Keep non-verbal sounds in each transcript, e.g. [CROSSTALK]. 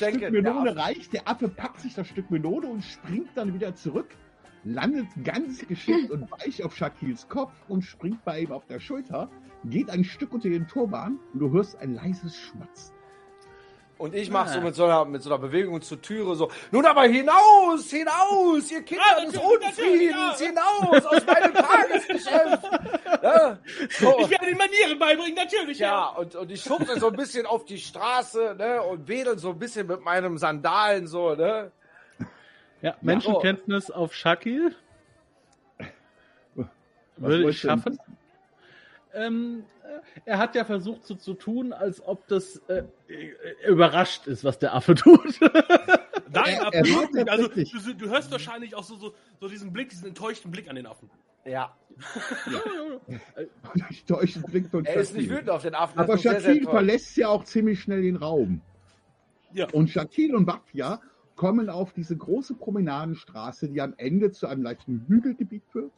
Das ich denke, Stück Melone reicht, der Affe packt sich das Stück Melone und springt dann wieder zurück, landet ganz geschickt und weich auf Shakils Kopf und springt bei ihm auf der Schulter, geht ein Stück unter den Turban und du hörst ein leises Schmatzen. Und ich mache so Ah. mit so, einer, mit so einer Bewegung zur Türe so, nun aber hinaus, hinaus, ihr Kinder Ah, des Unfriedens, hinaus aus meinem [LAUGHS] Tagesgeschäft. Ja, so. Ich werde den Manieren beibringen, natürlich. Ja, und, und ich schubse so ein bisschen auf die Straße, ne, und wedel so ein bisschen mit meinem Sandalen so, ne. Ja, Menschenkenntnis auf Shakil. Was Würde ich schaffen. Ähm, äh, er hat ja versucht so zu tun, als ob das äh, äh, überrascht ist, was der Affe tut. Nein, Er- er absolut nicht. Also, du, du hörst wahrscheinlich auch so, so, so diesen Blick, diesen enttäuschten Blick an den Affen. Ja, Ich täusche Blick von er ist nicht wütend auf den Affen. Aber Shakil verlässt ja auch ziemlich schnell den Raum. Ja. Und Shakil und Bafia kommen auf diese große Promenadenstraße, die am Ende zu einem leichten Hügelgebiet führt,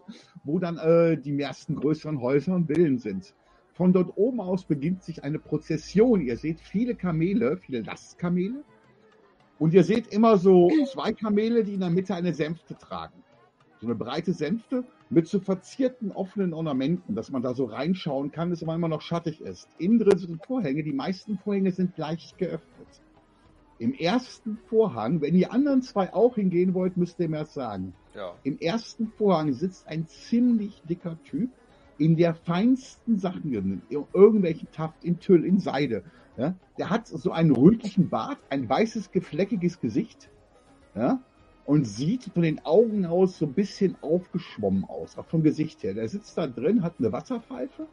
wo dann äh, die ersten größeren Häuser und Villen sind. Von dort oben aus beginnt sich eine Prozession. Ihr seht viele Kamele, viele Lastkamele. Und ihr seht immer so zwei Kamele, die in der Mitte eine Sänfte tragen. So eine breite Sänfte mit so verzierten offenen Ornamenten, dass man da so reinschauen kann, es aber immer noch schattig ist. Innen drin sind Vorhänge, die meisten Vorhänge sind leicht geöffnet. Im ersten Vorhang, wenn ihr anderen zwei auch hingehen wollt, müsst ihr mir das sagen. Ja. Im ersten Vorhang sitzt ein ziemlich dicker Typ in der feinsten Sachen, in irgendwelchen Taft, in Tüll, in Seide. Ja? Der hat so einen rötlichen Bart, ein weißes, gefleckiges Gesicht ja? Und sieht von den Augen aus so ein bisschen aufgeschwommen aus, auch vom Gesicht her. Der sitzt da drin, hat eine Wasserpfeife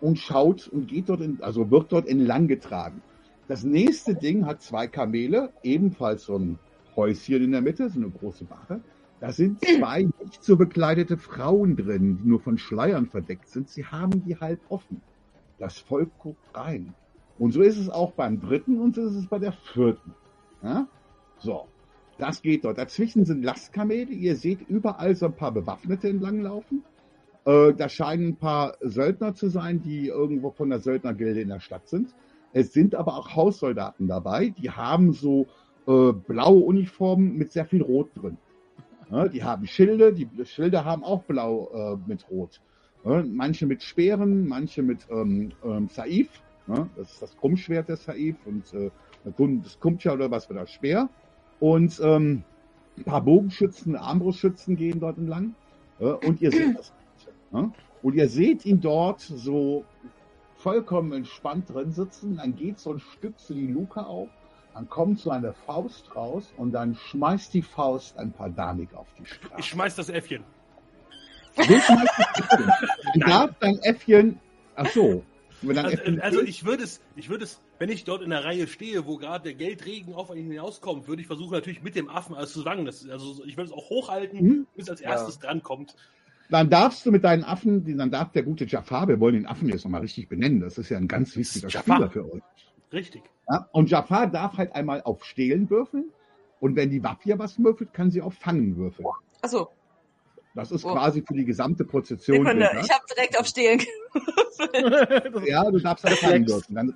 und schaut und geht dort, in, also wird dort entlang getragen. Das nächste Ding hat zwei Kamele, ebenfalls so ein Häuschen in der Mitte, so eine große Wache. Da sind zwei nicht so bekleidete Frauen drin, die nur von Schleiern verdeckt sind. Sie haben die halb offen. Das Volk guckt rein. Und so ist es auch beim dritten und so ist es bei der vierten. Ja? So, das geht dort. Dazwischen sind Lastkamele. Ihr seht überall so ein paar Bewaffnete entlanglaufen. Äh, da scheinen ein paar Söldner zu sein, die irgendwo von der Söldnergilde in der Stadt sind. Es sind aber auch Haussoldaten dabei, die haben so äh, blaue Uniformen mit sehr viel Rot drin. Ja, die haben Schilde, die Schilde haben auch blau äh, mit Rot. Ja, manche mit Speeren, manche mit ähm, ähm, Saif. Ja, das ist das Krummschwert der Saif und äh, das Kumtja oder was für das Speer. Und ähm, ein paar Bogenschützen, Armbrustschützen gehen dort entlang. Ja, und ihr seht das. Ja? Und ihr seht ihn dort so vollkommen entspannt drin sitzen. Dann geht so ein Stück zu die Luke auf. Dann kommt so eine Faust raus und dann schmeißt die Faust ein paar Danik auf die Straße. Ich schmeiß das Äffchen. So schmeißt das Äffchen. [LAUGHS] Dann darf dein Äffchen, ach so, Also, Äffchen also ich würde es, ich würde es, wenn ich dort in der Reihe stehe, wo gerade der Geldregen auf ihn hinauskommt, würde ich versuchen natürlich mit dem Affen alles zu fangen. Das, also ich würde es auch hochhalten, Mhm. bis als erstes drankommt. dann darfst du mit deinen Affen, dann darf der gute Jafar, wir wollen den Affen jetzt nochmal richtig benennen, das ist ja ein ganz wichtiger Jafar. Spieler für euch. Richtig. Ja? Und Jafar darf halt einmal auf Stehlen würfeln und wenn die Waffe was würfelt, kann sie auf Fangen würfeln. Achso, Das ist Oh. quasi für die gesamte Prozession. Sekunde, das. ich habe direkt auf Stehlen gewürfelt. [LAUGHS] Ja, du darfst auf Fangen würfeln. Dann,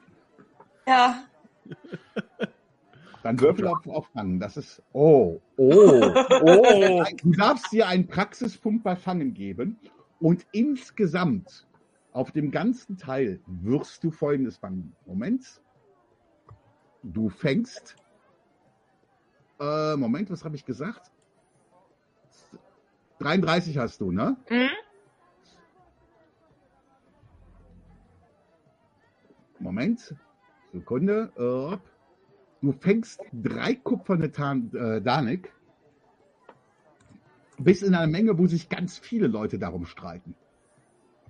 Ja, [LAUGHS] dann würfel auf, Fangen. Das ist, oh, oh, oh. [LAUGHS] Du darfst dir einen Praxispunkt bei Fangen geben und insgesamt auf dem ganzen Teil wirst du folgendes fangen. Moment. Du fängst. Äh, Moment, was habe ich gesagt? 33 hast du, ne? Mhm. Moment. Sekunde. Äh, du fängst drei kupferne Tan äh, Danik. Bist in einer Menge, wo sich ganz viele Leute darum streiten.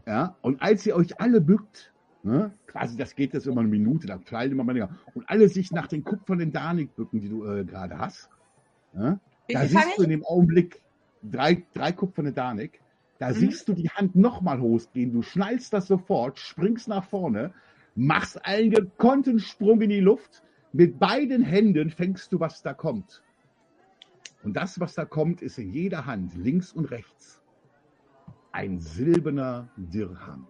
Ja, und als ihr euch alle bückt, ne, quasi das geht jetzt immer eine Minute, dann fallen immer länger, und alle sich nach den kupfernen Danik bücken, die du äh, gerade hast, wie da siehst du ich? in dem Augenblick drei, drei kupferne Danik. Da Mhm. siehst du die Hand nochmal hochgehen. Du schnallst das sofort, springst nach vorne, machst einen gekonnten Sprung in die Luft. Mit beiden Händen fängst du, was da kommt. Und das, was da kommt, ist in jeder Hand, links und rechts, ein silberner Dirham.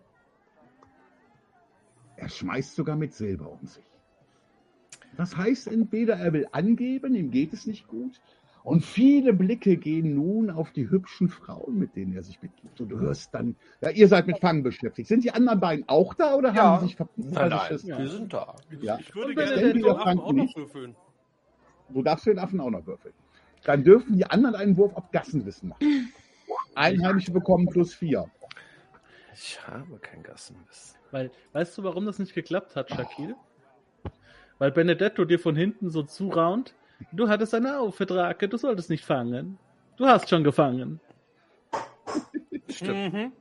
Er schmeißt sogar mit Silber um sich. Das heißt, entweder er will angeben, ihm geht es nicht gut, und viele Blicke gehen nun auf die hübschen Frauen, mit denen er sich mitgibt. Und du hörst dann, ja, ihr seid mit Fangen beschäftigt. Sind die anderen beiden auch da oder Ja. haben sie sich verpisst? Nein, weil nein, Ja. wir sind da. Ja. Ich würde Und wenn gerne er den Affen auch noch nicht- würfeln. Du darfst den Affen auch noch würfeln. Dann dürfen die anderen einen Wurf auf Gassenwissen machen. Einheimische bekommen plus vier. Ich habe kein Gassenbiss. Weil, weißt du, warum das nicht geklappt hat, Shaquille? Weil Benedetto dir von hinten so zuraunt. Du hattest eine Aufvertrag, du solltest nicht fangen. Du hast schon gefangen. Stimmt. Mhm.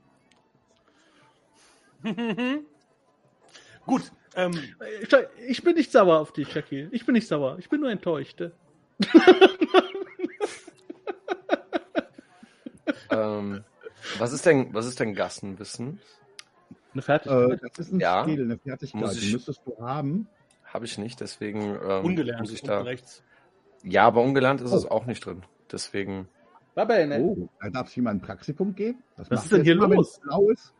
[LAUGHS] Gut, ähm, Ich, ich bin nicht sauer auf dich, Shaquille. Ich bin nicht sauer. Ich bin nur enttäuscht. [LAUGHS] ähm, was ist denn, was ist denn Gassenwissen? Eine Äh, Fertigkeit. das ist ein Ja. Skill, eine Fertigkeit. Muss ich- Die müsstest du haben. Habe ich nicht, deswegen ähm, ungelernt. muss ich da. rechts. Ja, aber ungelernt ist es Oh. auch nicht drin. Deswegen. Oh, da darf es jemand einen Praxispunkt geben. Das Was macht ist denn hier los? wenn's Blau ist.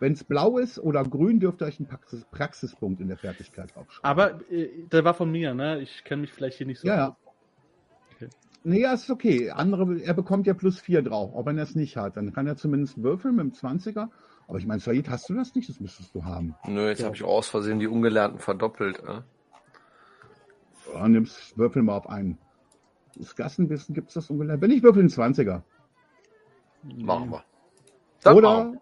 Wenn es blau ist oder grün, dürft ihr euch einen Praxis Praxispunkt in der Fertigkeit aufschreiben. Aber äh, der war von mir, ne? Ich kenne mich vielleicht hier nicht so Ja, ja. aus. Okay. Nee, ja, ist okay. Andere, er bekommt ja plus vier drauf, auch wenn er es nicht hat. Dann kann er zumindest würfeln mit dem 20er. Aber ich meine, Said, hast du das nicht? Das müsstest du haben. Nö, jetzt Ja. habe ich aus Versehen die Ungelernten verdoppelt. Äh? Ja, nimmst, würfel mal auf einen. Das Gassenwissen gibt es das ungefähr. Wenn ich würfel einen 20er. Machen wir. Dann Oder machen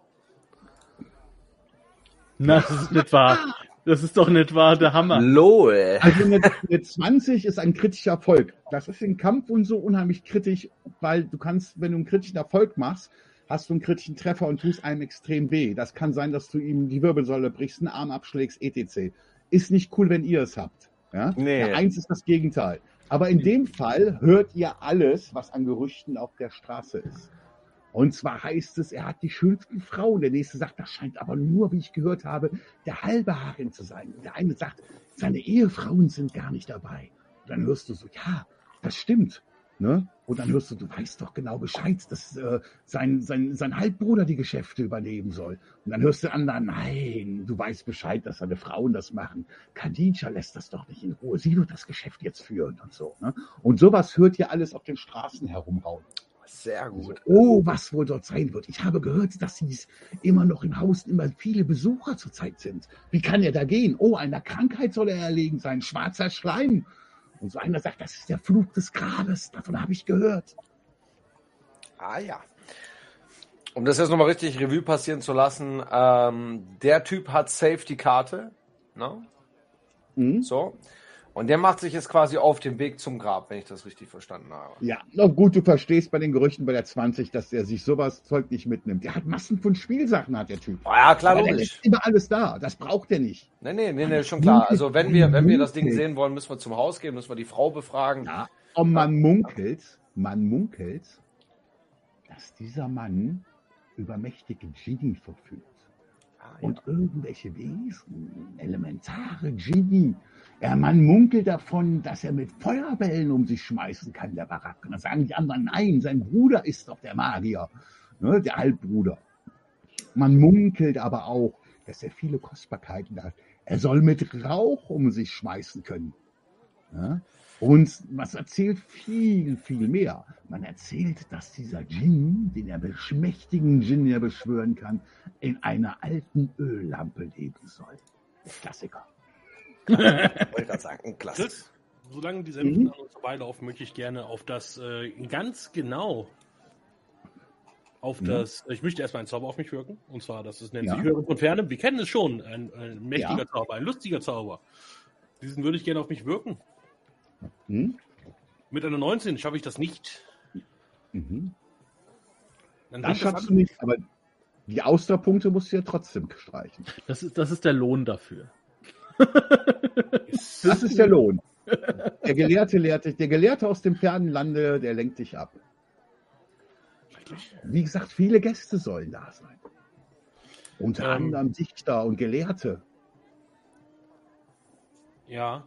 Na, das ist nicht wahr. Das ist doch nicht wahr, der. Hammer. Lol. Also eine, eine 20 ist ein kritischer Erfolg. Das ist im Kampf und so unheimlich kritisch, weil du kannst, wenn du einen kritischen Erfolg machst, hast du einen kritischen Treffer und tust einem extrem weh. Das kann sein, dass du ihm die Wirbelsäule brichst, einen Arm abschlägst, etc. Ist nicht cool, wenn ihr es habt. Ja? Nee. Der Eins ist das Gegenteil. Aber in dem Fall hört ihr alles, was an Gerüchten auf der Straße ist. Und zwar heißt es, er hat die schönsten Frauen. Der nächste sagt, das scheint aber nur, wie ich gehört habe, der halbe Haaren zu sein. Und der eine sagt, seine Ehefrauen sind gar nicht dabei. Und dann hörst du so, ja, das stimmt. Ne? Und dann hörst du, du weißt doch genau Bescheid, dass äh, sein, sein, sein Halbbruder die Geschäfte übernehmen soll. Und dann hörst du anderen, nein, du weißt Bescheid, dass seine Frauen das machen. Khadija lässt das doch nicht in Ruhe. Sie wird das Geschäft jetzt führen und so. Ne? Und sowas hört ihr alles auf den Straßen herumrauen. Sehr gut. Oh, was wohl dort sein wird. Ich habe gehört, dass sie immer noch im Haus immer viele Besucher zurzeit sind. Wie kann er da gehen? Oh, einer Krankheit soll er erlegen sein. Schwarzer Schleim. Und so einer sagt, das ist der Fluch des Grabes. Davon habe ich gehört. Ah ja. Um das jetzt nochmal richtig Revue passieren zu lassen, ähm, der Typ hat safe die Karte. Ne? Hm? So. Und der macht sich jetzt quasi auf den Weg zum Grab, wenn ich das richtig verstanden habe. Ja, na gut, du verstehst bei den Gerüchten bei der 20, dass der sich sowas Zeug nicht mitnimmt. Der hat Massen von Spielsachen, hat der Typ. Oh ja, klar, Aber der logisch. lässt immer alles da. Das braucht er nicht. Nee, nee, nee, nee, schon klar. Also wenn wir, wenn wir das Ding sehen wollen, müssen wir zum Haus gehen, müssen wir die Frau befragen. Ja. Und man munkelt, man munkelt, dass dieser Mann über mächtige Genie verfügt. Ah, ja. Und irgendwelche Wesen, elementare Genie. Ja, man munkelt davon, dass er mit Feuerbällen um sich schmeißen kann, der Barack. Und dann sagen die anderen, nein, sein Bruder ist doch der Magier, ne, der Halbbruder. Man munkelt aber auch, dass er viele Kostbarkeiten hat. Er soll mit Rauch um sich schmeißen können. Ja? Und was erzählt viel, viel mehr. Man erzählt, dass dieser Djinn, den er beschmächtigen Djinn, den beschwören kann, in einer alten Öllampe leben soll. Klassiker. Wollte gerade [LAUGHS] sagen, ein Klasse. Chris, solange die Sendung Mhm. an uns vorbeilaufen, möchte ich gerne auf das äh, ganz genau auf Mhm. das, ich möchte erstmal einen Zauber auf mich wirken. Und zwar, das ist, nennt Ja. sich Hören von Ferne. Wir kennen es schon. Ein, ein mächtiger Ja. Zauber, ein lustiger Zauber. Diesen würde ich gerne auf mich wirken. Hm? Mit einer 19 schaffe ich das nicht. Mhm. Dann Das schaffst du nicht, aber die Austerpunkte musst du ja trotzdem streichen. Das ist, das ist der Lohn dafür. [LAUGHS] Das ist der Lohn. [LAUGHS] Der Gelehrte lehrt dich, der Gelehrte aus dem fernen Lande, der lenkt dich ab. Wie gesagt, viele Gäste sollen da sein. Unter Ähm. anderem Dichter und Gelehrte. Ja.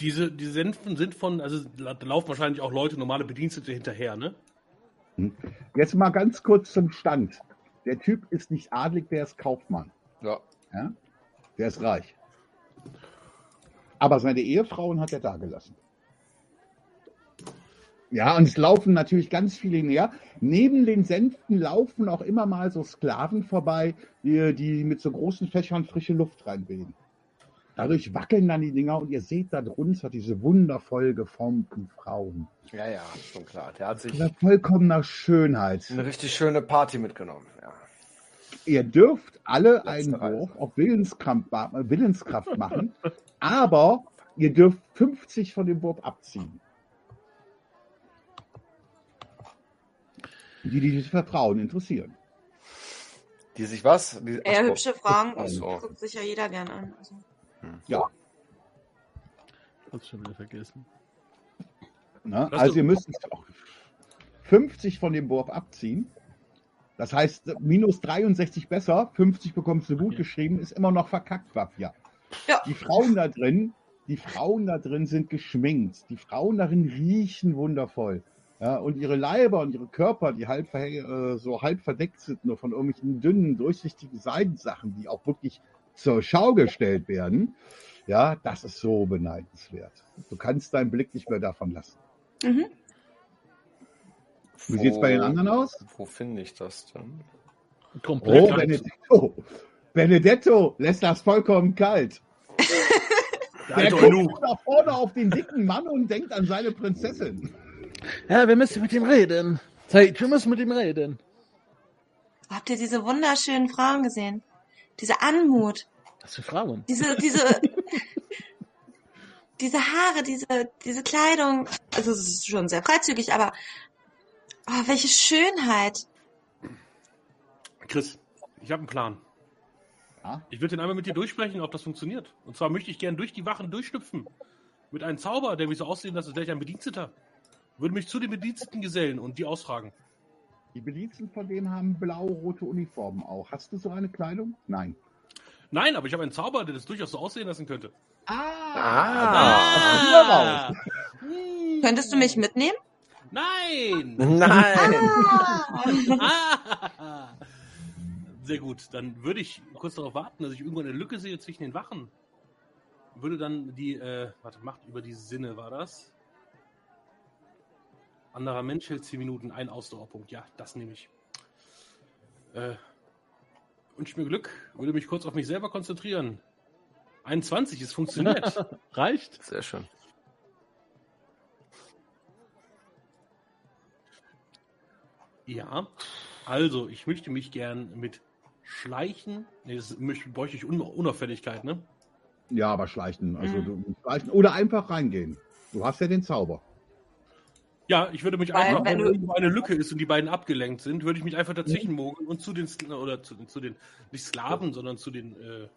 Diese, diese Senfen sind von, also da laufen wahrscheinlich auch Leute, normale Bedienstete hinterher, ne? Jetzt mal ganz kurz zum Stand. Der Typ ist nicht adlig, der ist Kaufmann. Ja. Ja? Der ist reich. Aber seine Ehefrauen hat er da gelassen. Ja, und es laufen natürlich ganz viele näher. Neben den Sänften laufen auch immer mal so Sklaven vorbei, die, die mit so großen Fächern frische Luft reinwehen. Dadurch wackeln dann die Dinger und ihr seht da drunter diese wundervoll geformten Frauen. Ja, ja, schon klar. Der hat sich Dieser vollkommener Schönheit. eine richtig schöne Party mitgenommen. Ja. Ihr dürft alle Letzte einen Reise. Wurf auf Willenskraft, äh, Willenskraft machen, aber ihr dürft 50 von dem Wurf abziehen. Die, die sich für Frauen interessieren. Die sich was? Die, Eher ach so. hübsche Fragen guckt sich ja jeder gern an. Also. Ja. Hab's schon wieder vergessen. Hast Also du- ihr müsst auch 50 von dem Wurf abziehen. Das heißt, minus 63 besser, 50 bekommst du gut Okay. geschrieben, ist immer noch verkackt, Wafja. Ja. Die Frauen da drin, die Frauen da drin sind geschminkt. Die Frauen darin riechen wundervoll. Ja, und ihre Leiber und ihre Körper, die halb ver- äh, so halb verdeckt sind, nur von irgendwelchen dünnen, durchsichtigen Seidensachen, die auch wirklich zur Schau gestellt werden. Ja, das ist so beneidenswert. Du kannst deinen Blick nicht mehr davon lassen. Mhm. Wie sieht's bei den anderen aus? Wo finde ich das denn? Komplett. Oh, Benedetto. Benedetto lässt das vollkommen kalt. [LAUGHS] Der guckt nach vorne auf den dicken Mann und denkt an seine Prinzessin. Ja, wir müssen mit ihm reden. Zeit, wir müssen mit ihm reden. Habt ihr diese wunderschönen Frauen gesehen? Diese Anmut, Was für Frauen? diese, diese, [LAUGHS] diese Haare, diese, diese Kleidung. Also es ist schon sehr freizügig, aber oh, welche Schönheit. Chris, ich habe einen Plan. Ja? Ich würde den einmal mit dir durchsprechen, ob das funktioniert. Und zwar möchte ich gern durch die Wachen durchschlüpfen. Mit einem Zauber, der mich so aussehen lässt, als wäre ich ein Bediensteter. Würde mich zu den Bediensteten gesellen und die ausfragen. Die Bediensteten von dem haben blau-rote Uniformen auch. Hast du so eine Kleidung? Nein. Nein, aber ich habe einen Zauber, der das durchaus so aussehen lassen könnte. Ah. raus. Könntest du mich mitnehmen? Nein! Nein! Ah! [LAUGHS] Sehr gut. Dann würde ich kurz darauf warten, dass ich irgendwo eine Lücke sehe zwischen den Wachen. Würde dann die, äh, warte, Macht über die Sinne war das. Anderer Mensch hält 10 Minuten, ein Ausdauerpunkt. Ja, das nehme ich. Äh, wünsche mir Glück, würde mich kurz auf mich selber konzentrieren. 21, es funktioniert. [LAUGHS] Reicht? Sehr schön. Ja, also ich möchte mich gern mit Schleichen? Nee, das möchte- bräuchte ich Un Unauffälligkeit, ne? Ja, aber schleichen. Also Mhm. du schleichen. Oder einfach reingehen. Du hast ja den Zauber. Ja, ich würde mich Weil, einfach, wenn wenn irgendwo eine Lücke ist und die beiden abgelenkt sind, würde ich mich einfach dazwischen mogeln und zu den, oder zu, zu den, nicht Sklaven, sondern zu den, äh,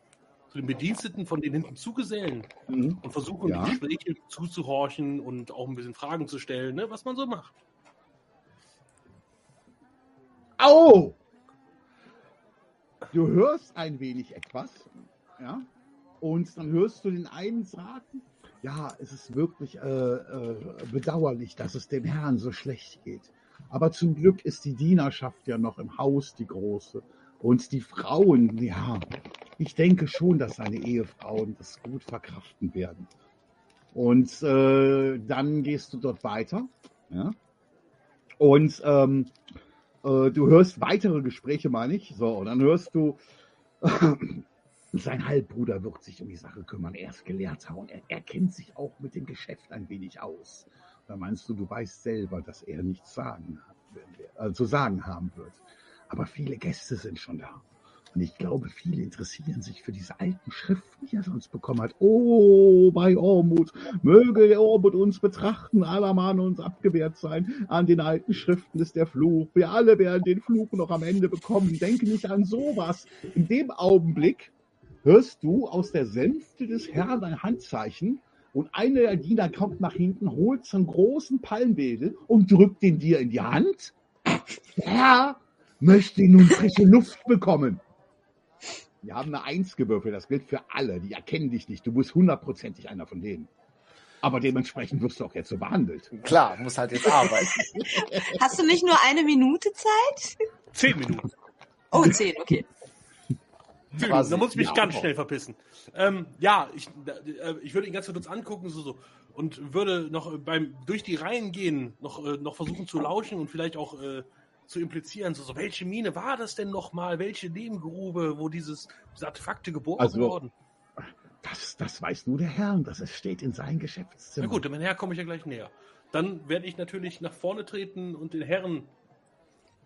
zu den Bediensteten von den hinten zugesellen Mhm. und versuchen, Ja. die Gespräche zuzuhorchen und auch ein bisschen Fragen zu stellen, ne, was man so macht. Au! Du hörst ein wenig etwas, ja, und dann hörst du den einen sagen, ja, es ist wirklich äh, äh, bedauerlich, dass es dem Herrn so schlecht geht. Aber zum Glück ist die Dienerschaft ja noch im Haus, die große. Und die Frauen, ja, ich denke schon, dass seine Ehefrauen das gut verkraften werden. Und äh, dann gehst du dort weiter, ja, und ähm, äh, du hörst weitere Gespräche, meine ich. So, und dann hörst du, sein Halbbruder wird sich um die Sache kümmern. Er ist Gelehrter und er, er kennt sich auch mit dem Geschäft ein wenig aus. Da meinst du, du weißt selber, dass er nichts sagen, äh, zu sagen haben wird. Aber viele Gäste sind schon da. Und ich glaube, viele interessieren sich für diese alten Schriften, die er sonst bekommen hat. Oh, bei Ormut, möge der Ormut uns betrachten, aller Mann uns abgewehrt sein. An den alten Schriften ist der Fluch. Wir alle werden den Fluch noch am Ende bekommen. Denke nicht an sowas. In dem Augenblick hörst du aus der Sänfte des Herrn ein Handzeichen und einer der Diener kommt nach hinten, holt so einen großen Palmwedel und drückt den dir in die Hand. Der Herr möchte nun frische Luft bekommen. Wir haben eine Eins gewürfelt, das gilt für alle, die erkennen dich nicht. Du bist hundertprozentig einer von denen. Aber dementsprechend wirst du auch jetzt so behandelt. Klar, muss halt jetzt arbeiten. [LAUGHS] Hast du nicht nur eine Minute Zeit? Zehn Minuten. Oh, zehn, okay. Quasi. Da muss ich mich Ja, ganz auch. schnell verpissen. Ähm, ja, ich, äh, ich würde ihn ganz kurz angucken so, so, und würde noch beim durch die Reihen gehen, noch, äh, noch versuchen zu lauschen und vielleicht auch äh, zu implizieren, so, so welche Mine war das denn nochmal? Welche Nebengrube, wo dieses, diese Artefakte geborgen Also, wurden? Das, das weiß nur der Herr und das steht in seinem Na Geschäftszimmer. gut, dem Herr komme ich ja gleich näher. Dann werde ich natürlich nach vorne treten und den Herren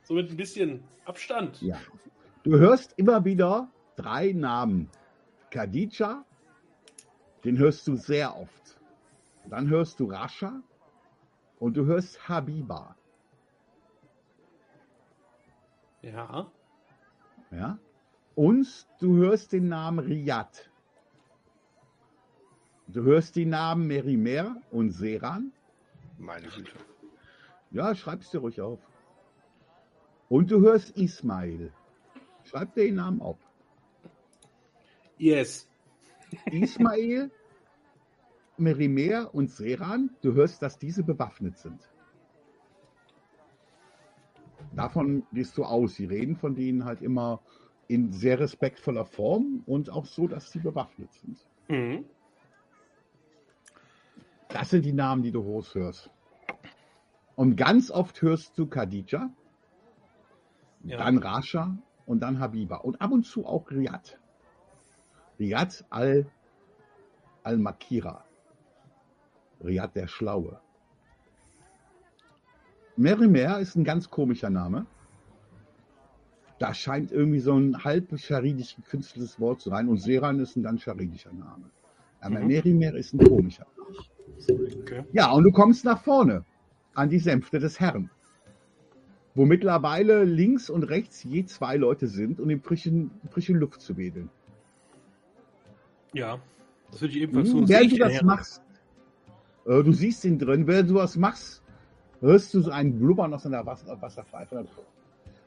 so mit ein bisschen Abstand. Ja. Du hörst immer wieder drei Namen. Khadija, den hörst du sehr oft. Dann hörst du Rascha und du hörst Habiba. Ja. Ja? Und du hörst den Namen Riyad. Du hörst die Namen Merimer und Seran. Meine Güte. Ja, schreib's dir ruhig auf. Und du hörst Ismail. Schreib dir den Namen auf. Yes. Ismail, Merimer und Seran, du hörst, dass diese bewaffnet sind. Davon gehst du aus. Sie reden von denen halt immer in sehr respektvoller Form und auch so, dass sie bewaffnet sind. Mhm. Das sind die Namen, die du hörst. Und ganz oft hörst du Khadija, Ja. dann Rasha und dann Habiba. Und ab und zu auch Riyad. Riyad al- al-Makira. Riyad der Schlaue. Merimer ist ein ganz komischer Name. Da scheint irgendwie so ein halb charidisch gekünsteltes Wort zu sein. Und Seran ist ein ganz charidischer Name. Aber Mhm. Merimer ist ein komischer. Okay. Ja, und du kommst nach vorne an die Sänfte des Herrn, wo mittlerweile links und rechts je zwei Leute sind, um in frischen, frischen Luft zu wedeln. Ja. Das würde ich ebenfalls tun. Hm, Sehe während du das Herren? machst, äh, du siehst ihn drin, während du das machst, hörst du so ein Blubbern aus einer Wasser Wasserpfeife.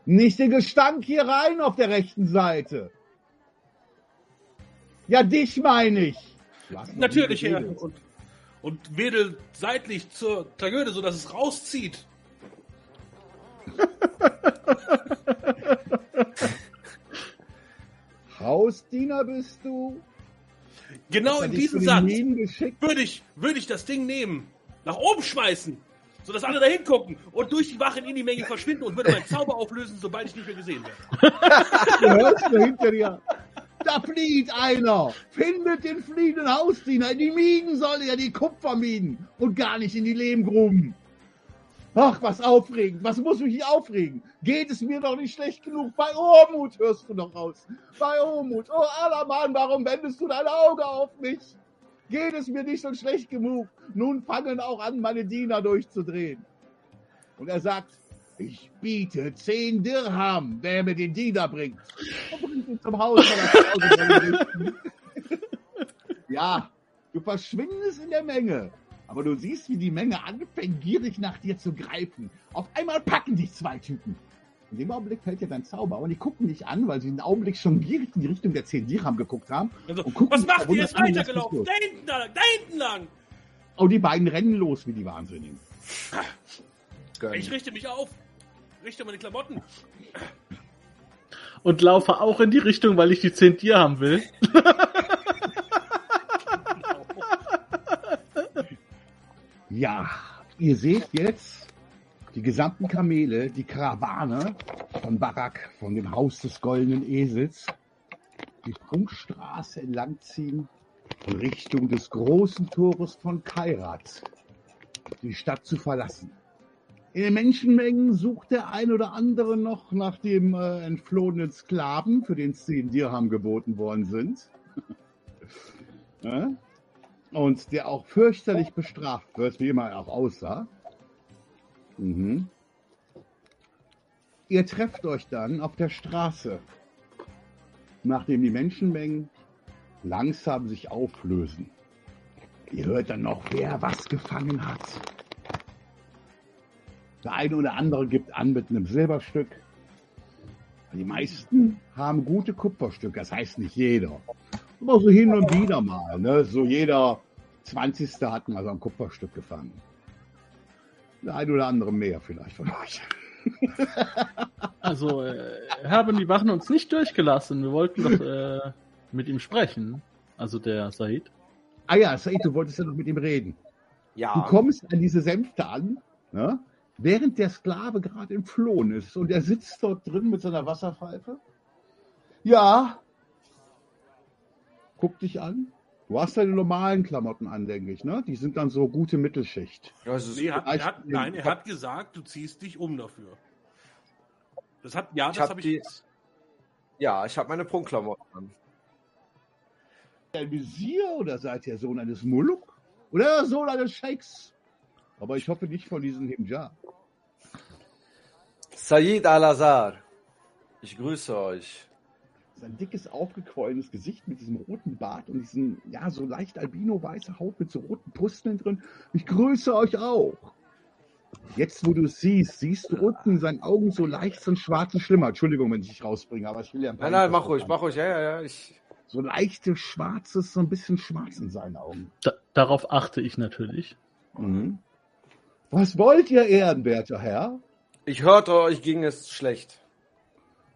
Nicht den Gestank hier rein auf der rechten Seite. Ja, dich meine ich. Natürlich, Herr. Und, und wedel seitlich zur Tragödie, sodass es rauszieht. [LAUGHS] Hausdiener bist du? Genau in diesem Satz würde ich, würde ich das Ding nehmen, nach oben schmeißen, sodass alle da hingucken und durch die Wachen in die Menge verschwinden und würde meinen Zauber auflösen, sobald ich nicht mehr gesehen werde. [LAUGHS] Du hörst nur hinter dir. Da flieht einer. Findet den fliehenden Hausdiener. In die Minen soll er, die Kupferminen. Und gar nicht in die Lehmgruben. Ach, was aufregend. Was muss mich hier aufregen? Geht es mir doch nicht schlecht genug? Bei Ormut hörst du noch raus. Bei Ormut. Oh, Allermann, warum wendest du dein Auge auf mich? Geht es mir nicht so schlecht genug? Nun fangen auch an, meine Diener durchzudrehen. Und er sagt, ich biete zehn Dirham, wer mir den Diener bringt. Und bringt ihn zum Haus. [LAUGHS] ja, du verschwindest in der Menge. Aber du siehst, wie die Menge anfängt, gierig nach dir zu greifen. Auf einmal packen dich zwei Typen. In dem Augenblick fällt dir dein Zauber. Und die gucken dich an, weil sie den Augenblick schon gierig in die Richtung der 10 Dirham geguckt haben. Also, Und gucken was macht ihr? ist weitergelaufen. Da hinten lang, da hinten lang. Und die beiden rennen los wie die Wahnsinnigen. Ich richte mich auf. Richte meine Klamotten. Und laufe auch in die Richtung, weil ich die 10 Tier haben will. [LAUGHS] Ja, ihr seht jetzt die gesamten Kamele, die Karawane von Barak, von dem Haus des goldenen Esels, die Prunkstraße entlangziehen in Richtung des großen Tores von Kairat, die Stadt zu verlassen. In den Menschenmengen sucht der ein oder andere noch nach dem äh, entflohenen Sklaven, für den zehn Dirham geboten worden sind. ja? [LAUGHS] Und der auch fürchterlich bestraft wird, wie immer er auch aussah. Mhm. Ihr trefft euch dann auf der Straße, nachdem die Menschenmengen langsam sich auflösen. Ihr hört dann noch, wer was gefangen hat. Der eine oder andere gibt an mit einem Silberstück. Die meisten haben gute Kupferstücke, das heißt nicht jeder. Aber so hin und wieder mal, ne? So jeder 20. hat mal so ein Kupferstück gefangen. Der ein oder andere mehr vielleicht von euch. [LAUGHS] Also äh, haben die Wachen uns nicht durchgelassen. Wir wollten doch äh, mit ihm sprechen. Also der Said. Ah ja, Said, du wolltest ja noch mit ihm reden. Ja. Du kommst an diese Sänfte an, ne? während der Sklave gerade entflohen ist und er sitzt dort drin mit seiner Wasserpfeife. Ja. Guck dich an. Du hast deine normalen Klamotten an, denke ich, ne? Die sind dann so gute Mittelschicht. Also, Nee, er hat, er hat, nein, er hat gesagt, du ziehst dich um dafür. Das hat, ja, Ich das hab habe ich die- ja, ich habe meine Prunkklamotten an. Ein Visier oder seid ihr Sohn eines Muluk? Oder Sohn eines Scheiks? Aber ich hoffe nicht von diesem Himjar. Said Al-Azhar, ich grüße euch. Sein dickes, aufgequollenes Gesicht mit diesem roten Bart und diesem, ja, so leicht albino-weiße Haut mit so roten Pusteln drin. Ich grüße euch auch. Jetzt, wo du es siehst, siehst du unten in seinen Augen so leicht so einen schwarzen Schlimmer. Entschuldigung, wenn ich dich rausbringe, aber ich will ja ein paar Nein, nein, mach ruhig, mach ruhig. Ja, ja, ja. Ich, So leichtes, schwarzes, so ein bisschen schwarz in seinen Augen. Da, darauf achte ich natürlich. Mhm. Was wollt ihr, ehrenwerter Herr? ich hörte, euch ging es schlecht.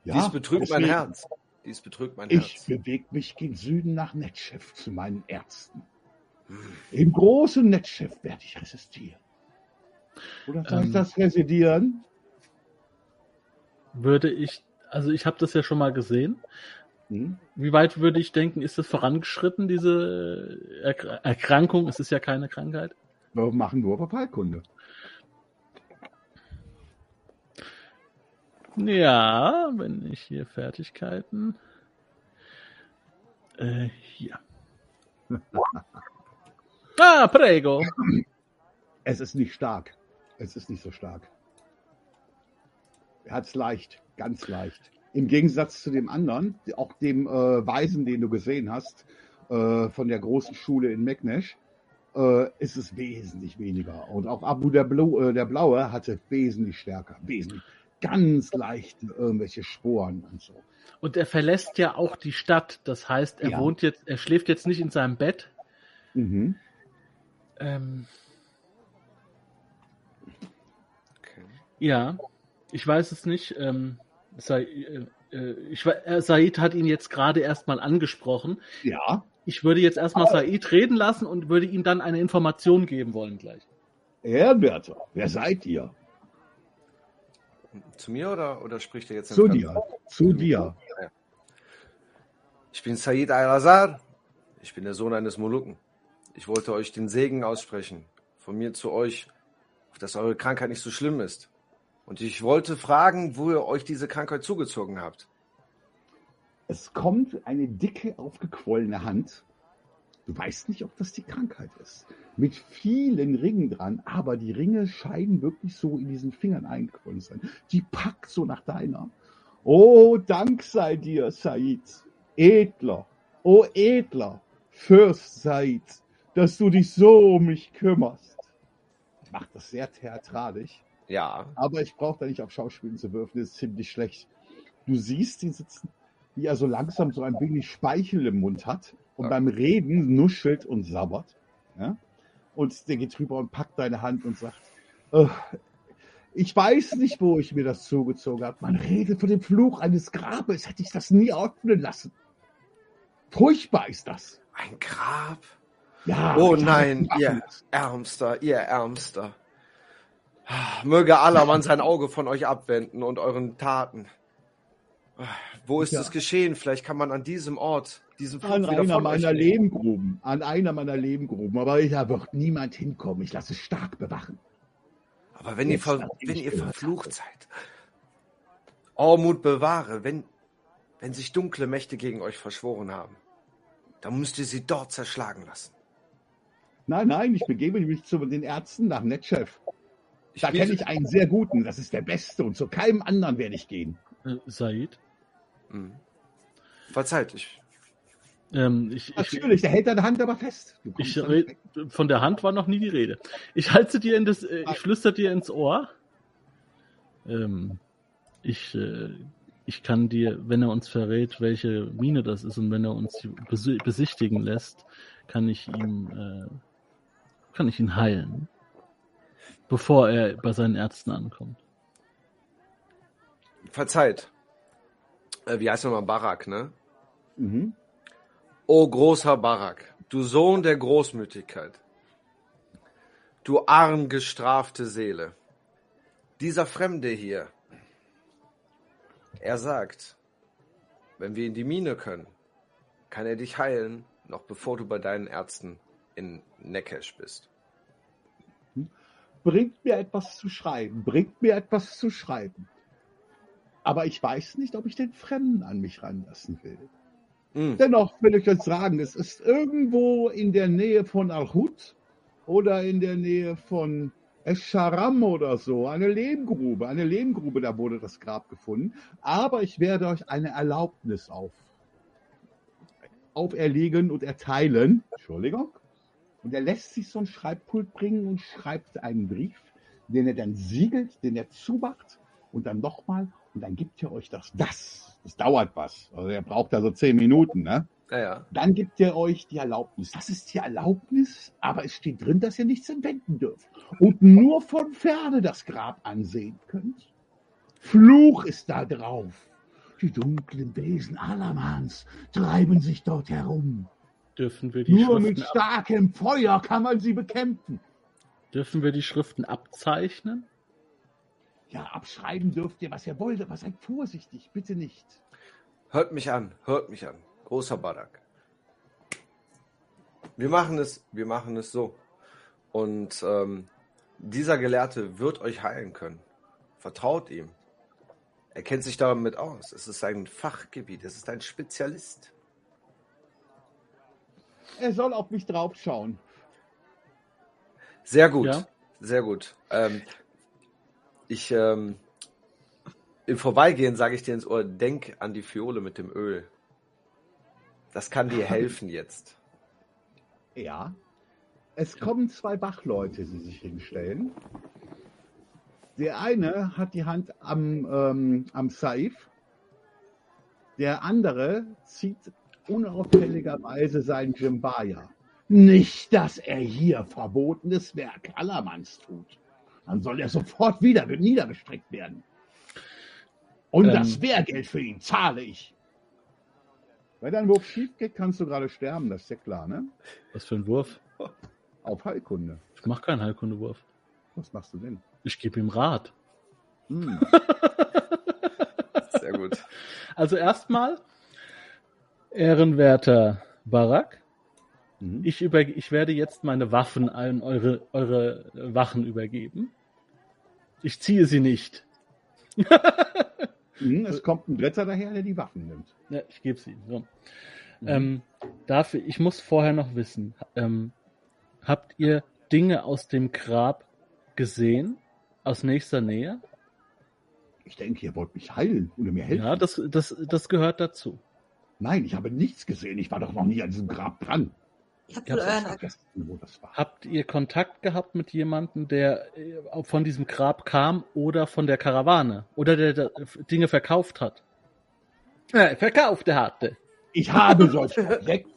Ja, Dies betrügt mein Herz. Dies betrügt mein Ich Herz. bewege mich gen Süden nach Netschef zu meinen Ärzten. Im großen Netschef werde ich resistieren. Oder soll ich Ähm. das residieren? Würde ich, also ich habe das ja schon mal gesehen. Hm? Wie weit würde ich denken, ist es vorangeschritten, diese Erk Erkrankung? Es ist ja keine Krankheit. Wir machen nur Verfallkunde. Ja, wenn ich hier Fertigkeiten. Äh, hier. [LAUGHS] ah, prego. Es ist nicht stark. Es ist nicht so stark. Er hat es leicht, ganz leicht. Im Gegensatz zu dem anderen, auch dem äh, Weisen, den du gesehen hast, äh, von der großen Schule in Meknesh, äh, ist es wesentlich weniger. Und auch Abu der, Blau, äh, der Blaue hatte wesentlich stärker, wesentlich. Ganz leichte irgendwelche Sporen und so. Und er verlässt ja auch die Stadt. Das heißt, er Ja. wohnt jetzt, er schläft jetzt nicht in seinem Bett. Mhm. Ähm, Okay. ja, ich weiß es nicht. Ähm, Sa äh, äh, ich, äh, Said hat ihn jetzt gerade erstmal angesprochen. Ja, Ich würde jetzt erstmal Said reden lassen und würde ihm dann eine Information geben wollen gleich. Ehrenwerter, wer seid ihr? Zu mir oder, oder spricht er jetzt Zu dir, zu dir. Ich bin Said Al-Azhar. Ich bin der Sohn eines Molukken. Ich wollte euch den Segen aussprechen. Von mir zu euch dass eure Krankheit nicht so schlimm ist. Und ich wollte fragen, wo ihr euch diese Krankheit zugezogen habt. Es kommt eine dicke, aufgequollene Hand. Du weißt nicht, ob das die Krankheit ist. Mit vielen Ringen dran, aber die Ringe scheinen wirklich so in diesen Fingern eingequollen zu sein. Die packt so nach deiner. Oh, Dank sei dir, Said. Edler, oh Edler, Fürst Said, dass du dich so um mich kümmerst. Macht das sehr theatralisch. Ja. Aber ich brauche da nicht auf Schauspielen zu würfen, das ist ziemlich schlecht. Du siehst ihn sitzen, wie er so langsam so ein wenig Speichel im Mund hat und Ja. beim Reden nuschelt und sabbert. Ja? Und der geht rüber und packt deine Hand und sagt, "Äh, ich weiß nicht, wo ich mir das zugezogen habe. Man redet von dem Fluch eines Grabes, hätte ich das nie öffnen lassen. Furchtbar ist das. Ein Grab? Ja, Oh nein, ihr. Ärmster, ihr Ärmster. Möge Allah man sein Auge von euch abwenden und euren Taten. Wo ist Ja. es geschehen? Vielleicht kann man an diesem Ort diesen Fluch An wieder einer meiner. Lebengruben. An einer meiner Lebengruben. Aber da wird niemand hinkommen. Ich lasse es stark bewachen. Aber wenn ihr, Jetzt, ver nachdem wenn ihr verflucht seid, Ormut bewahre, wenn, wenn sich dunkle Mächte gegen euch verschworen haben, dann müsst ihr sie dort zerschlagen lassen. Nein, nein, ich begebe mich zu den Ärzten nach Netchef. Ich Da kenne ich einen sehr guten. Das ist der Beste. Und zu keinem anderen werde ich gehen. Äh, Said? Hm. Verzeiht, ich, Ähm, ich, ich, Natürlich, der hält deine Hand aber fest. Ich von der Hand war noch nie die Rede. Ich halte dir in das, äh, ich flüster dir ins Ohr. Ähm, ich, äh, ich kann dir, wenn er uns verrät, welche Mine das ist und wenn er uns besichtigen lässt, kann ich ihm, äh, kann ich ihn heilen, bevor er bei seinen Ärzten ankommt. verzeiht. Äh, wie heißt nochmal Barak, ne? Mhm. O großer Barak, du Sohn der Großmütigkeit, du arm gestrafte Seele, dieser Fremde hier, er sagt, wenn wir in die Mine können, kann er dich heilen, noch bevor du bei deinen Ärzten in Nekesh bist. Bringt mir etwas zu schreiben. Bringt mir etwas zu schreiben. Aber ich weiß nicht, ob ich den Fremden an mich ranlassen will. Hm, Dennoch will ich euch sagen, es ist irgendwo in der Nähe von Al-Hud oder in der Nähe von Escharam oder so, eine Lehmgrube. Eine Lehmgrube, da wurde das Grab gefunden. Aber ich werde euch eine Erlaubnis auf, auferlegen und erteilen. Entschuldigung. Und er lässt sich so ein Schreibpult bringen und schreibt einen Brief, den er dann siegelt, den er zumacht und dann nochmal und dann gibt er euch das. Das, das dauert was. Also er braucht da so zehn Minuten, ne? naja, Dann gibt er euch die Erlaubnis. Das ist die Erlaubnis, aber es steht drin, dass ihr nichts entwenden dürft und nur von ferne das Grab ansehen könnt. Fluch ist da drauf. Die dunklen Wesen Alamans treiben sich dort herum. Dürfen wir die Nur mit Schriften, ab, starkem Feuer kann man sie bekämpfen. dürfen wir die Schriften abzeichnen? Ja, abschreiben dürft ihr, was ihr wollt, aber seid vorsichtig, bitte nicht. hört mich an, hört mich an, großer Barak. Wir machen es, wir machen es so. Und ähm, dieser Gelehrte wird euch heilen können. Vertraut ihm. Er kennt sich damit aus. Es ist sein Fachgebiet. Es ist ein Spezialist. Er soll auf mich draufschauen. Sehr gut. Ja. Sehr gut. Ähm, ich ähm, im Vorbeigehen sage ich dir ins Ohr, denk an die Fiole mit dem Öl. Das kann dir [LAUGHS] helfen jetzt. Ja. Es kommen zwei Wachleute, die sich hinstellen. Der eine hat die Hand am, ähm, am Saif. Der andere zieht unauffälligerweise sein Jimbaya. Nicht, dass er hier verbotenes Werk Allermanns tut. Dann soll er sofort wieder niedergestreckt werden. Und Ähm. das Wehrgeld für ihn zahle ich. Wenn dein Wurf schief geht, kannst du gerade sterben, das ist ja klar, ne? Was für ein Wurf? Auf Heilkunde. Ich mache keinen Heilkundewurf. Was machst du denn? Ich gebe ihm Rat. Hm. Sehr gut. Also erstmal, ehrenwerter Barak, Mhm. ich, über, ich werde jetzt meine Waffen an eure, eure Wachen übergeben. Ich ziehe sie nicht. [LAUGHS] Hm, es kommt ein Dritter daher, der die Waffen nimmt. Ja, ich gebe sie. So. Mhm. Ähm, dafür, ich muss vorher noch wissen, ähm, habt ihr Dinge aus dem Grab gesehen? Aus nächster Nähe? Ich denke, ihr wollt mich heilen oder mir helfen. Ja, das, das, das gehört dazu. Nein, ich habe nichts gesehen. Ich war doch noch nie an diesem Grab dran. Ich hab wohl euren vergessen, wo das war. Habt ihr Kontakt gehabt mit jemandem, der äh, von diesem Grab kam oder von der Karawane? Oder der, der Dinge verkauft hat? Äh, verkauft hatte. Ich habe solche Objekte.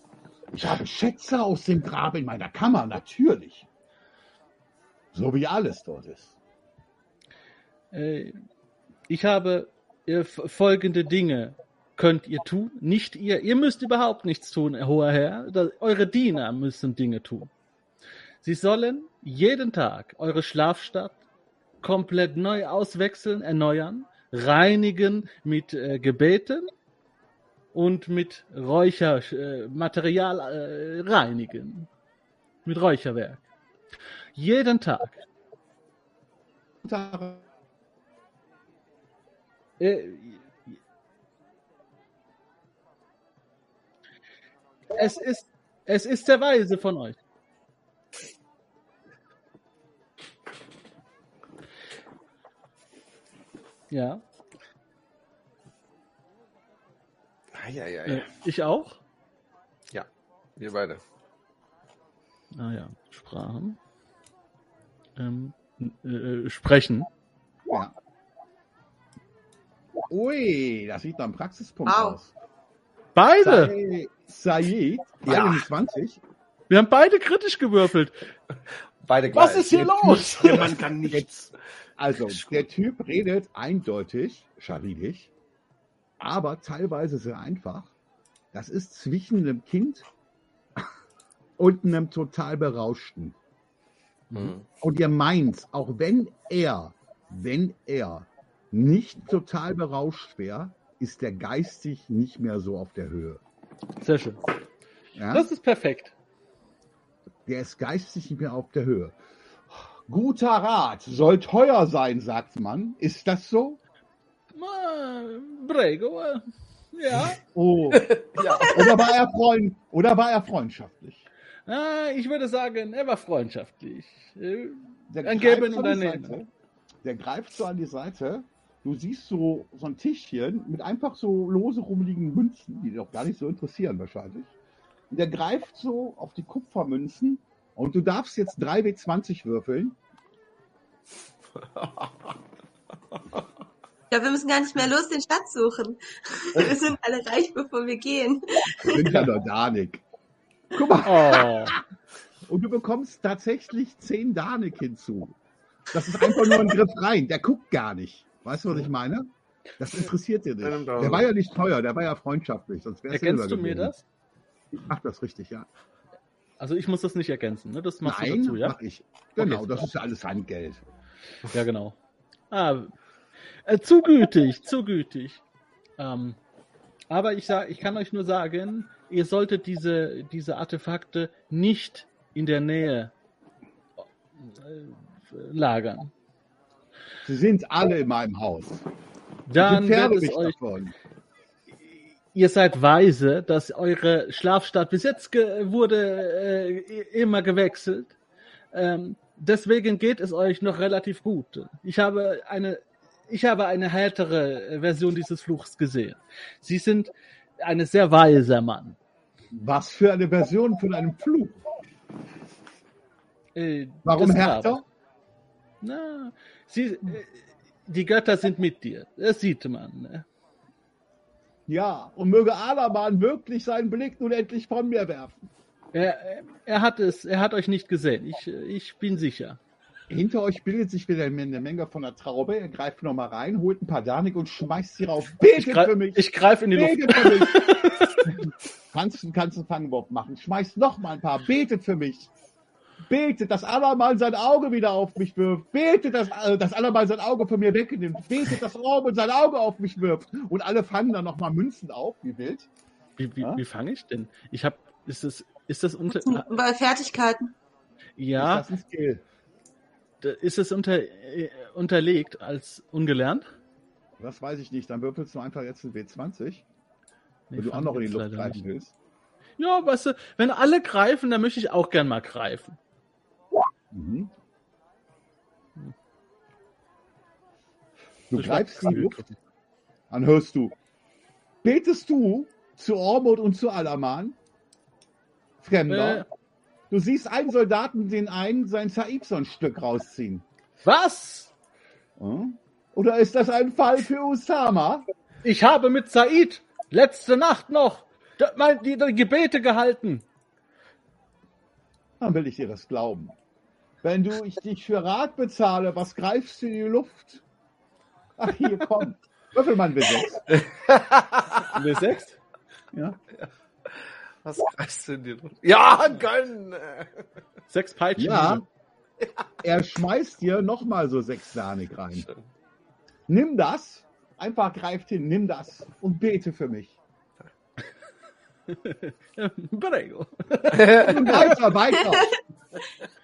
Ich habe Schätze aus dem Grab in meiner Kammer, natürlich. So wie alles dort ist. Äh, ich habe äh, folgende Dinge könnt ihr tun. Nicht ihr. Ihr müsst überhaupt nichts tun, hoher Herr. Da, eure Diener müssen Dinge tun. Sie sollen jeden Tag eure Schlafstadt komplett neu auswechseln, erneuern, reinigen mit äh, Gebeten und mit Räuchermaterial äh, äh, reinigen. Mit Räucherwerk. Jeden Tag. Äh, Es ist, es ist der Weise von euch. Ja, Eieiei. äh, ich auch. Ja, wir beide. Naja, Sprachen. Ähm, äh, sprechen. Ja. Ui, das sieht nach einem Praxispunkt Wow. aus. Beide! Sai- Said, Ja. 21. Wir haben beide kritisch gewürfelt. Beide gleich. Was ist hier los? Der Mann kann nichts. Also, der Typ redet eindeutig, scharidig, aber teilweise sehr einfach. Das ist zwischen einem Kind [LAUGHS] und einem total berauschten. Mhm. Und ihr meint, auch wenn er, wenn er nicht total berauscht wäre, ist der geistig nicht mehr so auf der Höhe. Sehr schön. Ja? Das ist perfekt. Der ist geistig nicht mehr auf der Höhe. Guter Rat soll teuer sein, sagt man. Ist das so? Ma, Prego. äh, Ja. Oh. Oder war er freund oder war er freundschaftlich? Ah, ich würde sagen, er war freundschaftlich. Der Ein greift Geben so und an ein die Nehmen. Seite. Der greift so an die Seite. Du siehst so, so ein Tischchen mit einfach so lose rumliegenden Münzen, die dich auch gar nicht so interessieren wahrscheinlich. Und der greift so auf die Kupfermünzen und du darfst jetzt 3W20 würfeln. Ja, wir müssen gar nicht mehr los den Schatz suchen. Wir sind alle reich, bevor wir gehen. Wir sind ja nur Danik. Guck mal, Oh, und du bekommst tatsächlich 10 Danik hinzu. Das ist einfach nur ein Griff rein. Der guckt gar nicht. Weißt du, was ich meine? Das interessiert dir Der nicht. Der war ja nicht teuer, der war ja freundschaftlich. Sonst wär's ergänzt Silber du mir das? Ich mach das richtig, ja. Also ich muss das nicht ergänzen, ne? Das machst Nein, du dazu, ja? mach ich. Genau, Okay. das ist ja alles Handgeld. Ja, genau. Ah, äh, zu gütig, zu gütig. Ähm, aber ich sag, ich kann euch nur sagen, ihr solltet diese, diese Artefakte nicht in der Nähe äh, lagern. Sie sind alle in meinem Haus. Dann wird es euch, davon. ihr seid weise, dass eure Schlafstadt bis jetzt ge wurde äh, immer gewechselt. Ähm, deswegen geht es euch noch relativ gut. Ich habe eine, ich habe eine härtere Version dieses Fluchs gesehen. Sie sind ein sehr weiser Mann. Was für eine Version von einem Fluch. Äh, Warum härter? Na, sie, äh, die Götter sind mit dir. Das sieht man. Ne? Ja, und möge Alaman wirklich seinen Blick nun endlich von mir werfen. Er, er hat es, er hat euch nicht gesehen. Ich, ich bin sicher. Hinter euch bildet sich wieder eine Menge von der Traube. Er greift nochmal rein, holt ein paar Danik und schmeißt sie rauf. Betet Ich, greif, für mich! ich greife in die Luft. Betet für mich! [LAUGHS] kannst, du kannst einen Fangwurf machen. Schmeißt noch mal ein paar. Betet für mich! Betet, dass Alaman sein Auge wieder auf mich wirft. Betet, dass, äh, dass Alaman sein Auge von mir wegnimmt. Betet, dass Robin sein Auge auf mich wirft. Und alle fangen dann nochmal Münzen auf, wie wild. Wie, wie, Ja? wie fange ich denn? Ich habe, ist das, ist das unter, Bei Fertigkeiten. ja, Ist das ein Skill? ist es unter, äh, unterlegt als ungelernt? Das weiß ich nicht. Dann würfelst du einfach jetzt ein W20, Nee, wenn du auch noch in die Luft greifen willst. Ja, weißt du, wenn alle greifen, dann möchte ich auch gern mal greifen. Mhm. Du Ich greifst die Luft, dann hörst du, betest du zu Ormod und zu Alaman? Fremder. Äh. Du siehst einen Soldaten den einen sein Saibson-Stück rausziehen. Was? Hm? Oder ist das ein Fall für Usama? Ich habe mit Said letzte Nacht noch die Gebete gehalten. Dann will ich dir das glauben. Wenn du ich dich für Rat bezahle, was greifst du in die Luft? Ach, hier, komm. Würfel mal ein W6. W6? Ja. Was greifst du in die Luft? Ja, gönn! Sechs Peitschen. Ja. Er schmeißt dir nochmal so sechs Sahnig rein. Nimm das. Einfach greift hin, nimm das und bete für mich. [LAUGHS] Prego. Und weiter, weiter. [LAUGHS]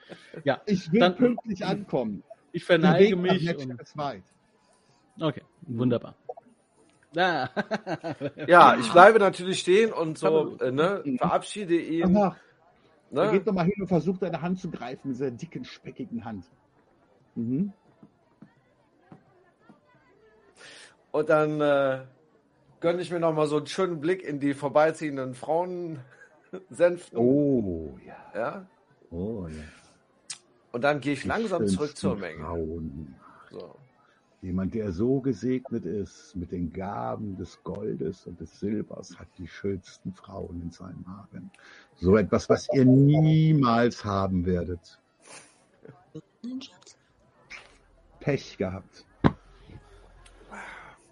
Ja, Ich will Dann- pünktlich ankommen. ich Der verneige mich. Okay, wunderbar. Ah. [LAUGHS] Ja, ich bleibe natürlich stehen und so, äh, ne, verabschiede ihn. Ach, er Ne? geht nochmal hin und versucht, deine Hand zu greifen, mit dieser dicken, speckigen Hand. Mhm. Und dann äh, gönne ich mir noch mal so einen schönen Blick in die vorbeiziehenden Frauen sänften. Oh, ja. Ja? Oh, ja. Und dann gehe ich Die langsam zurück zur Menge. Frauen. So. Jemand, der so gesegnet ist mit den Gaben des Goldes und des Silbers, hat die schönsten Frauen in seinem Haaren. So etwas, was ihr niemals haben werdet. Pech gehabt.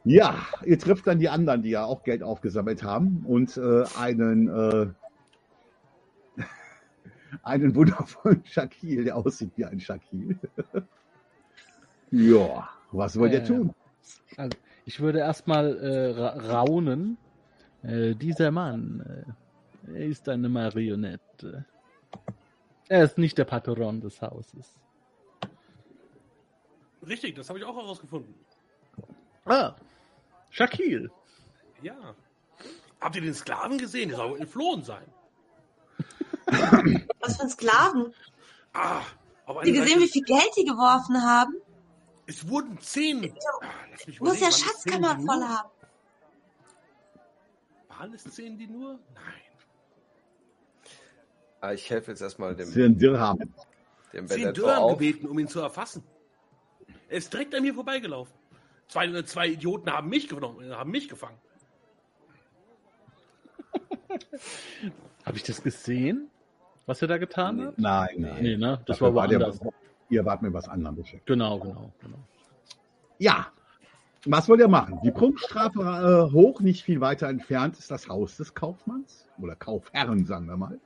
Ja, ihr trifft dann die anderen, die ja auch Geld aufgesammelt haben und äh, einen, äh, einen wundervollen [LAUGHS] Shakil, der aussieht wie ein Shakil. [LAUGHS] ja, was wollt ihr Äh, tun? Also, ich würde erstmal äh, ra raunen. Äh, dieser Mann, äh, er ist eine Marionette. Er ist nicht der Patron des Hauses. Richtig, das habe ich auch herausgefunden. Ah, Shakil. Ja. Habt ihr den Sklaven gesehen? Der soll entflohen sein. [LAUGHS] Was für ein Sklaven. Ah, auf Habt ihr gesehen, wie Seite- viel Geld die geworfen haben? Es wurden zehn. Ah, Du musst ja überlegen, waren es Schatzkammer zehn, die voll nur- haben. Waren es zehn, die nur? Nein. Ah, Ich helfe jetzt erstmal dem, sind Dirham. dem Zehn auf. gebeten, um ihn zu erfassen. Er ist direkt an mir vorbeigelaufen. Zwei, zwei Idioten haben mich genommen, haben mich gefangen. [LAUGHS] Habe ich das gesehen? Was er da getan hat? Nein, nein. Nee, ne? Das Dafür war der- woanders. Ihr wart mit was anderem beschäftigt. Genau, genau, genau. Ja. Was wollt ihr machen? Die Prunkstrafe äh, hoch, nicht viel weiter entfernt, ist das Haus des Kaufmanns. Oder Kaufherren, sagen wir mal.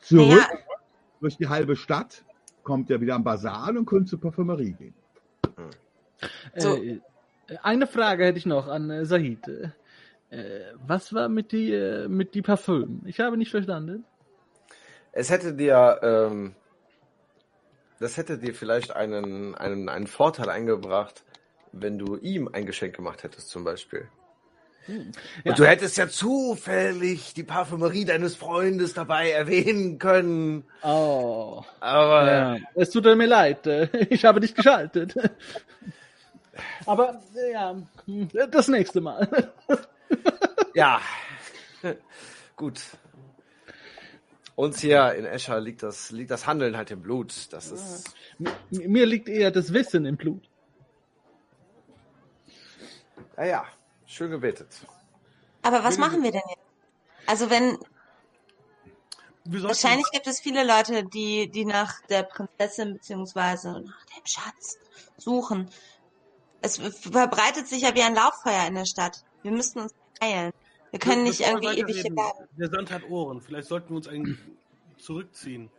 Zurück Naja. durch die halbe Stadt kommt ihr wieder am Basar an und könnt zur Parfümerie gehen. So. Äh, eine Frage hätte ich noch an äh, Sahid. Äh, was war mit die, äh, mit die Parfüm? Ich habe nicht verstanden. Es hätte dir, ähm, das hätte dir vielleicht einen, einen, einen Vorteil eingebracht, wenn du ihm ein Geschenk gemacht hättest, zum Beispiel. Ja. Und du hättest ja zufällig die Parfümerie deines Freundes dabei erwähnen können. Oh. Aber Ja, es tut mir leid, [LAUGHS] ich habe dich geschaltet. [LAUGHS] Aber ja, hm, das nächste Mal. Ja, [LAUGHS] gut. Uns hier in Escher liegt das, liegt das Handeln halt im Blut. Das ist, M- Mir liegt eher das Wissen im Blut. naja, schön gebetet. Aber was machen wir denn jetzt? Also wenn, wahrscheinlich gibt es viele Leute, die, die nach der Prinzessin beziehungsweise nach dem Schatz suchen. Es verbreitet sich ja wie ein Lauffeuer in der Stadt. Wir müssten uns eilen. Wir können nicht irgendwie ewig hier bleiben. Der Sand hat Ohren. Vielleicht sollten wir uns eigentlich zurückziehen.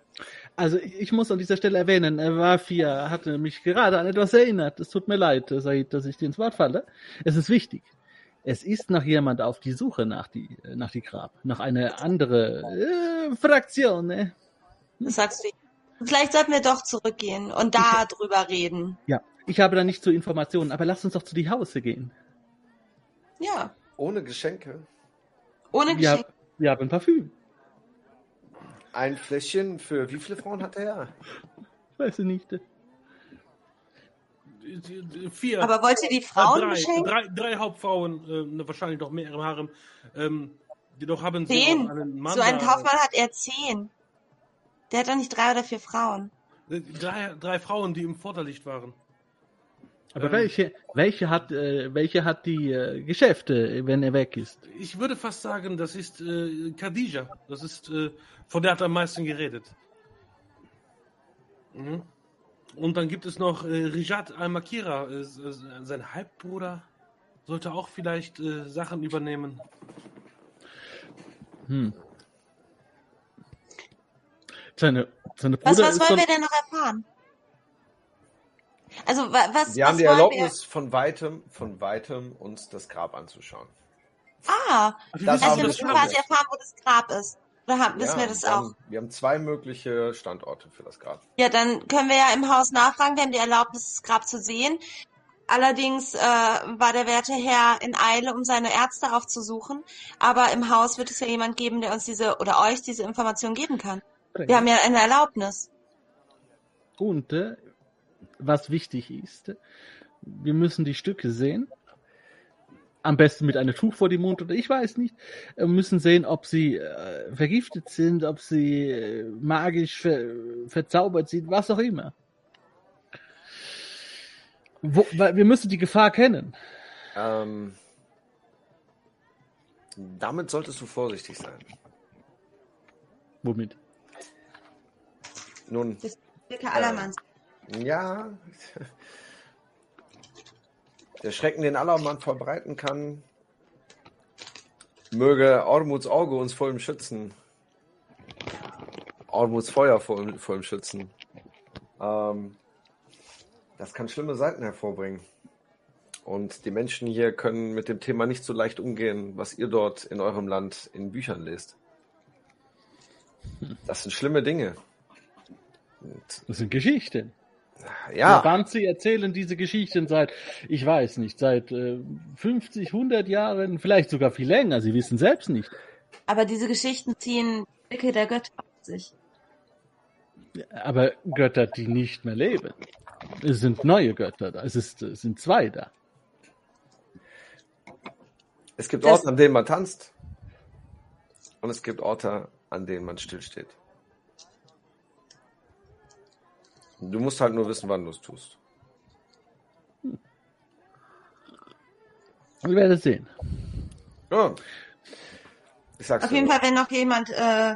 Also ich muss an dieser Stelle erwähnen, äh, Wafia hatte mich gerade an etwas erinnert. Es tut mir leid, äh, Said, dass ich dir ins Wort falle. Es ist wichtig. Es ist noch jemand auf die Suche nach die, äh, nach die Grab. Nach einer andere äh, Fraktion. Ne? Was sagst du? Vielleicht sollten wir doch zurückgehen und da drüber reden. Ja, ich habe da nicht so Informationen, aber lass uns doch zu die Hause gehen. Ja, Ohne Geschenke. ohne Wir, Geschenk. wir haben Parfüm. Ein Fläschchen für wie viele Frauen hat er? Weiß ich nicht. Vier. Aber wollt ihr die äh, Frauen drei, beschenken? drei, drei Hauptfrauen, äh, ne, wahrscheinlich noch mehr im Harem. Ähm, jedoch haben sie Zehn. einen Mann. So ein da- Kaufmann hat er zehn. Der hat doch nicht drei oder vier Frauen. äh, Drei, drei Frauen, die im Vorderlicht waren. Aber Ähm. welche, welche hat, äh, welche hat die äh, Geschäfte, wenn er weg ist? Ich würde fast sagen, das ist äh, Khadija. Das ist, äh, von der hat er am meisten geredet. Mhm. Und dann gibt es noch äh, Rijat Al-Makira, äh, äh, sein Halbbruder. Sollte auch vielleicht äh, Sachen übernehmen. Hm. Seine, seine Was, Bruder was ist wollen wir denn noch erfahren? Also wa- was, Wir was haben die Erlaubnis, von weitem, von weitem uns das Grab anzuschauen. Wir? Ah, Das also wir wir müssen schon. quasi erfahren, wo das Grab ist. Oder haben, wissen Ja, wir das wir auch? Haben, wir haben zwei mögliche Standorte für das Grab. Ja, dann können wir ja im Haus nachfragen. Wir haben die Erlaubnis, das Grab zu sehen. Allerdings äh, war der werte Herr in Eile, um seine Ärzte aufzusuchen. Aber im Haus wird es ja jemand geben, der uns diese oder euch diese Information geben kann. Wir haben ja eine Erlaubnis. Und äh, was wichtig ist, wir müssen die Stücke sehen. Am besten mit einem Tuch vor dem Mund oder ich weiß nicht. Wir müssen sehen, ob sie äh, vergiftet sind, ob sie äh, magisch ver verzaubert sind, was auch immer. Wo, weil wir müssen die Gefahr kennen. Ähm, damit solltest du vorsichtig sein. Womit? Nun, Wirke Allermanns. Ja, der Schrecken, den Allermann verbreiten kann, möge Ormuts Auge uns vor ihm schützen. Ormuts Feuer vor, ihm- vor ihm schützen. Ähm, das kann schlimme Seiten hervorbringen. Und die Menschen hier können mit dem Thema nicht so leicht umgehen, was ihr dort in eurem Land in Büchern lest. Das sind schlimme Dinge. Und, Das sind Geschichten. Ja, Die Banzi erzählen diese Geschichten seit, ich weiß nicht, seit äh, 50, 100 Jahren, vielleicht sogar viel länger. Sie wissen selbst nicht. Aber diese Geschichten ziehen Blicke der Götter auf sich. Aber Götter, die nicht mehr leben. Es sind neue Götter da. Es, ist, es sind zwei da. es gibt das- Orte, an denen man tanzt. Und es gibt Orte, an denen man stillsteht. Du musst halt nur wissen, wann du es tust. Wir werden sehen. Ja. Ich sag's Auf jeden Fall, wenn noch jemand äh,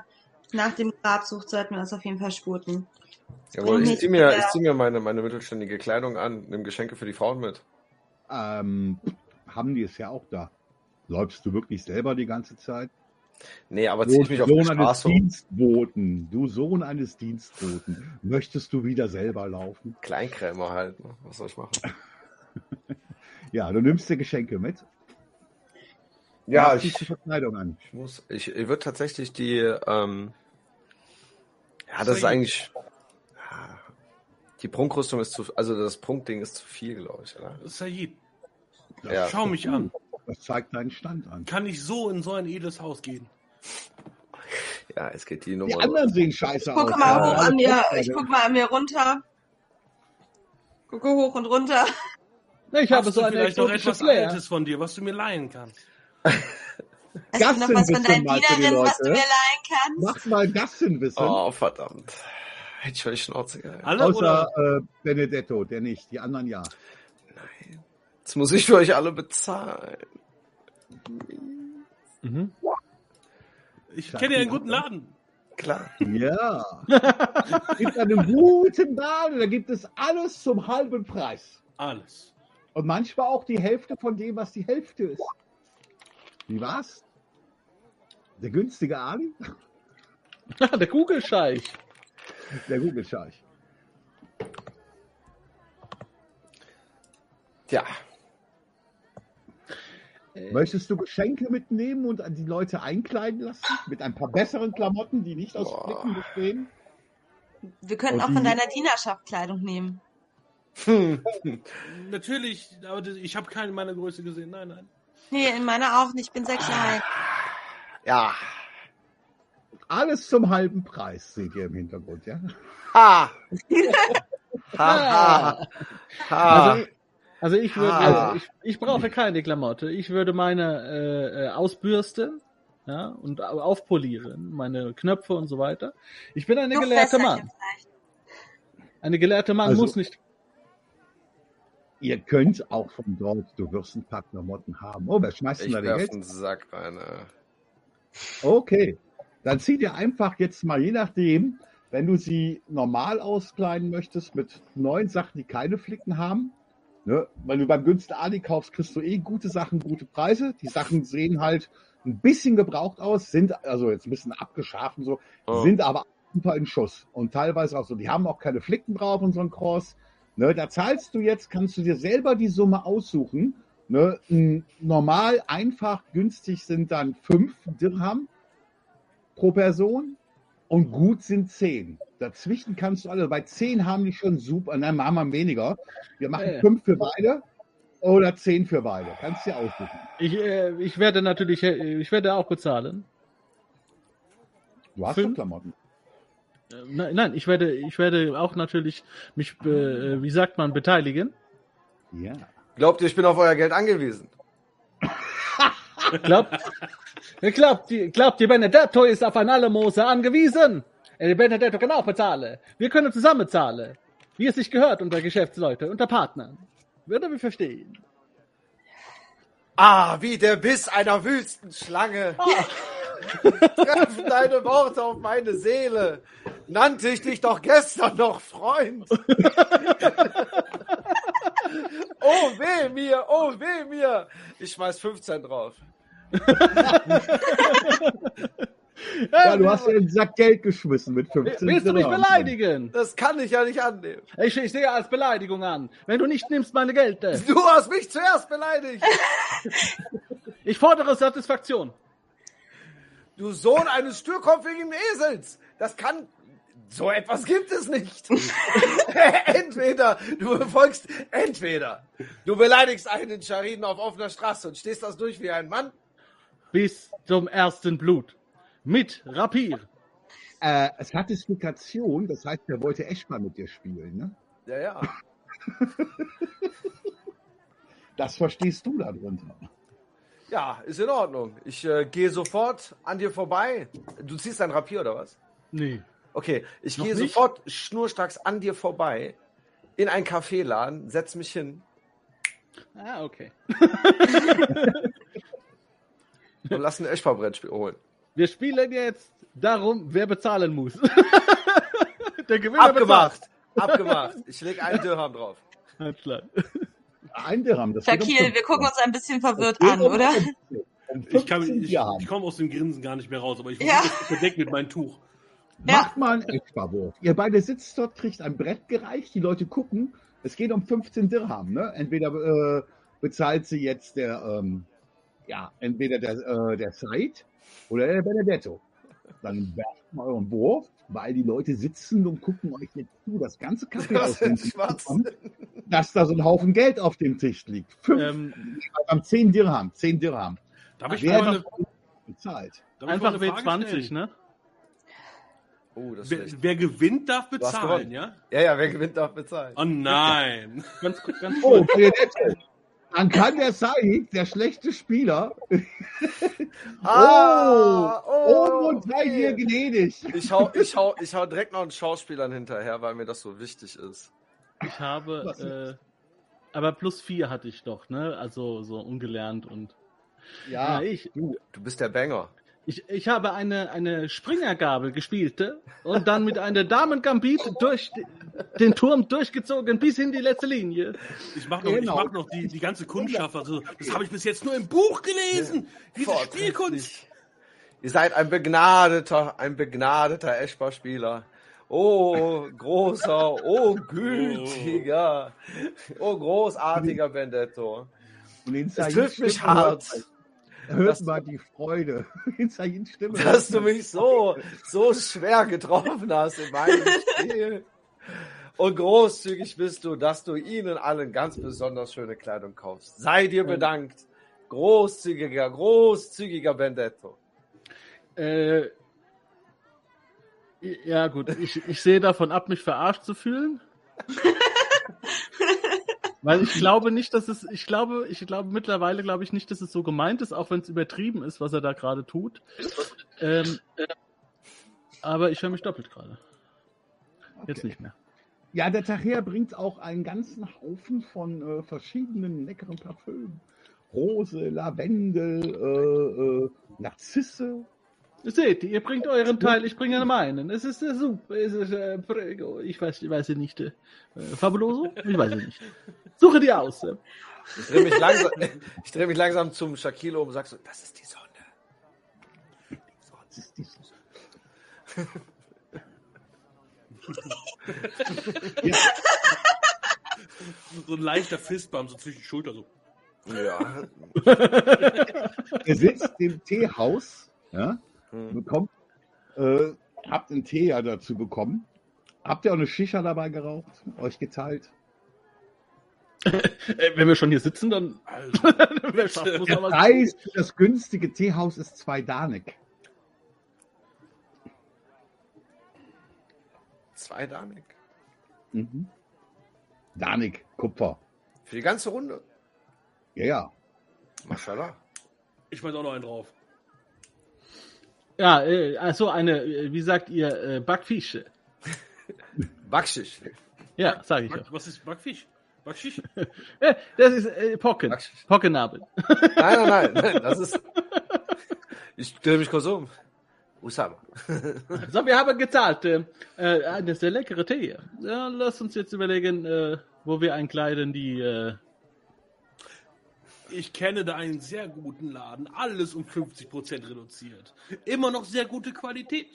nach dem Grab sucht, sollten wir uns auf jeden Fall sputen. Jawohl, ich nicht zieh mir, ich zieh mir meine, meine mittelständige Kleidung an, nimm Geschenke für die Frauen mit. Ähm, haben die es ja auch da. Läufst du wirklich selber die ganze Zeit? Nee, aber zieh ich mich auf die Sohn eines Straße um. Dienstboten, du Sohn eines Dienstboten, möchtest du wieder selber laufen? Kleinkrämer halt. Ne? Was soll ich machen? [LAUGHS] Ja, du nimmst dir Geschenke mit. Ja, ich, die Verkleidung an. ich muss, ich, ich würde tatsächlich die, ähm, ja, das ist eigentlich, ja, die Prunkrüstung ist zu, also das Prunkding ist zu viel, glaube ich, oder? Said, Das Ja. schau mich gut. an. Das zeigt deinen Stand an. Kann ich so in so ein edles Haus gehen? Ja, es geht die Die Nummer. anderen sehen scheiße Gucke aus. mal Ja, hoch an mir, ich guck mal an mir runter. Gucke hoch und runter. Ich Hast habe so du eine vielleicht noch etwas Flair. Altes von dir, was du mir leihen kannst? Hast du noch was von deinen die Dienerinnen, was du mir leihen kannst? Mach mal Gassenwissen. Oh, verdammt. Hätte ich die Schnauze gehalten. Alle Außer oder? äh, Benedetto, der nicht, die anderen ja. Jetzt muss ich für euch alle bezahlen. Mhm. Ich kenne ja einen guten Laden. Klar. Ja. Es [LAUGHS] gibt einen guten Laden, da gibt es alles zum halben Preis. Alles. Und manchmal auch die Hälfte von dem, was die Hälfte ist. Wie war's? Der günstige Ali? [LAUGHS] Der Kugelscheich. Der Google-Scheich. Ja. Möchtest du Geschenke mitnehmen und an die Leute einkleiden lassen? Mit ein paar besseren Klamotten, die nicht aus Boah. Flicken bestehen? Wir könnten Und auch von deiner Dienerschaft Kleidung nehmen. [LAUGHS] Natürlich, aber ich habe keine meiner Größe gesehen. Nein, nein. Nee, in meiner auch nicht. Ich bin sehr klein. Ja. Alles zum halben Preis seht ihr im Hintergrund, ja? Ha! [LAUGHS] ha, ha, ha. Also, also ich würde, Ah. ich, ich brauche keine Klamotte. Ich würde meine äh, äh, ausbürsten, ja, und au- aufpolieren, meine Knöpfe und so weiter. Ich bin eine Noch gelehrte Mann. Eine gelehrte Mann Also- muss nicht. Ihr könnt auch von dort, du wirst ein paar Klamotten haben. Oh, wer schmeißt denn Ich da die werf Geld? einen Sack rein. äh. Okay. Dann zieht ihr einfach jetzt mal, je nachdem, wenn du sie normal auskleiden möchtest mit neuen Sachen, die keine Flicken haben. Ne? Wenn du beim günstigen Ali kaufst, kriegst du eh gute Sachen, gute Preise. Die Sachen sehen halt ein bisschen gebraucht aus, sind also jetzt ein bisschen abgeschaft und so, Oh. sind aber super in Schuss. Und teilweise auch so, die haben auch keine Flicken drauf und so ein Cross. Ne? Da zahlst du jetzt, kannst du dir selber die Summe aussuchen. Ne? Normal, einfach, günstig sind dann fünf Dirham pro Person und gut sind zehn. Dazwischen kannst du alle, bei zehn haben die schon super, nein, machen wir weniger. Wir machen ja. fünf für beide oder zehn für beide. Kannst du dir aussuchen. Ich, äh, ich werde natürlich, äh, ich werde auch bezahlen. Du hast Fünf? Klamotten. Äh, Nein, nein, ich werde, ich werde auch natürlich mich, äh, wie sagt man, beteiligen. Ja. Glaubt ihr, ich bin auf euer Geld angewiesen? Glaubt, glaubt, ihr- glaubt ihr, Benedetto ist auf ein Almosen angewiesen? Äh, Benedetto kann auch bezahlen. Wir können zusammen zahlen. Wie es sich gehört unter Geschäftsleute, unter Partnern. Würde wir verstehen. Ah, wie der Biss einer Wüstenschlange. [LAUGHS] Treffen deine Worte auf meine Seele. Nannte ich dich doch gestern noch Freund. [LAUGHS] oh weh mir, oh weh mir. Ich schmeiß 15 drauf. Ja, du hast ja einen Sack Geld geschmissen mit 15 Willst du mich beleidigen? Das kann ich ja nicht annehmen. Ich, ich sehe als Beleidigung an. Wenn du nicht nimmst meine Geld, Du hast mich zuerst beleidigt. [LAUGHS] ich fordere Satisfaktion. Du Sohn eines stürkopfigen Esels. Das kann. So etwas gibt es nicht. [LAUGHS] [LAUGHS] entweder du befolgst, entweder du beleidigst einen Schariden auf offener Straße und stehst das durch wie ein Mann. Bis zum ersten Blut. Mit Rapier. Äh, es hat Displikation, das heißt, er wollte echt mal mit dir spielen. Ne? Ja, ja. [LAUGHS] Das verstehst du darunter. Ja, ist in Ordnung. Ich äh, gehe sofort an dir vorbei. Du ziehst dein Rapier oder was? Nee. Okay, ich Noch gehe nicht? sofort schnurstracks an dir vorbei in einen Kaffeeladen, setz mich hin Ah, okay. [LAUGHS] und lass ein Eschbarbrettspiel holen. Wir spielen jetzt darum, wer bezahlen muss. [LAUGHS] Der Gewinner Abgemacht. Abgemacht. Ich leg einen Dirham drauf. bezahlt. Alles klar. Ein Dirham, das um Shakil, wir 15. gucken uns ein bisschen verwirrt an, um oder? 15. Ich, kann, 15 ich, ich komme aus dem Grinsen gar nicht mehr raus, aber ich Ja. versuche das bedeckt mit meinem Tuch. Ja. Macht mal einen Eschbarwurf. Ihr beide sitzt dort, kriegt ein Brett gereicht, die Leute gucken. Es geht um 15 Dirham. Ne? Entweder äh, bezahlt sie jetzt der, ähm, ja, entweder der, äh, der Said oder der Benedetto. Dann werft mal euren Wurf, weil die Leute sitzen und gucken euch nicht zu. Das ganze Kaffee Das aus dem schwarz. dass da so ein Haufen Geld auf dem Tisch liegt. Fünf, Ähm, am 10 Dirham, 10 Dirham. Darf ich Wer mal eine, bezahlt? einfach mal eine Frage W20, stellen? ne? Oh, das ist Wer, wer gewinnt, darf bezahlen, ja? Ja, ja, wer gewinnt, darf bezahlen. Oh nein. Ganz, ganz Oh. Benedetto. Dann kann der Said, der schlechte Spieler, [LAUGHS] Ah, oh, und sei okay. dir gnädig. Ich hau, ich, hau, ich hau direkt noch einen Schauspielern hinterher, weil mir das so wichtig ist. Ich habe, äh, aber plus vier hatte ich doch, ne? Also so ungelernt und. Ja, Ja, ich, du, Du bist der Banger. Ich, ich habe eine, eine Springergabel gespielt äh, und dann mit einer Damengambit durch den Turm durchgezogen bis in die letzte Linie. Ich mache noch, ich Genau. mach noch die, die ganze Kundschaft. Also, das habe ich bis jetzt nur im Buch gelesen. Diese. Spielkunst. Ihr seid ein begnadeter, ein begnadeter Eschbar-Spieler. Oh, großer, oh, gütiger, oh, großartiger den Es trifft mich hart. Hört mal die Freude [LAUGHS] in Sayins Stimme. dass du mich so, so schwer getroffen hast in meinem [LAUGHS] Spiel. Und großzügig bist du, dass du ihnen allen ganz besonders schöne Kleidung kaufst. Sei dir bedankt. Großzügiger, großzügiger Vendetto. Äh, ja, gut, ich, ich sehe davon ab, mich verarscht zu fühlen. [LAUGHS] Weil ich [LAUGHS] glaube nicht, dass es, ich glaube, ich glaube mittlerweile glaube ich nicht, dass es so gemeint ist, auch wenn es übertrieben ist, was er da gerade tut. Ähm, äh, aber ich höre mich doppelt gerade. Jetzt Okay. nicht mehr. Ja, der Tacher bringt auch einen ganzen Haufen von äh, verschiedenen leckeren Parfümen. Rose, Lavendel, äh, äh, Narzisse. Seht, ihr bringt euren Teil, ich bringe meinen. Es ist äh, super. Es ist, äh, prego. ich weiß, ich weiß nicht. Äh, Fabuloso? Ich weiß es nicht. Suche die aus. Äh. Ich drehe mich langsam, [LAUGHS] ich drehe mich langsam zum Shaquille um und sag so, das ist die Sonne. Was ist dies? ja, So ein leichter Fistbump, so zwischen die Schulter, so. Ja. [LAUGHS] ihr sitzt im Teehaus, ja, Hm. bekommt, äh, habt einen Tee ja dazu bekommen. Habt ihr auch eine Shisha dabei geraucht? Euch geteilt? [LAUGHS] Äh, wenn wir schon hier sitzen, dann. Also, [LAUGHS] schafft, Der Preis für das günstige Teehaus ist zwei Danik. Zwei Danik. Mhm. Danik, Kupfer. Für die ganze Runde. Ja, ja. Mashallah. ich weiß auch noch einen drauf. Ja, äh, also eine, äh, wie sagt ihr, äh, Backfische. [LAUGHS] Backschisch. Ja, sage ich Back, auch. was ist Backfisch? Backschisch? [LAUGHS] Das ist äh, Pocken. Backschisch. Pockennabel. Nein, nein, nein, nein, das ist. [LAUGHS] Ich drehe mich kurz um. Usama. So, wir haben gezahlt. Äh, eine sehr leckere Tee. Ja, lass uns jetzt überlegen, äh, wo wir einkleiden, die. Äh, Ich kenne da einen sehr guten Laden, alles um 50% reduziert. Immer noch sehr gute Qualität.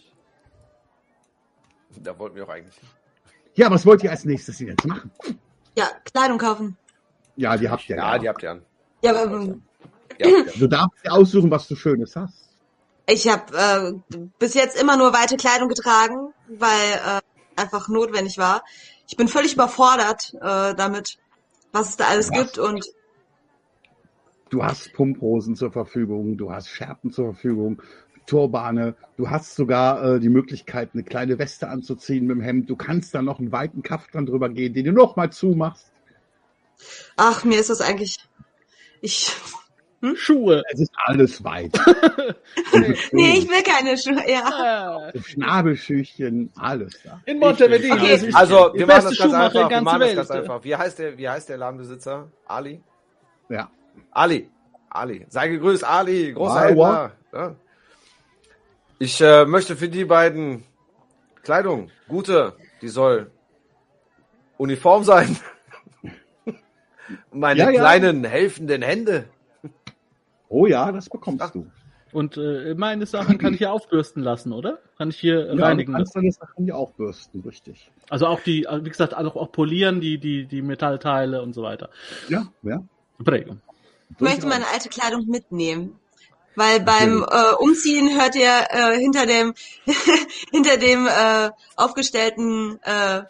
Da wollten wir auch eigentlich. Ja, was wollt ihr als nächstes jetzt machen? Ja, Kleidung kaufen. Ja, die habt ihr. Ja, die habt ihr an. Ja, aber ähm, Die habt ihr an. Du darfst dir aussuchen, was du Schönes hast. ich habe äh, bis jetzt immer nur weite Kleidung getragen, weil äh, einfach notwendig war. Ich bin völlig überfordert äh, damit, was es da alles Was? gibt und Du hast Pumprosen zur Verfügung, du hast Schärpen zur Verfügung, Turbane, du hast sogar äh, die Möglichkeit, eine kleine Weste anzuziehen mit dem Hemd. Du kannst dann noch einen weiten Kaftan drüber gehen, den du noch mal zumachst. ach, mir ist das eigentlich. Ich. Schuhe. Es ist alles weit. [LAUGHS] Nee, ich will keine Schuhe. Ja. Äh, Schnabelschüchchen, alles da. in Montevideo. Okay. Also, wir machen das ganz einfach. in Wir machen das Welt. ganz einfach. Wie heißt der, wie heißt der Ladenbesitzer? Ali? Ja. Ali. Ali. Sei gegrüßt, Ali. Großer Aua. Händler. Ja. Ich äh, möchte für die beiden Kleidung, gute, die soll Uniform sein. [LAUGHS] Meine Ja, ja. kleinen helfenden Hände. Oh ja, das bekommst du. Und äh, meine Sachen kann ich hier aufbürsten lassen, oder? Kann ich hier Ja, reinigen du kannst lassen? deine Sachen ja auch bürsten, richtig. Also auch die, wie gesagt, auch, auch polieren, die, die, die Metallteile und so weiter. Ja, ja. Prägung. Ich möchte meine alte Kleidung mitnehmen. Weil beim äh, Umziehen hört ihr äh, hinter dem [LAUGHS] hinter dem äh, aufgestellten äh,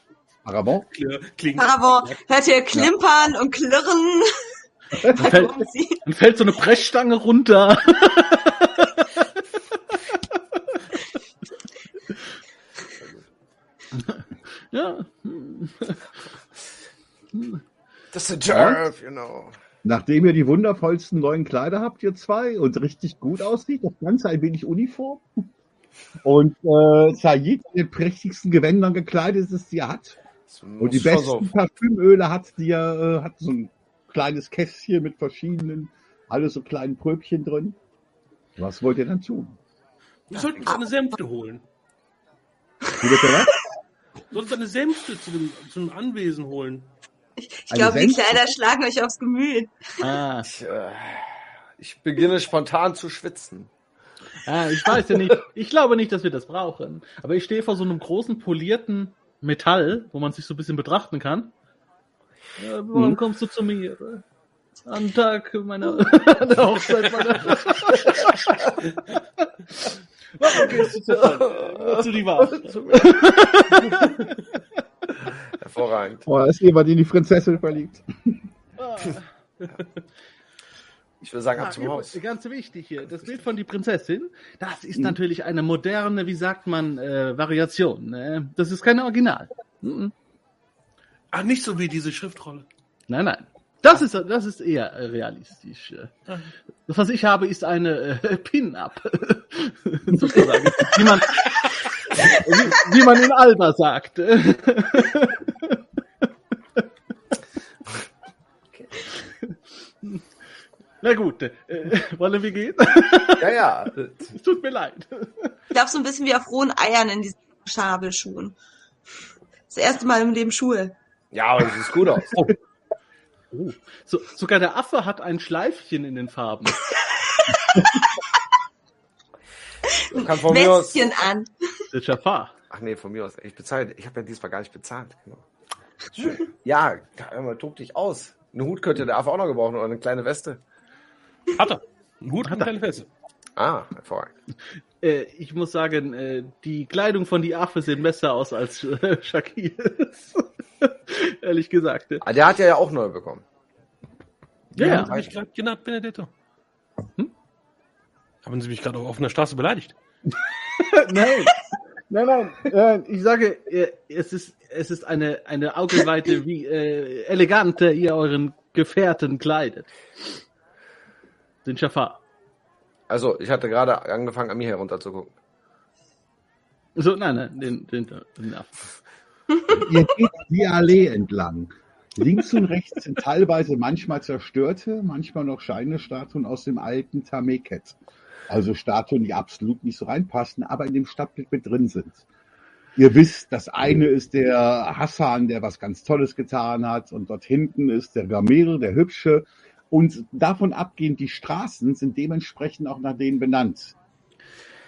Paravent? Paravent hört ihr klimpern und klirren [LAUGHS] beim fällt- Umziehen. Dann fällt so eine Brechstange runter. [LAUGHS] ja. Das ist a Jerv, you know. Nachdem ihr die wundervollsten neuen Kleider habt, ihr zwei, und richtig gut aussieht, das Ganze ein wenig Uniform. Und äh, Sayid in den prächtigsten Gewändern gekleidet ist, es, die er hat. Und die besten. Parfümöle hat, die er äh, hat so ein kleines Kästchen mit verschiedenen, alle so kleinen Pröbchen drin. Was wollt ihr dann tun? Wir sollten uns eine Sänfte holen. Wie bitte was? Wir sollten uns eine Sänfte zu dem, zu dem Anwesen holen. Ich Eine glaube, die? Kleider schlagen euch aufs Gemüt. Ah, Ich, äh, ich beginne spontan zu schwitzen. ah, ich weiß ja nicht. Ich glaube nicht, dass wir das brauchen. Aber ich stehe vor so einem großen polierten Metall, wo man sich so ein bisschen betrachten kann. Äh, warum Mhm. kommst du zu mir? Am Tag meiner [LAUGHS] der Hochzeit meiner [LAUGHS] Warum gehst du zu, [LAUGHS] zu die Wahl? [LAUGHS] Hervorragend. Oh, da ist jemand in die Prinzessin verliebt. [LAUGHS] Ich würde sagen, ab Ah, zum Haus. Ganz wichtig hier, das Bild von die Prinzessin, das ist Mhm. natürlich eine moderne, wie sagt man, äh, Variation. Ne? Das ist kein Original. Mhm. Ach, nicht so wie diese Schriftrolle. Nein, nein. Das ist, das ist eher realistisch. Das, was ich habe, ist eine äh, [LAUGHS] Pin-Up. [LAUGHS] Sozusagen. Wie man, wie, [LAUGHS] wie man in Alba sagt. Na gut, äh, wollen wir gehen? Ja, ja. Es tut mir leid. Ich glaube, so ein bisschen wie auf rohen Eiern in diesen Schnabelschuhen. Das erste Mal im Leben Schuhe. Ja, aber das sieht gut aus. Oh. So, sogar der Affe hat ein Schleifchen in den Farben. [LAUGHS] Kann von mir aus. Westchen an. Der Jafar. Ach nee, von mir aus. Ich bezahle. Ich habe ja diesmal gar nicht bezahlt. Genau. Schön. Ja, mal, tob dich aus. Einen Hut könnte der Affe auch noch gebrauchen oder eine kleine Weste. Hat er. Ein Hut und keine Fesse. Ah, hervorragend. Äh, ich muss sagen, äh, die Kleidung von die Affe sieht besser aus als äh, Shakirs. [LAUGHS] Ehrlich gesagt. äh. Ah, der hat ja ja auch neu bekommen. Ja, ja. Hab ich gerade genannt, Benedetto. Hm? Haben Sie mich gerade auf offener Straße beleidigt? [LAUGHS] Nein. Nein, nein. Äh, ich sage, äh, es ist, es ist eine, eine Augenweite, wie äh, elegant ihr euren Gefährten kleidet. Den Jafar. Also, ich hatte gerade angefangen, an mir herunter zu gucken. So, nein, nein, den, den, den Affen. Ihr geht die Allee entlang. Links und rechts sind teilweise manchmal zerstörte, manchmal noch scheine Statuen aus dem alten Tameket. Also Statuen, die absolut nicht so reinpassen, aber in dem Stadtbild mit drin sind. Ihr wisst, das eine ist der Hassan, der was ganz Tolles getan hat, und dort hinten ist der Gamir, der Hübsche. Und davon abgehend, die Straßen sind dementsprechend auch nach denen benannt.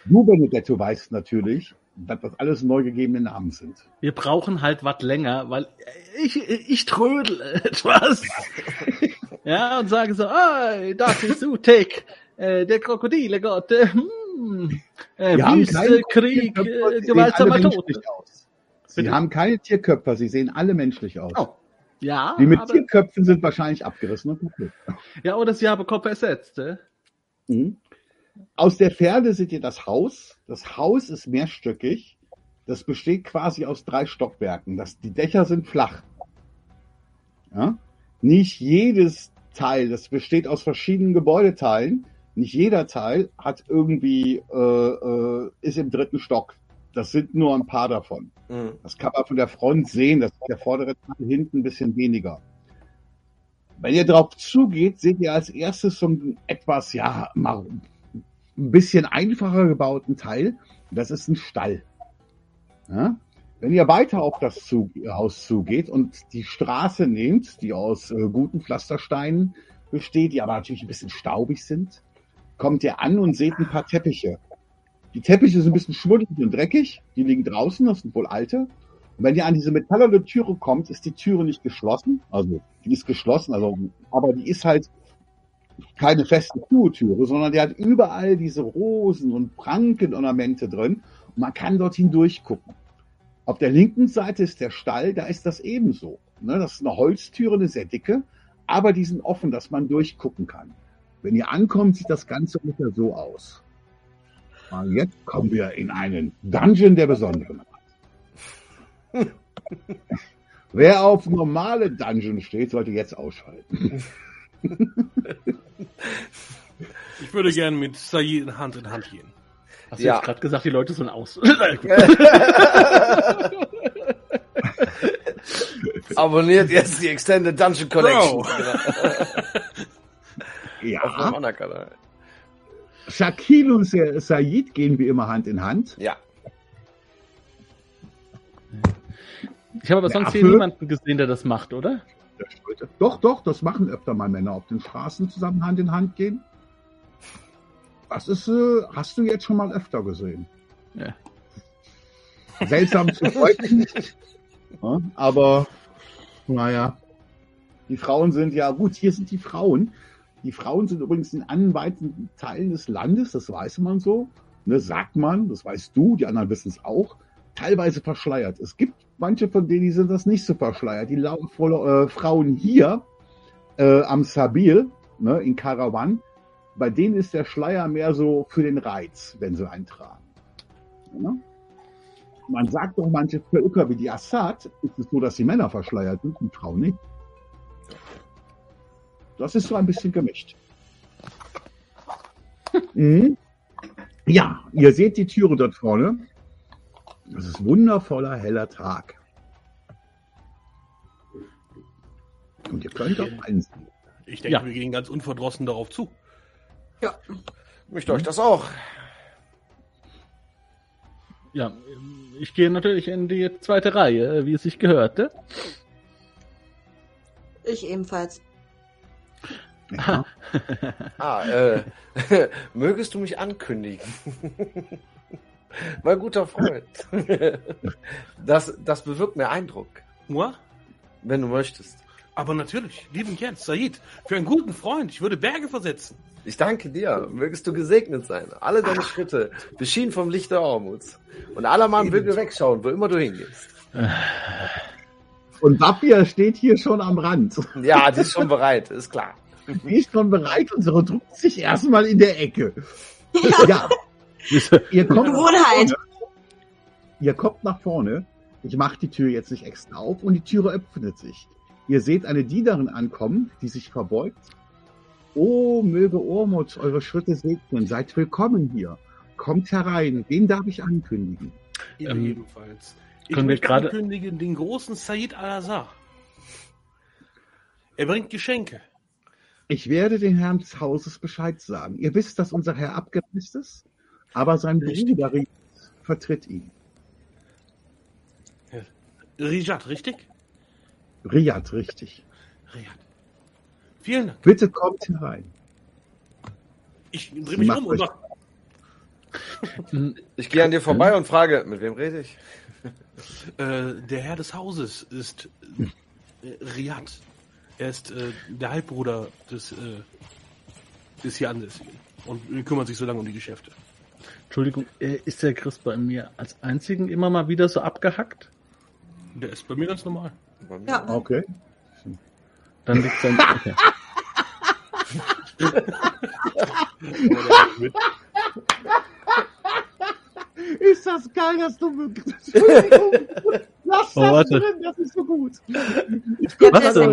Du, Benedetto, weißt natürlich, dass das alles neu gegebene Namen sind. Wir brauchen halt was länger, weil ich, ich trödel [LAUGHS] etwas. [LAUGHS] ja, und sage so, ah, das ist Utek, äh, der Krokodile-Gott, äh, hm, äh, Wüste, Krieg, Tierköpfe, äh, sie sehen gewaltsamer alle Tod. menschlich aus. Sie Bitte? haben keine Tierköpfe, sie sehen alle menschlich aus. Oh. Ja, Die mit aber, Tierköpfen sind wahrscheinlich abgerissen. und kaputt. ja, oder sie haben Kopf ersetzt. Äh? Mhm. Aus der Ferne seht ihr das Haus. Das Haus ist mehrstöckig. Das besteht quasi aus drei Stockwerken. Das, die Dächer sind flach. Ja? Nicht jedes Teil, das besteht aus verschiedenen Gebäudeteilen. Nicht jeder Teil hat irgendwie äh, äh, ist im dritten Stock. Das sind nur ein paar davon. Mhm. Das kann man von der Front sehen, das ist der vordere Teil hinten ein bisschen weniger. Wenn ihr drauf zugeht, seht ihr als erstes so einen etwas, ja, ein bisschen einfacher gebauten Teil. Das ist ein Stall. Ja? Wenn ihr weiter auf das zu Haus zugeht und die Straße nehmt, die aus äh, guten Pflastersteinen besteht, die aber natürlich ein bisschen staubig sind, kommt ihr an und seht ein paar Teppiche. Die Teppiche sind ein bisschen schmuddelig und dreckig. Die liegen draußen, das sind wohl alte. Und wenn ihr an diese metallerne Türe kommt, ist die Türe nicht geschlossen. Also, die ist geschlossen, also, aber die ist halt keine feste Türe, sondern die hat überall diese Rosen und Prankenornamente drin. Und man kann dort hindurchgucken. Auf der linken Seite ist der Stall, da ist das ebenso. Ne, das ist eine Holztüre, eine sehr dicke, aber die sind offen, dass man durchgucken kann. Wenn ihr ankommt, sieht das Ganze ungefähr so aus. Und jetzt kommen wir in einen Dungeon der besonderen. [LAUGHS] Wer auf normale Dungeon steht, sollte jetzt ausschalten. [LAUGHS] Ich würde gerne mit Said Hand in Hand gehen. Hast du Ja. jetzt gerade gesagt, die Leute sollen aus. [LAUGHS] [LAUGHS] Abonniert jetzt die Extended Dungeon Collection. [LAUGHS] Auf Ja, Kanal. Shakil und Sa- Said gehen wie immer Hand in Hand. Ja. Ich habe aber sonst hier niemanden gesehen, der das macht, oder? Doch, doch, das machen öfter mal Männer auf den Straßen zusammen Hand in Hand gehen. Das ist, äh, hast du jetzt schon mal öfter gesehen. Ja. Seltsam zu [LAUGHS] deuten. ja, aber, naja. Die Frauen sind ja, gut, hier sind die Frauen. Die Frauen sind übrigens in anderen weiten Teilen des Landes, das weiß man so. Ne, sagt man, das weißt du, die anderen wissen es auch, teilweise verschleiert. Es gibt manche von denen, die sind das nicht so verschleiert. Die lau- voll- äh, Frauen hier äh, am Sabil, ne, in Karawan, bei denen ist der Schleier mehr so für den Reiz, wenn sie einen tragen. Ja? Man sagt doch, manche Völker wie die Assad ist es so, dass die Männer verschleiert sind und Frauen nicht. Das ist so ein bisschen gemischt. [LAUGHS] Mhm. Ja, ihr seht die Türe dort vorne. Das ist wundervoller, heller Tag. Und ihr könnt auch einsehen. Ich denke, Ja. wir gehen ganz unverdrossen darauf zu. Möchte euch das auch. Ja, ich gehe natürlich in die zweite Reihe, wie es sich gehörte. Ich ebenfalls. Ja. Ah, äh, [LAUGHS] mögest du mich ankündigen? [LAUGHS] mein guter Freund. das, das bewirkt mir Eindruck, Moi? wenn du möchtest. Aber natürlich, lieben Jens, Said, für einen guten Freund, ich würde Berge versetzen. Ich danke dir. Mögest du gesegnet sein. Alle deine Schritte beschienen vom Licht der Ormuts. Und aller Mann will mir wegschauen, wo immer du hingehst. Und Wappia steht hier schon am Rand. Ja, die ist schon bereit, ist klar. Die ist schon bereit und so drückt sich erstmal in der Ecke. Ja, [LAUGHS] ihr kommt, nach Gewohnheit. vorne. ihr kommt nach vorne. Ich mache die Tür jetzt nicht extra auf und die Türe öffnet sich. Ihr seht eine Dienerin ankommen, die sich verbeugt. Oh, möge Ormut eure Schritte segnen. Seid willkommen hier. Kommt herein. Wen darf ich ankündigen? Ihr Ähm, ebenfalls. Ich können wir gerade- ankündigen den großen Said Al-Azhar. Er bringt Geschenke. Ich werde den Herrn des Hauses Bescheid sagen. Ihr wisst, dass unser Herr abgereist ist, aber sein. Bruder vertritt ihn. Rijat, richtig? Riyad, richtig. Riyad. Vielen Dank. Bitte kommt herein. Ich drehe mich um und sag, [LAUGHS] Ich gehe an dir vorbei und frage, mit wem rede ich? äh, der Herr des Hauses ist äh, Riyad. Er ist äh, der Halbbruder des, des hier Ansässigen und kümmert sich so lange um die Geschäfte. Entschuldigung, äh, ist der Chris bei mir als einzigen immer mal wieder so abgehackt? Der ist bei mir ganz normal. Bei mir? Ja. Okay. Dann liegt dann. Okay. [LAUGHS] Ist das geil, dass du wirklich. Entschuldigung. Lass das Oh, warte. drin, das ist so gut. Ich Was das denn?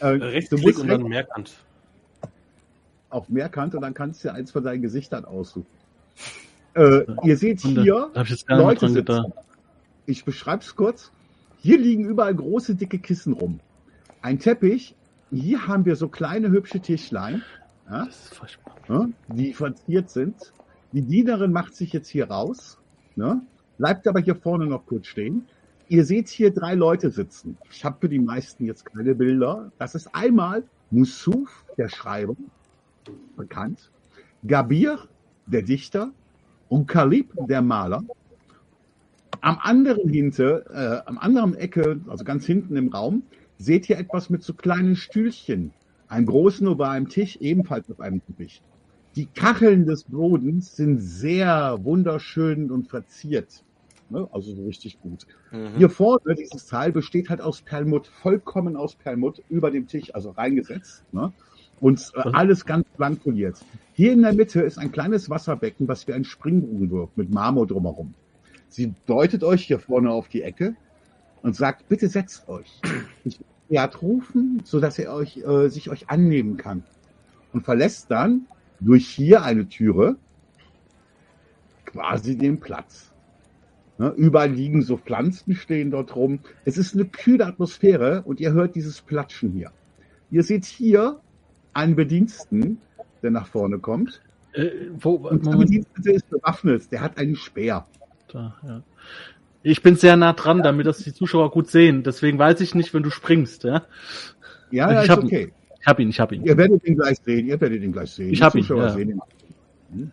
Äh, du Rechtsklick und dann rechts Auf Mehrkant und dann kannst du dir eins von deinen Gesichtern aussuchen. Äh, ihr seht hier Leute sitzen. Ich beschreib's kurz. Hier liegen überall große, dicke Kissen rum. Ein Teppich. Hier haben wir so kleine, hübsche Tischlein, ja, ne, die verziert sind. Die Dienerin macht sich jetzt hier raus, ne, bleibt aber hier vorne noch kurz stehen. Ihr seht hier drei Leute sitzen. Ich habe für die meisten jetzt keine Bilder. Das ist einmal Musuf, der Schreiber, bekannt. Gabir, der Dichter. Und Kalib, der Maler. Am anderen hinter, äh, am anderen Ecke, also ganz hinten im Raum, seht ihr etwas mit so kleinen Stühlchen. Einen großen ovalen Tisch, ebenfalls auf einem Teppich. Die Kacheln des Bodens sind sehr wunderschön und verziert. Ne? Also so richtig gut. Mhm. Hier vorne, dieses Teil besteht halt aus Perlmutt, vollkommen aus Perlmutt, über dem Tisch, also reingesetzt. Ne? Und äh, alles ganz blank poliert. Hier in der Mitte ist ein kleines Wasserbecken, was wie ein Springbrunnen wirkt, mit Marmor drumherum. Sie deutet euch hier vorne auf die Ecke und sagt, bitte setzt euch. Ich werde rufen, sodass er euch, äh, sich euch annehmen kann. Und verlässt dann durch hier eine Türe quasi den Platz. Ne, überall liegen so Pflanzen, stehen dort rum. Es ist eine kühle Atmosphäre und ihr hört dieses Platschen hier. Ihr seht hier einen Bediensten, der nach vorne kommt. Äh, wo, Und der Bedienstete ist bewaffnet. Der hat einen Speer. da, ja. Ich bin sehr nah dran, damit das die Zuschauer gut sehen. Deswegen weiß ich nicht, wenn du springst. Ja? Ja, ja, Ich ist hab- okay. Ich hab ihn, ich hab ihn. Ihr werdet ihn gleich sehen. Ihr werdet ihn gleich sehen. Ich Die hab ihn, Zuschauer ja. sehen ihn. Hm.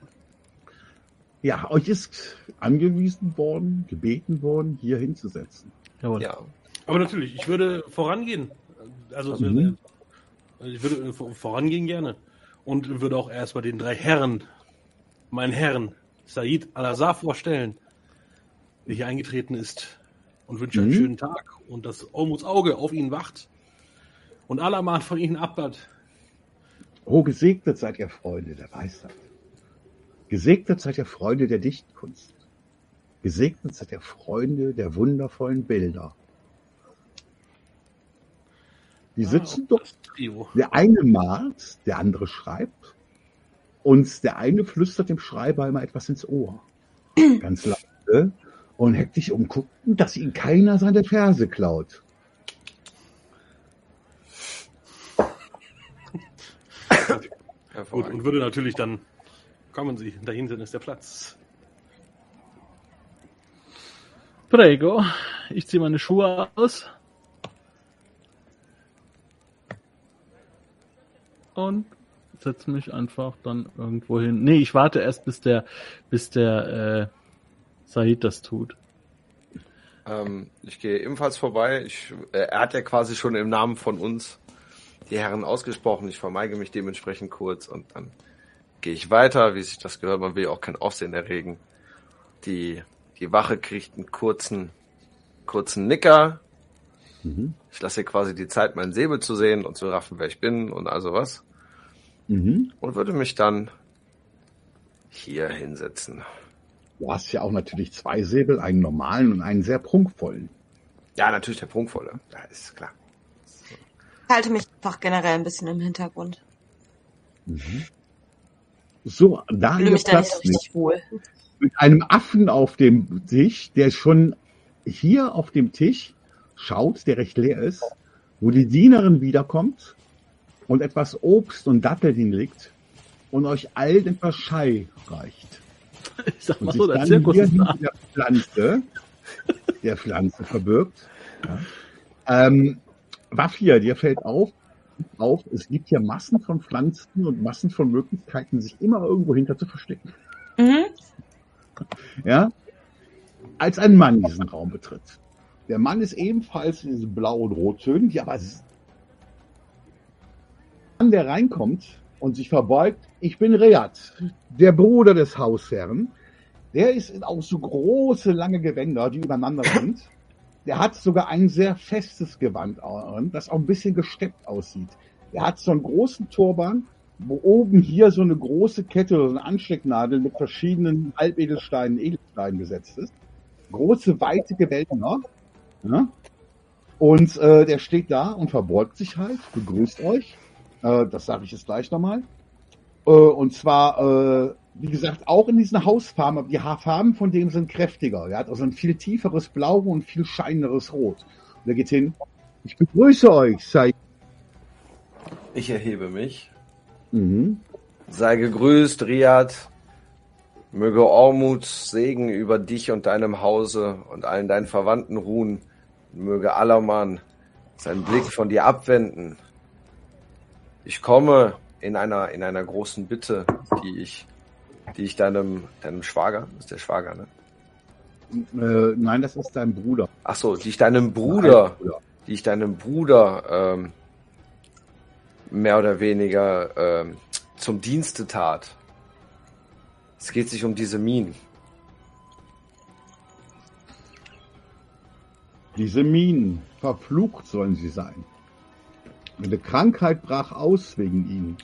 Ja, euch ist angewiesen worden, gebeten worden, hier hinzusetzen. Jawohl. Ja. Aber natürlich, ich würde vorangehen. Also Mhm. Ich würde äh, vor- vorangehen gerne. Und würde auch erstmal den drei Herren, meinen Herren, Said Al-Azhar vorstellen, der hier eingetreten ist. Und wünsche einen Mhm. schönen Tag. Und dass Olmuts Auge auf ihn wacht. Und Alaman von ihnen abbat. Oh, gesegnet seid ihr Freunde der Weisheit. Gesegnet seid ihr Freunde der Dichtkunst. Gesegnet seid ihr Freunde der wundervollen Bilder. Die sitzen dort, Das Trio. der eine malt, der andere schreibt und der eine flüstert dem Schreiber immer etwas ins Ohr. [CLEARS THROAT] Ganz leise und hektisch umgucken, dass ihn keiner seine Verse klaut. Gut, und würde natürlich dann, kommen Sie, da hinten ist der Platz. Prego. Ich ziehe meine Schuhe aus. Und setze mich einfach dann irgendwo hin. Nee, ich warte erst, bis der, bis der äh, Said das tut. Ähm, ich gehe ebenfalls vorbei. Ich, äh, er hat ja quasi schon im Namen von uns die Herren ausgesprochen. Ich vermeige mich dementsprechend kurz und dann gehe ich weiter, wie sich das gehört. Man will auch kein Aufsehen erregen. Die, die Wache kriegt einen kurzen, kurzen Nicker. Mhm. Ich lasse ihr quasi die Zeit, meinen Säbel zu sehen und zu raffen, wer ich bin und also was. Mhm. Und würde mich dann hier hinsetzen. Du hast ja auch natürlich zwei Säbel, einen normalen und einen sehr prunkvollen. Ja, natürlich der Prunkvolle. Ja, ist klar. Ich halte mich einfach generell ein bisschen im Hintergrund. So, da Ich mich da nicht so Platz nicht richtig wohl. mit einem Affen auf dem Tisch, der schon hier auf dem Tisch schaut, der recht leer ist, wo die Dienerin wiederkommt und etwas Obst und Datteln hinlegt und euch allen etwas Schei reicht. [LAUGHS] Ich sag Und mal sich so, der dann Zirkus ist da. hinter der Pflanze, der Pflanze verbirgt. Ja. Ähm, Waffia, dir fällt auf, auf, es gibt hier Massen von Pflanzen und Massen von Möglichkeiten, sich immer irgendwo hinter zu verstecken. Mhm. Ja? Als ein Mann diesen Raum betritt. Der Mann ist ebenfalls in diesen Blau- und Rottönen, die aber Mann, der reinkommt und sich verbeugt, ich bin Reat, der Bruder des Hausherrn. Der ist in auch so große, lange Gewänder, die übereinander sind. Der hat sogar ein sehr festes Gewand, an, das auch ein bisschen gesteppt aussieht. Der hat so einen großen Turban, wo oben hier so eine große Kette, so eine Anstecknadel mit verschiedenen Halbedelsteinen, Edelsteinen besetzt ist. Große, weite Gewänder. Ja? Und äh, der steht da und verbeugt sich halt, begrüßt euch. Äh, das sage ich jetzt gleich nochmal. Äh, und zwar, äh, wie gesagt, auch in diesen Hausfarben, aber die Haarfarben von dem sind kräftiger. Er hat also ein viel tieferes Blau und viel scheineres Rot. Und er geht hin. Ich begrüße euch, sei. Ich erhebe mich. Mhm. Sei gegrüßt, Riad. Möge Ormuts Segen über dich und deinem Hause und allen deinen Verwandten ruhen. Möge Allermann seinen Blick von dir abwenden. Ich komme in einer, in einer großen Bitte, die ich, die ich deinem, deinem Schwager, das ist der Schwager, ne? Äh, nein, das ist dein Bruder. Ach so, die ich deinem Bruder, Bruder. die ich deinem Bruder ähm, mehr oder weniger ähm, zum Dienste tat. Es geht sich um diese Minen. Diese Minen, verflucht sollen sie sein. Eine Krankheit brach aus wegen ihnen.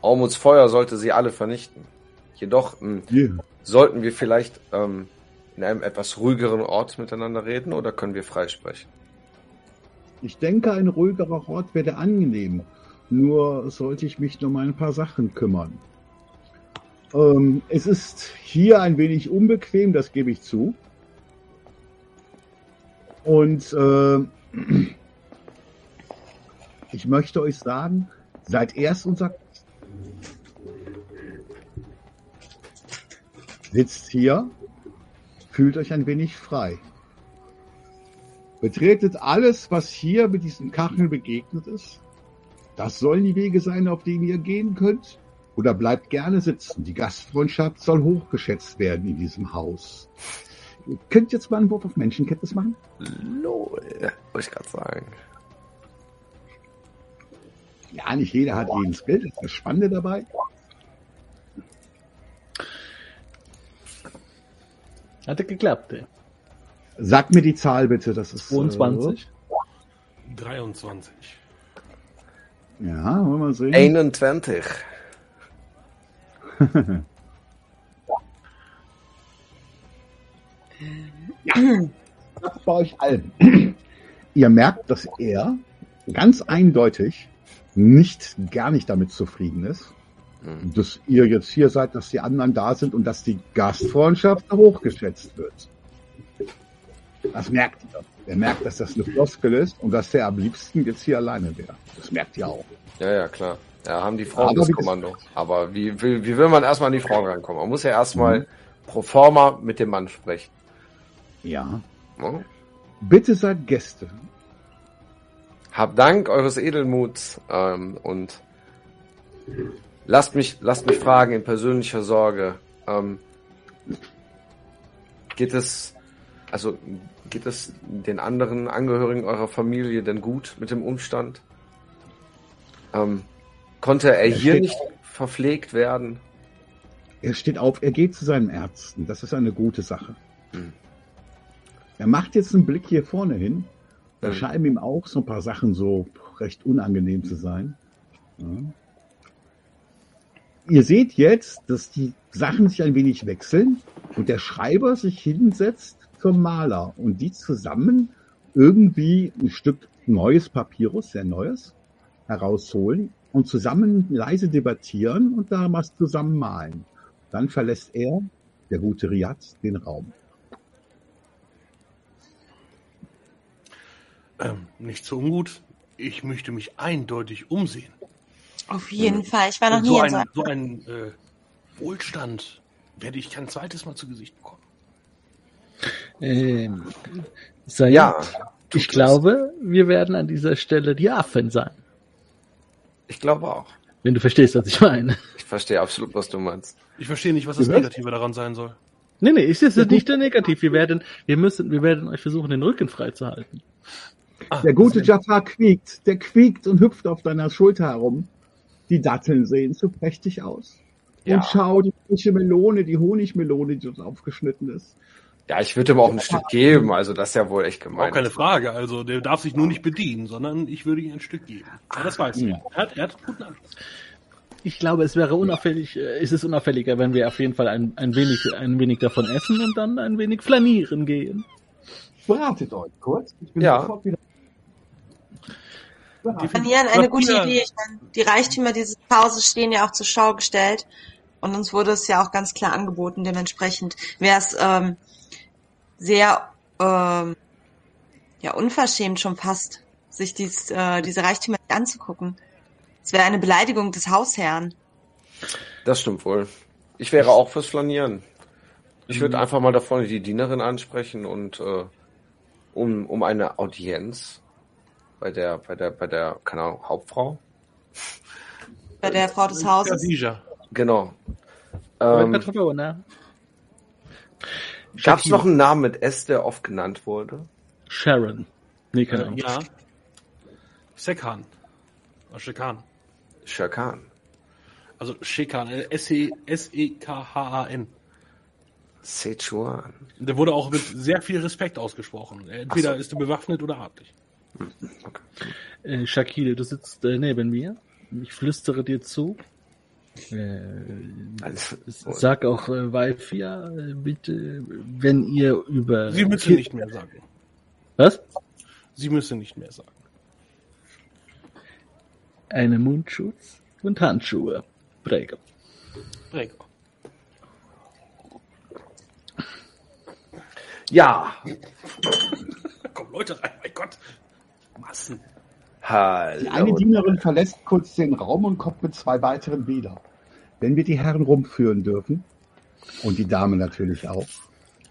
Ormuts Feuer sollte sie alle vernichten. Jedoch ähm, Hier. sollten wir vielleicht ähm, in einem etwas ruhigeren Ort miteinander reden oder können wir freisprechen? Ich denke, ein ruhigerer Ort wäre angenehm. Nur sollte ich mich um ein paar Sachen kümmern. Ähm, es ist hier ein wenig unbequem, das gebe ich zu. Und äh, [CLEARS THROAT] ich möchte euch sagen, seid erst unser. Sitzt hier, fühlt euch ein wenig frei. Betretet alles, was hier mit diesen Kacheln begegnet ist. Das sollen die Wege sein, auf denen ihr gehen könnt. Oder bleibt gerne sitzen. Die Gastfreundschaft soll hochgeschätzt werden in diesem Haus. Ihr könnt jetzt mal einen Wurf auf Menschenkenntnis machen. Lol, wollte ich gerade sagen. Ja, nicht jeder hat jeden Skill, das ist das Spannende dabei. Hatte geklappt, ey. Sag mir die Zahl bitte, das ist. 22. 23. Äh, ja, wollen wir mal sehen. 21. [LAUGHS] Das bei euch allen. Ihr merkt, dass er ganz eindeutig nicht, gar nicht damit zufrieden ist, Hm. dass ihr jetzt hier seid, dass die anderen da sind und dass die Gastfreundschaft hochgeschätzt wird. Das merkt ihr. Er merkt, dass das eine Floskel ist und dass er am liebsten jetzt hier alleine wäre. Das merkt ihr auch. Ja, ja, klar. Ja, haben die Frauen Aber das Kommando. Aber wie, wie, wie will man erstmal an die Frauen rankommen? Man muss ja erstmal Mhm. pro forma mit dem Mann sprechen. Ja. Ne? Bitte seid Gäste. Hab Dank eures Edelmuts ähm, und lasst mich, lasst mich fragen in persönlicher Sorge. Ähm, geht es, also geht es den anderen Angehörigen eurer Familie denn gut mit dem Umstand? Ähm, konnte er Er hier nicht verpflegt werden? Er steht auf, er geht zu seinen Ärzten. Das ist eine gute Sache. Hm. Er macht jetzt einen Blick hier vorne hin. Da Hm. scheinen ihm auch so ein paar Sachen so recht unangenehm zu sein. Ja. Ihr seht jetzt, dass die Sachen sich ein wenig wechseln und der Schreiber sich hinsetzt zum Maler und die zusammen irgendwie ein Stück neues Papyrus, sehr neues, herausholen und zusammen leise debattieren und da was zusammen malen. Dann verlässt er, der gute Riyad, den Raum. Ähm, nicht so ungut. Ich möchte mich eindeutig umsehen. Auf jeden Fall. Ich war noch nie so in ein, so einem. so ein äh, Wohlstand werde ich kein zweites Mal zu Gesicht bekommen. Ähm, Sayed, Ja, ich glaube, wir werden an dieser Stelle die Affen sein. ich glaube auch. Wenn du verstehst, was ich meine. Ich verstehe absolut, was du meinst. Ich verstehe nicht, was das Negative daran sein soll. Nee, nee, ist jetzt nicht der negativ. Wir werden, wir müssen, wir werden euch versuchen, den Rücken freizuhalten. Ah, Der gute Jafar quiekt, der quiekt und hüpft auf deiner Schulter herum. Die Datteln sehen so prächtig aus. Ja. Und schau, die frische Melone, die Honigmelone, die dort aufgeschnitten ist. Ja, ich würde ihm auch ein Stück geben, also das ist ja wohl echt gemein. Auch keine Frage. Also der darf sich nur nicht bedienen, sondern ich würde ihm ein Stück geben. Ja, das weiß ich. Ja. Er hat, er hat einen guten Anschluss. Ich glaube, es wäre unauffällig, äh, es ist unauffälliger, wenn wir auf jeden Fall ein, ein wenig, ein wenig davon essen und dann ein wenig flanieren gehen. Beratet euch kurz. Ich bin Ja. sofort wieder. Planieren, eine gute Idee. Ich meine, die Reichtümer dieses Hauses stehen ja auch zur Schau gestellt. Und uns wurde es ja auch ganz klar angeboten. Dementsprechend wäre es ähm, sehr ähm, ja, unverschämt schon fast, sich dies, äh, diese Reichtümer anzugucken. Es wäre eine Beleidigung des Hausherrn. Das stimmt wohl. Ich wäre auch fürs Flanieren. Ich würde einfach mal da vorne die Dienerin ansprechen und äh, um, um eine Audienz bei der, bei der, bei der, keine Ahnung, Hauptfrau. Bei der Frau des Hauses. Khadija. Genau. Ähm, Patrona. Gab es noch einen Namen mit S, der oft genannt wurde? Sharon. Nee, keine Äh, Ahnung. ja. Sekhan. Äh, Shekan. Shakan. Also Shekan. äh, S-E- S-E-K-H-A-N. Sichuan. Der wurde auch mit sehr viel Respekt ausgesprochen. Entweder so. ist er bewaffnet oder artig. Äh, Shakile, du sitzt äh, neben mir. Ich flüstere dir zu. Äh, Also, sag auch äh, Walfia, äh, bitte, wenn ihr über... Sie müssen nicht mehr sagen. Was? Sie müssen nicht mehr sagen. Eine Mundschutz und Handschuhe. Prego. Prego. ja. Da kommen Leute rein, mein Gott. Massen. Die eine Hallo. Dienerin verlässt kurz den Raum und kommt mit zwei weiteren wieder. Wenn wir die Herren rumführen dürfen, und die Dame natürlich auch,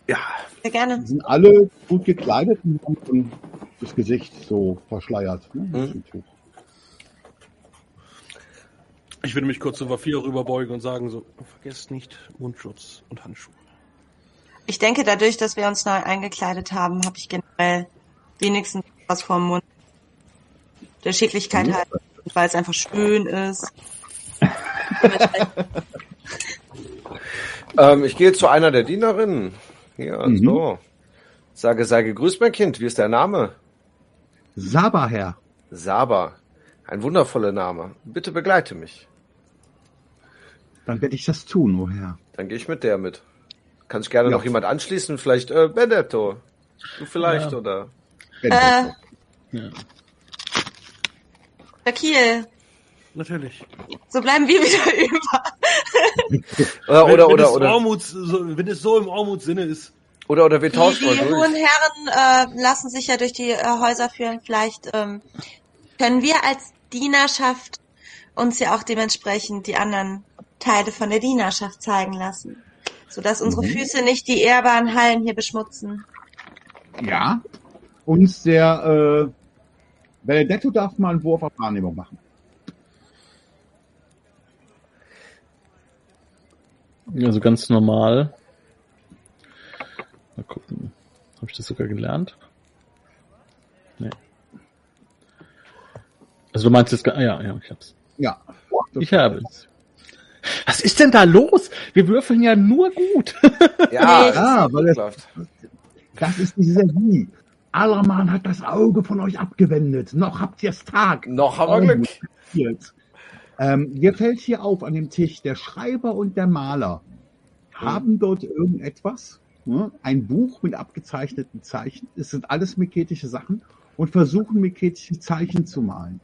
Ja. Sehr gerne. die sind alle gut gekleidet und haben das Gesicht so verschleiert. Ne? Mhm. Ich würde mich kurz zu Wafir rüberbeugen und sagen so, vergesst nicht Mundschutz und Handschuhe. Ich denke, dadurch, dass wir uns neu eingekleidet haben, habe ich generell wenigstens was vor dem Mund. Der Schicklichkeit Mhm. halt. weil es einfach schön ist. [LAUGHS] Ähm, ich gehe zu einer der Dienerinnen. Hier, Mhm. so. Sage, sei gegrüßt, mein Kind. Wie ist dein Name? Saba, Herr. Saba. Ein wundervoller Name. Bitte begleite mich. Dann werde ich das tun, oh Herr. Dann gehe ich mit der mit. Kann sich gerne Ja. noch jemand anschließen? Vielleicht äh, Benedetto. Du vielleicht, Ja. oder? Wenn Äh, Ja. Shaquille, Natürlich. so bleiben wir wieder [LAUGHS] über. Oder, wenn, oder, wenn, oder, es oder, Ormuts, so, wenn es so im Ormuts Sinne ist. oder, oder wir Die, tauschen mal die hohen. Herren äh, lassen sich ja durch die äh, Häuser führen. Vielleicht ähm, können wir als Dienerschaft uns ja auch dementsprechend die anderen Teile von der Dienerschaft zeigen lassen. Sodass unsere Füße nicht die ehrbaren Hallen hier beschmutzen. Ja. Und der äh, Benedetto darf mal einen Wurf auf Wahrnehmung machen. Also ganz normal. Mal gucken. Habe ich das sogar gelernt? Nee. Also du meinst jetzt, ah, ja, ja, ich hab's. Ja. Ich habe es. Was ist denn da los? Wir würfeln ja nur gut. Ja. [LAUGHS] Ja, weil es, läuft. das ist dieser Wie. Allermann hat das Auge von euch abgewendet. Noch habt ihr es Tag. Noch haben wir Glück. Jetzt. Ähm, mir fällt hier auf an dem Tisch, der Schreiber und der Maler haben dort irgendetwas, ne? ein Buch mit abgezeichneten Zeichen, es sind alles meketische Sachen und versuchen meketische Zeichen zu malen.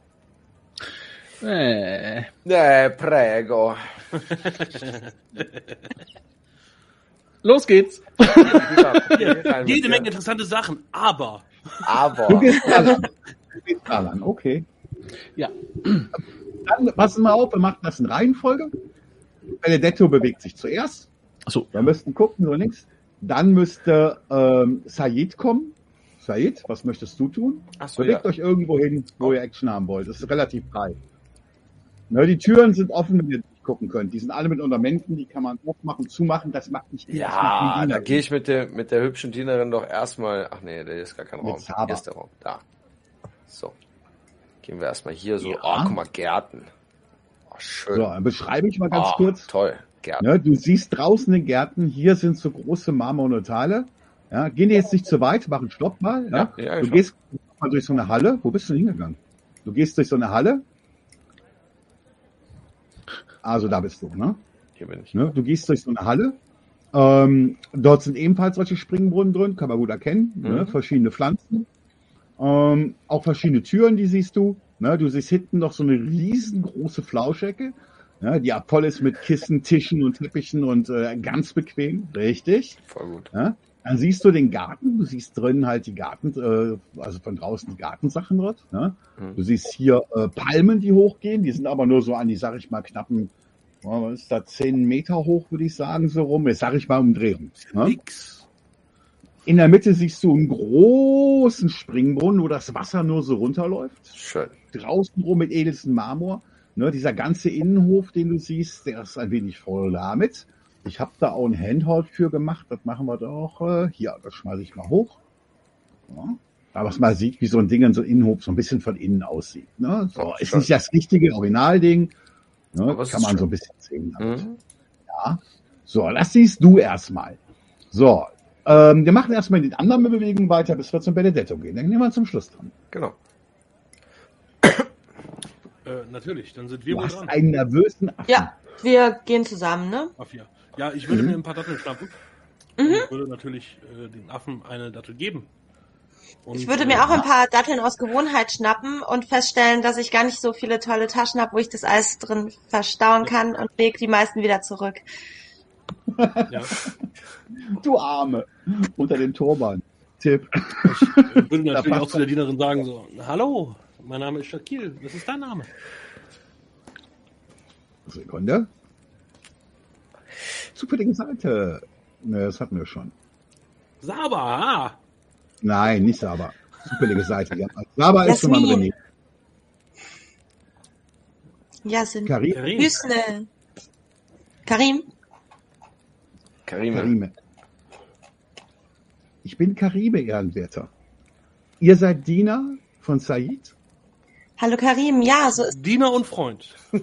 Äh, Ne, prego. [LAUGHS] los geht's. [LAUGHS] Jede Menge interessante Sachen, aber Du Aber. gehst da lang. Du gehst da lang, okay. Ja. Dann passen wir auf, wir machen das in Reihenfolge. Benedetto bewegt sich zuerst. Achso, Wir müssten gucken, so nichts. Dann müsste ähm, Said kommen. Said, was möchtest du tun? Achso, Bewegt ja. euch irgendwo hin, wo ihr Action haben wollt. Das ist relativ frei. Ne, die Türen sind offen, wenn ihr gucken könnt. Die sind alle mit Ornamenten, die kann man aufmachen, zumachen. Das macht nicht Ja, da gehe ich mit der, mit der hübschen Dienerin doch erstmal. Ach nee, der ist gar kein Raum. Hier ist der Raum. Da. So. Gehen wir erstmal hier so. Ja. Oh, guck mal, Gärten. Oh, schön. So, dann beschreibe ich mal ganz oh, kurz. Toll. Gärten. Ne, du siehst draußen den Gärten, hier sind so große marmorne Teile. Ja, gehen die jetzt nicht zu weit, machen Stopp mal. Ja, ja, du schon. gehst mal durch so eine Halle. Wo bist du denn hingegangen? Du gehst durch so eine Halle. Also da bist du, ne? Hier bin ich. ne? Du gehst durch so eine Halle. Ähm, dort sind ebenfalls solche Springbrunnen drin, kann man gut erkennen. Ne? Mhm. Verschiedene Pflanzen. Ähm, auch verschiedene Türen, die siehst du. Ne? Du siehst hinten noch so eine riesengroße Flauschecke, ne? die ja voll ist mit Kissen, Tischen und Teppichen und äh, ganz bequem. Richtig. Voll gut. Ja? Dann siehst du den Garten, du siehst drin halt die Garten, äh, also von draußen die Gartensachen dort. Ne? Mhm. Du siehst hier äh, Palmen, die hochgehen, die sind aber nur so an die, sag ich mal, knappen, was ist da, zehn Meter hoch, würde ich sagen, so rum. Jetzt sag ich mal Umdrehung. Ne? nix. In der Mitte siehst du einen großen Springbrunnen, wo das Wasser nur so runterläuft. Schön. Draußen rum mit edelstem Marmor. Ne, dieser ganze Innenhof, den du siehst, der ist ein wenig voll damit. Ich habe da auch ein Handhold für gemacht. Das machen wir doch. Äh, hier, das schmeiße ich mal hoch. Ja. Aber was man sieht, wie so ein Ding in so Innenhof so ein bisschen von innen aussieht. Ne? So, Ja, ist nicht das richtige Originalding. Ne? Kann man so schön. ein bisschen sehen. Mhm. So, das siehst du erstmal. So, ähm, wir machen erstmal die anderen Bewegungen weiter, bis wir zum Benedetto gehen. Dann gehen wir zum Schluss dran. Genau. Äh, natürlich, dann sind wir Du hast dran. einen nervösen Affen. Ja, wir gehen zusammen, ne? Ach ja. Ja, ich würde Mhm. mir ein paar Datteln schnappen. Mhm. Und würde natürlich äh, den Affen eine Dattel geben. Und, Ich würde äh, mir auch ein paar Datteln aus Gewohnheit schnappen und feststellen, dass ich gar nicht so viele tolle Taschen habe, wo ich das Eis drin verstauen kann und leg die meisten wieder zurück. Ja, [LAUGHS] Du Arme. Unter dem Turban. Tipp. ich äh, würde natürlich auch zu der Dienerin sagen so, hallo, mein Name ist Shakil, was ist dein Name? Sekunde. Zufällige Seite. Ne, das hatten wir schon. Saba, ah, Nein, nicht Saba. Zufällige Seite. Ja. Saba ist schon mal Jasmin. drin. Yasin. Karim. Karim. Hüsne. Karim. Karime. Karime. Ich bin Karime, Ehrenwerter. Ihr seid Diener von Said? Hallo Karim, ja, so ist Diener und Freund. [LAUGHS]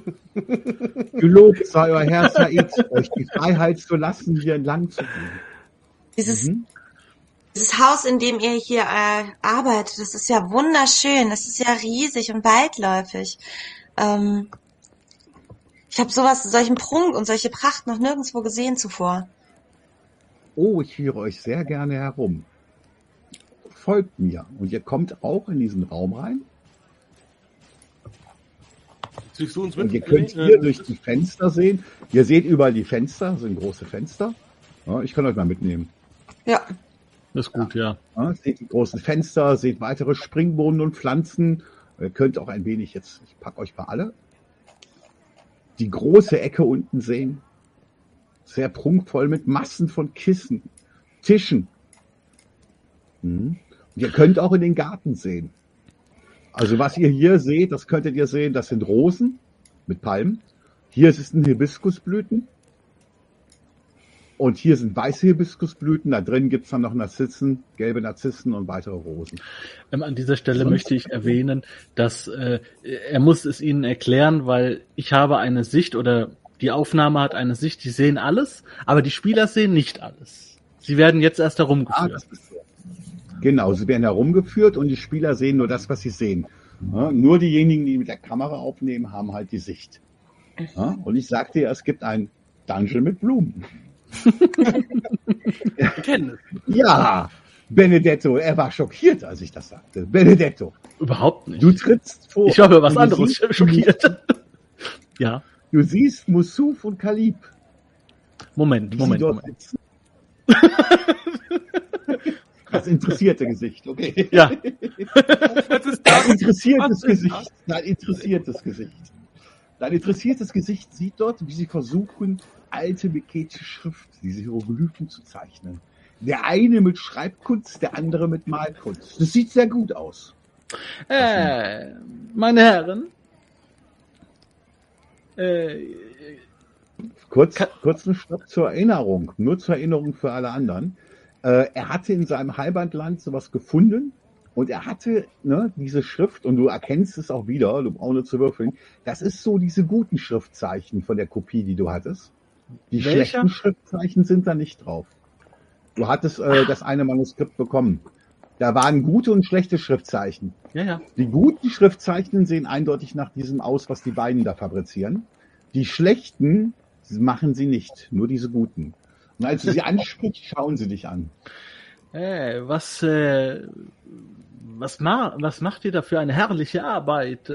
Gelobt sei euer Herr Said, euch die Freiheit zu lassen, hier entlang zu gehen. dieses, Mhm. dieses Haus, in dem ihr hier äh, arbeitet. Das ist ja wunderschön. Das ist ja riesig und weitläufig. Ähm, ich habe sowas, solchen Prunk und solche Pracht noch nirgendwo gesehen zuvor. Oh, ich führe euch sehr gerne herum. Folgt mir. Und ihr kommt auch in diesen Raum rein. Ziehst du uns mit? Und ihr könnt Äh, hier durch die Fenster sehen. Ihr seht überall die Fenster, das sind große Fenster. Ja, ich kann euch mal mitnehmen. Ja, Das ist gut, ja. Ja, seht die großen Fenster, seht weitere Springbrunnen und Pflanzen. Ihr könnt auch ein wenig jetzt, ich pack euch mal alle, die große Ecke unten sehen. Sehr prunkvoll mit Massen von Kissen, Tischen. Mhm. Und ihr könnt auch in den Garten sehen. Also was ihr hier seht, das könntet ihr sehen, das sind Rosen mit Palmen. Hier ist es ein Hibiskusblüten. Und hier sind weiße Hibiskusblüten, da drin gibt's dann noch Narzissen, gelbe Narzissen und weitere Rosen. Ähm, an dieser Stelle Sonst- möchte ich erwähnen, dass äh, er muss es Ihnen erklären, weil ich habe eine Sicht oder die Aufnahme hat eine Sicht, die sehen alles, aber die Spieler sehen nicht alles. Sie werden jetzt erst Ah, herumgeführt. das ist so. Genau, sie werden herumgeführt und die Spieler sehen nur das, was sie sehen. Ja, nur diejenigen, die mit der Kamera aufnehmen, haben halt die Sicht. Ja, und ich sagte ja, es gibt ein Dungeon mit Blumen. [LAUGHS] Ja, Benedetto, er war schockiert, als ich das sagte. Benedetto, Überhaupt nicht. du trittst vor. ich über was anderes siehst- [LAUGHS] schockiert. ja, Du siehst Musuf und Kalib, Moment, Moment, Moment. [LAUGHS] Das interessierte Gesicht, okay. Ja, Das ist Dein interessiertes Was ist Gesicht. Dein interessiertes Gesicht. Dein interessiertes Gesicht sieht dort, wie sie versuchen, alte meketische Schrift, diese Hieroglyphen zu zeichnen. Der eine mit Schreibkunst, der andere mit Malkunst. Das sieht sehr gut aus. äh, meine Herren, äh, Kurz, kurzen Stopp zur Erinnerung, nur zur Erinnerung für alle anderen. Äh, er hatte in seinem Heimatland sowas gefunden und er hatte ne, diese Schrift und du erkennst es auch wieder, du brauchst nur zu würfeln. Das ist so diese guten Schriftzeichen von der Kopie, die du hattest. Die Welcher? schlechten Schriftzeichen sind da nicht drauf. Du hattest äh, das eine Manuskript bekommen. Da waren gute und schlechte Schriftzeichen. ja, ja. Die guten Schriftzeichen sehen eindeutig nach diesem aus, was die beiden da fabrizieren. Die schlechten machen sie nicht, nur diese guten. Und als du sie ansprichst, schauen sie dich an. Äh, was, äh, was, ma was macht ihr da für eine herrliche Arbeit?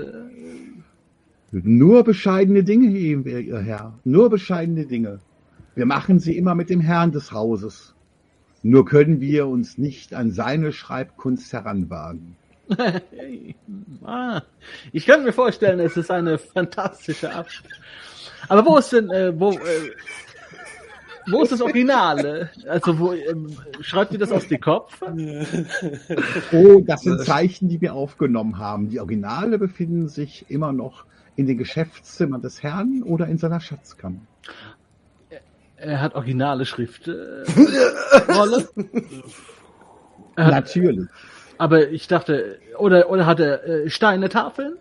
Nur bescheidene Dinge, ihr Herr. Nur bescheidene Dinge. Wir machen sie immer mit dem Herrn des Hauses. Nur können wir uns nicht an seine Schreibkunst heranwagen. [LAUGHS] ah, ich kann mir vorstellen, es ist eine fantastische Art. Aber wo ist denn, äh, wo, äh, wo ist das Originale? Also, wo, ähm, schreibt ihr das aus dem Kopf? Oh, das sind Zeichen, die wir aufgenommen haben. Die Originale befinden sich immer noch in den Geschäftszimmern des Herrn oder in seiner Schatzkammer. Er hat originale Schrift. Äh, [LAUGHS] Natürlich. aber ich dachte, oder, oder hat er äh, Steine Tafeln?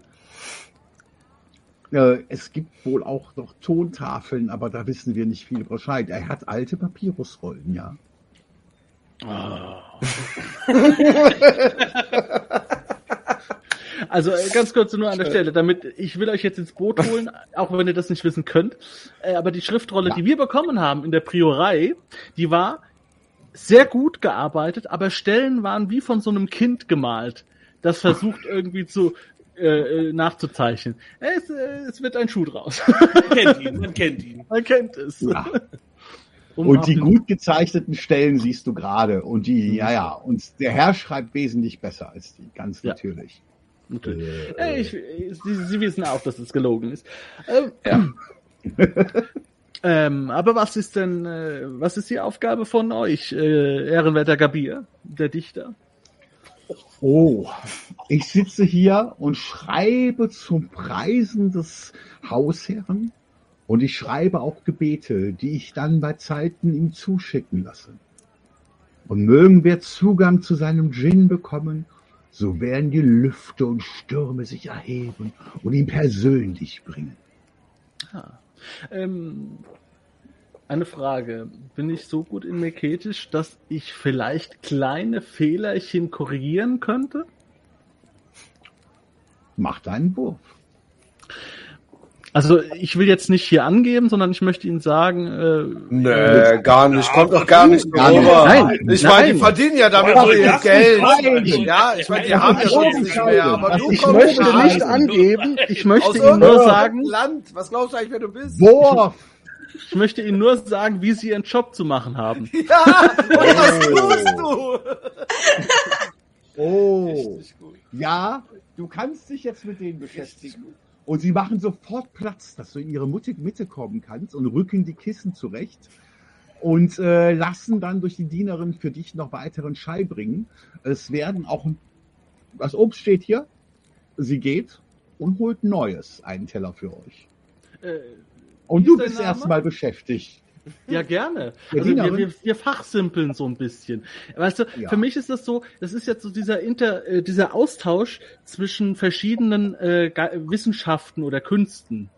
Äh, es gibt wohl auch noch Tontafeln, aber da wissen wir nicht viel Bescheid. Er hat alte Papyrusrollen, ja. [LAUGHS] Also äh, ganz kurz nur an der Stelle, damit ich will euch jetzt ins Boot holen, auch wenn ihr das nicht wissen könnt. Äh, aber die Schriftrolle, Ja. die wir bekommen haben in der Priorei, die war sehr gut gearbeitet, aber Stellen waren wie von so einem Kind gemalt, das versucht irgendwie zu äh, äh, nachzuzeichnen. Es, äh, es wird ein Schuh draus. Man kennt ihn, man kennt ihn. Man kennt es. ja. Um Und die gut gezeichneten Stellen siehst du gerade. Und die, ja, ja. Und der Herr schreibt wesentlich besser als die, ganz Ja. natürlich. Okay. Äh, ich, Sie, Sie wissen auch, dass es gelogen ist. Ähm, [CLEARS THROAT] ähm, aber was ist denn, äh, was ist die Aufgabe von euch, äh, ehrenwerter Gabir, der Dichter? Oh, ich sitze hier und schreibe zum Preisen des Hausherren und ich schreibe auch Gebete, die ich dann bei Zeiten ihm zuschicken lasse. Und mögen wir Zugang zu seinem Djinn bekommen so werden die Lüfte und Stürme sich erheben und ihn persönlich bringen. Ah. Ähm, eine Frage. Bin ich so gut in Meketisch, dass ich vielleicht kleine Fehlerchen korrigieren könnte? Mach deinen Wurf. Also ich will jetzt nicht hier angeben, sondern ich möchte Ihnen sagen, äh, Nee, gar nicht. Kommt doch gar nicht Gar nicht. rüber. Nein, ich meine, die verdienen ja damit so ihr Geld. Ja, ich meine, die Das haben ja sonst nicht mehr. Aber entscheidend. du ich möchte nicht angeben, ich möchte aus Ihnen nur sagen, Land. Was glaubst du eigentlich, wer du bist? Wurf! Ich möchte Ihnen nur sagen, wie Sie Ihren Job zu machen haben. [LAUGHS] Ja, und was tust du? Oh. Ja, du kannst dich jetzt mit denen beschäftigen. Und sie machen sofort Platz, dass du in ihre Mitte kommen kannst und rücken die Kissen zurecht und äh, lassen dann durch die Dienerin für dich noch weiteren Schei bringen. Es werden auch, das Obst steht hier, sie geht und holt Neues, einen Teller für euch. Äh, Und du bist erstmal beschäftigt. Ja, gerne. Also wir, Dienerin. wir, wir fachsimpeln so ein bisschen. Weißt du, Ja. für mich ist das so, das ist jetzt so dieser Inter, äh, dieser Austausch zwischen verschiedenen äh, Wissenschaften oder Künsten.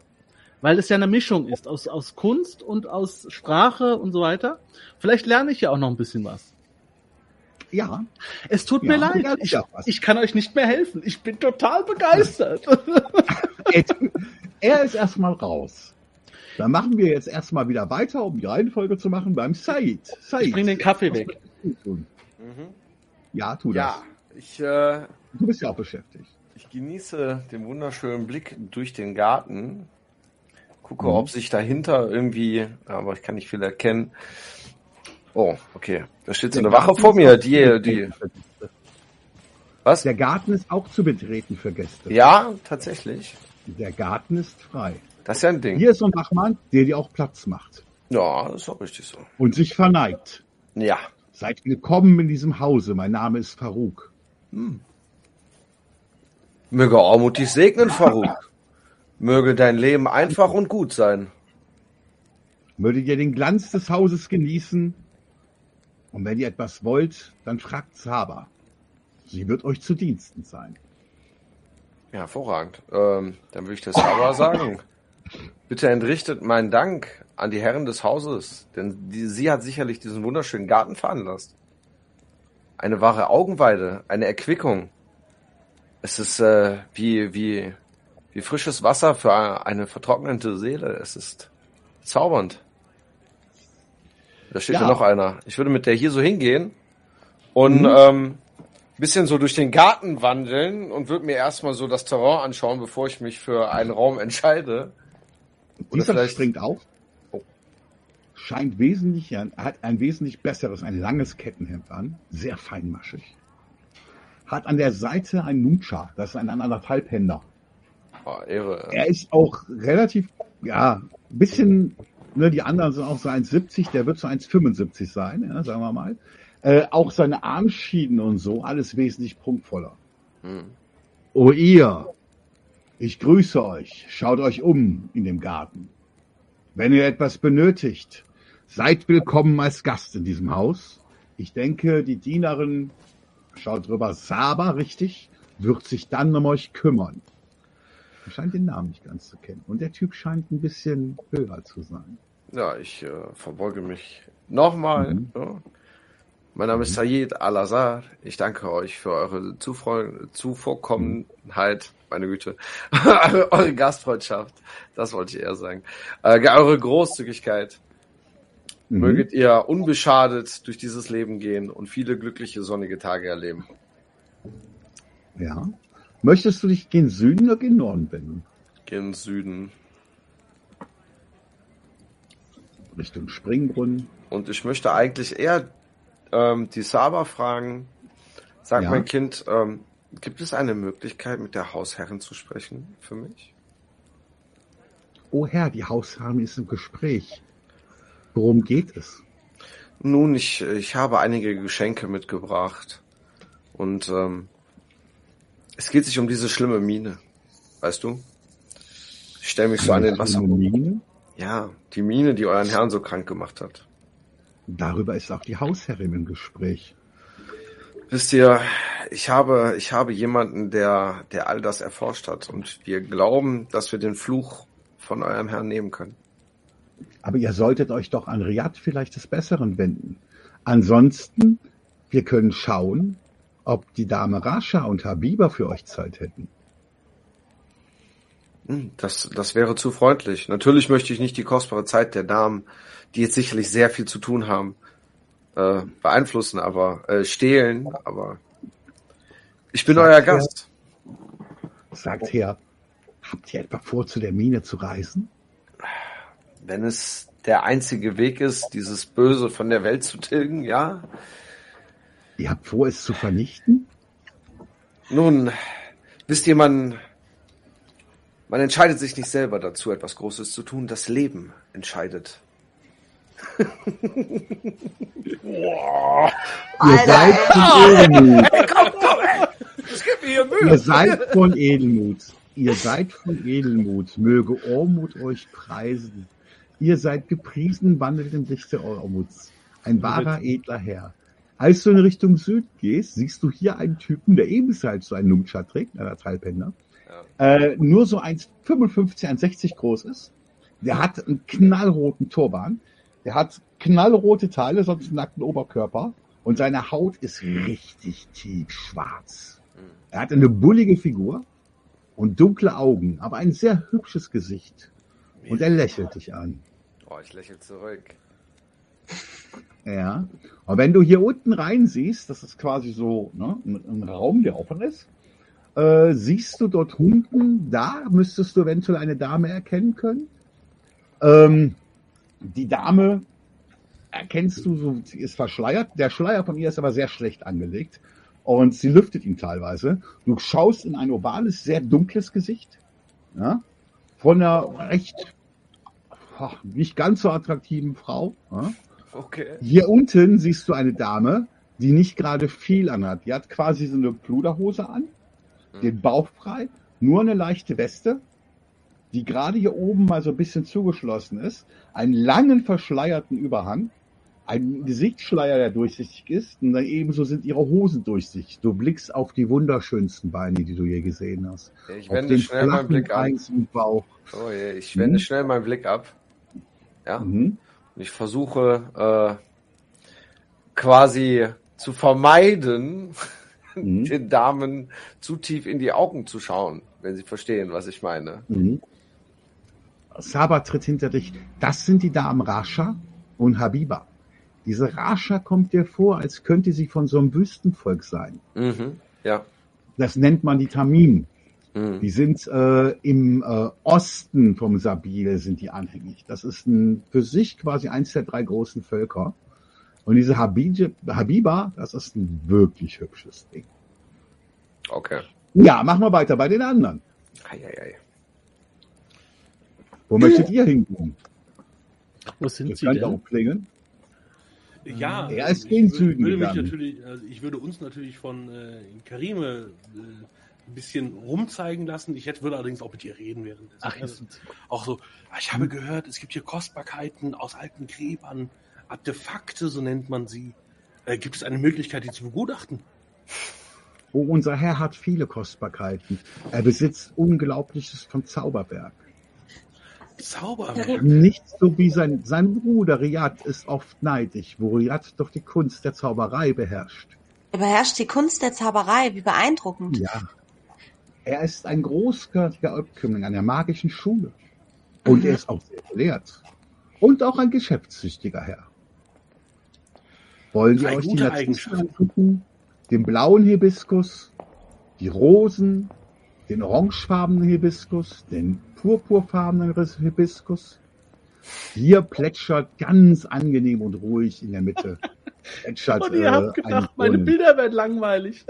Weil es ja eine Mischung ist aus, aus Kunst und aus Sprache und so weiter. Vielleicht lerne ich ja auch noch ein bisschen was. Ja, Es tut Ja, mir leid. Ich, ich kann euch nicht mehr helfen. Ich bin total begeistert. [LAUGHS] er, er ist erstmal raus. Dann machen wir jetzt erstmal wieder weiter, um die Reihenfolge zu machen beim Said. Said. Ich bring den Kaffee weg. Mhm. Ja, tu Ja, ich, äh, das. Du bist ja auch beschäftigt. ich genieße den wunderschönen Blick durch den Garten. Gucke, Mhm. ob sich dahinter irgendwie, aber ich kann nicht viel erkennen. Oh, okay. Da steht so eine Wache vor mir, die, die, was? Der Garten ist auch zu betreten für Gäste. Ja, tatsächlich. Der Garten ist frei. Das ist ja ein Ding. Hier ist so ein Wachmann, der dir auch Platz macht Ja, das ist auch richtig so. und sich verneigt. Ja. Seid willkommen in diesem Hause. Mein Name ist Farouk. Möge Ormut dich segnen, Faruk. Möge dein Leben einfach und gut sein. Möchtet ihr den Glanz des Hauses genießen? Und wenn ihr etwas wollt, dann fragt Saba. Sie wird euch zu Diensten sein. Ja, hervorragend. Ähm, dann würde ich das aber [LAUGHS] sagen. Bitte entrichtet meinen Dank an die Herren des Hauses, denn die, sie hat sicherlich diesen wunderschönen Garten veranlasst. Eine wahre Augenweide, eine Erquickung. Es ist äh, wie, wie, wie frisches Wasser für eine vertrocknete Seele. Es ist zaubernd. Da steht ja, Ja. noch einer. Ich würde mit der hier so hingehen und Mhm. ähm, bisschen so durch den Garten wandeln und würde mir erstmal so das Terrain anschauen, bevor ich mich für einen Raum entscheide. Oder Dieser vielleicht- springt auf. Oh. Scheint wesentlich, hat ein wesentlich besseres, ein langes Kettenhemd an, sehr feinmaschig. Hat an der Seite ein Nuncha, das ist ein anderthalbhänder. Oh, Ehre. Er ist auch relativ, ja, ein bisschen, ne, die anderen sind auch so 1,70, der wird so 1,75 sein, ja, sagen wir mal. Äh, auch seine Armschienen und so, alles wesentlich prunkvoller. Hm. O ihr, ich grüße euch, schaut euch um in dem Garten. Wenn ihr etwas benötigt, seid willkommen als Gast in diesem Haus. Ich denke, die Dienerin, schaut drüber, Saba, richtig, wird sich dann um euch kümmern. Er scheint den Namen nicht ganz zu kennen. Und der Typ scheint ein bisschen höher zu sein. Ja, ich äh, verbeuge mich nochmal. Mhm. Ja. Mein Name ist Sayed Al-Azhar. Ich danke euch für eure Zufreu Zuvorkommenheit, meine Güte, [LAUGHS] eure Gastfreundschaft. Das wollte ich eher sagen. Äh, eure Großzügigkeit. Mhm. Möget ihr unbeschadet durch dieses Leben gehen und viele glückliche sonnige Tage erleben. Ja. Möchtest du dich gen Süden oder gen Norden wenden? Gen Süden. Richtung Springbrunnen? Und ich möchte eigentlich eher ähm, die Saba fragen. Sag Ja. mein Kind, ähm, gibt es eine Möglichkeit, mit der Hausherrin zu sprechen für mich? Oh Herr, die Hausherrin ist im Gespräch. Worum geht es? Nun, ich, ich habe einige Geschenke mitgebracht. Und ähm, es geht sich um diese schlimme Mine. Weißt du? Ich stelle mich so an den Wasser. Mine? Ja, die Mine, die euren Herrn so krank gemacht hat. Darüber ist auch die Hausherrin im Gespräch. Wisst ihr, ich habe, ich habe jemanden, der, der all das erforscht hat und wir glauben, dass wir den Fluch von eurem Herrn nehmen können. Aber ihr solltet euch doch an Riyadh vielleicht des Besseren wenden. Ansonsten, wir können schauen, ob die Dame Rasha und Habiba für euch Zeit hätten. Hm, Das, das wäre zu freundlich. Natürlich möchte ich nicht die kostbare Zeit der Damen, die jetzt sicherlich sehr viel zu tun haben, äh, beeinflussen, aber äh, stehlen. Aber ich bin Sagt euer er. Gast. Sagt her, habt ihr etwa vor, zu der Mine zu reisen? Wenn es der einzige Weg ist, dieses Böse von der Welt zu tilgen, ja. Ihr habt vor, es zu vernichten? Nun, wisst ihr, man, man entscheidet sich nicht selber dazu, etwas Großes zu tun. Das Leben entscheidet. Ihr seid von Edelmut. Komm, komm, ey! Das gibt mir hier Ihr seid von Edelmut. Ihr seid von Edelmut. Möge Ormut euch preisen. Ihr seid gepriesen, wandelt im Lichte Ormuts. Ein wahrer, edler Herr. Als du in Richtung Süd gehst, siehst du hier einen Typen, der ebenfalls so einen Numcha trägt, einer Halbhänder. Äh, nur so 1,55, 1,60 groß ist. Der hat einen knallroten Turban. Der hat knallrote Teile, sonst einen nackten Oberkörper. Und seine Haut ist richtig tief schwarz. Er hat eine bullige Figur und dunkle Augen, aber ein sehr hübsches Gesicht. Und er lächelt dich an. Oh, ich lächle zurück. Ja. Und wenn du hier unten rein siehst, das ist quasi so ne, ein, ein Raum, der offen ist, äh, siehst du dort unten, da müsstest du eventuell eine Dame erkennen können. Ähm, die Dame erkennst du, so, sie ist verschleiert. Der Schleier von ihr ist aber sehr schlecht angelegt und sie lüftet ihn teilweise. Du schaust in ein ovales, sehr dunkles Gesicht, ja, von einer recht ach, nicht ganz so attraktiven Frau. Ja. Okay. Hier unten siehst du eine Dame, die nicht gerade viel anhat. Die hat quasi so eine Pluderhose an, den Bauch frei, nur eine leichte Weste, die gerade hier oben mal so ein bisschen zugeschlossen ist, einen langen verschleierten Überhang, einen Gesichtsschleier, der durchsichtig ist, und dann ebenso sind ihre Hosen durchsichtig. Du blickst auf die wunderschönsten Beine, die du je gesehen hast. Ich wende schnell meinen Blick ab. Oh je, ich wende Mhm. schnell meinen Blick ab. Ja. Mhm. Und ich versuche äh, quasi zu vermeiden, Mhm. [LAUGHS] den Damen zu tief in die Augen zu schauen, wenn sie verstehen, was ich meine. Mhm. Saba tritt hinter dich. Das sind die Damen Rasha und Habiba. Diese Rasha kommt dir vor, als könnte sie von so einem Wüstenvolk sein. Mhm. Ja. Das nennt man die Tamim. Mhm. Die sind äh, im äh, Osten vom Sabil sind die anhängig. Das ist ein, für sich quasi eins der drei großen Völker. Und diese Habije, Habiba, das ist ein wirklich hübsches Ding. Okay. Ja, machen wir weiter bei den anderen. Eieiei. Wo möchtet ihr hingehen? Wo sind Das sie denn? auch klingen. Ja, Er ist ich gen wür- Süden würde mich natürlich, also ich würde uns natürlich von äh, Karime äh, ein bisschen rumzeigen lassen. Ich hätte, würde allerdings auch mit ihr reden währenddessen. Ach, also, auch so, ah, ich habe gehört, es gibt hier Kostbarkeiten aus alten Gräbern, Artefakte, so nennt man sie. Äh, gibt es eine Möglichkeit, die zu begutachten? Oh, unser Herr hat viele Kostbarkeiten. Er besitzt Unglaubliches von Zauberwerk. Zauberwerk. Nicht so wie sein, sein Bruder Riyad ist oft neidisch, wo Riyad doch die Kunst der Zauberei beherrscht. Er beherrscht die Kunst der Zauberei. Wie beeindruckend. Ja. Er ist ein großgörtiger Abkömmling an der magischen Schule. Und Mhm. er ist auch sehr gelehrt. Und auch ein geschäftssüchtiger Herr. Wollen wir euch die Narzissten Eigenschaften. angucken? Den blauen Hibiskus, die Rosen, den orangefarbenen Hibiskus, den purpurfarbenen Hibiskus. Hier plätschert ganz angenehm und ruhig in der Mitte. [LAUGHS] Plätschert, Und ihr äh, habt gedacht, meine Brunnen. Bilder werden langweilig.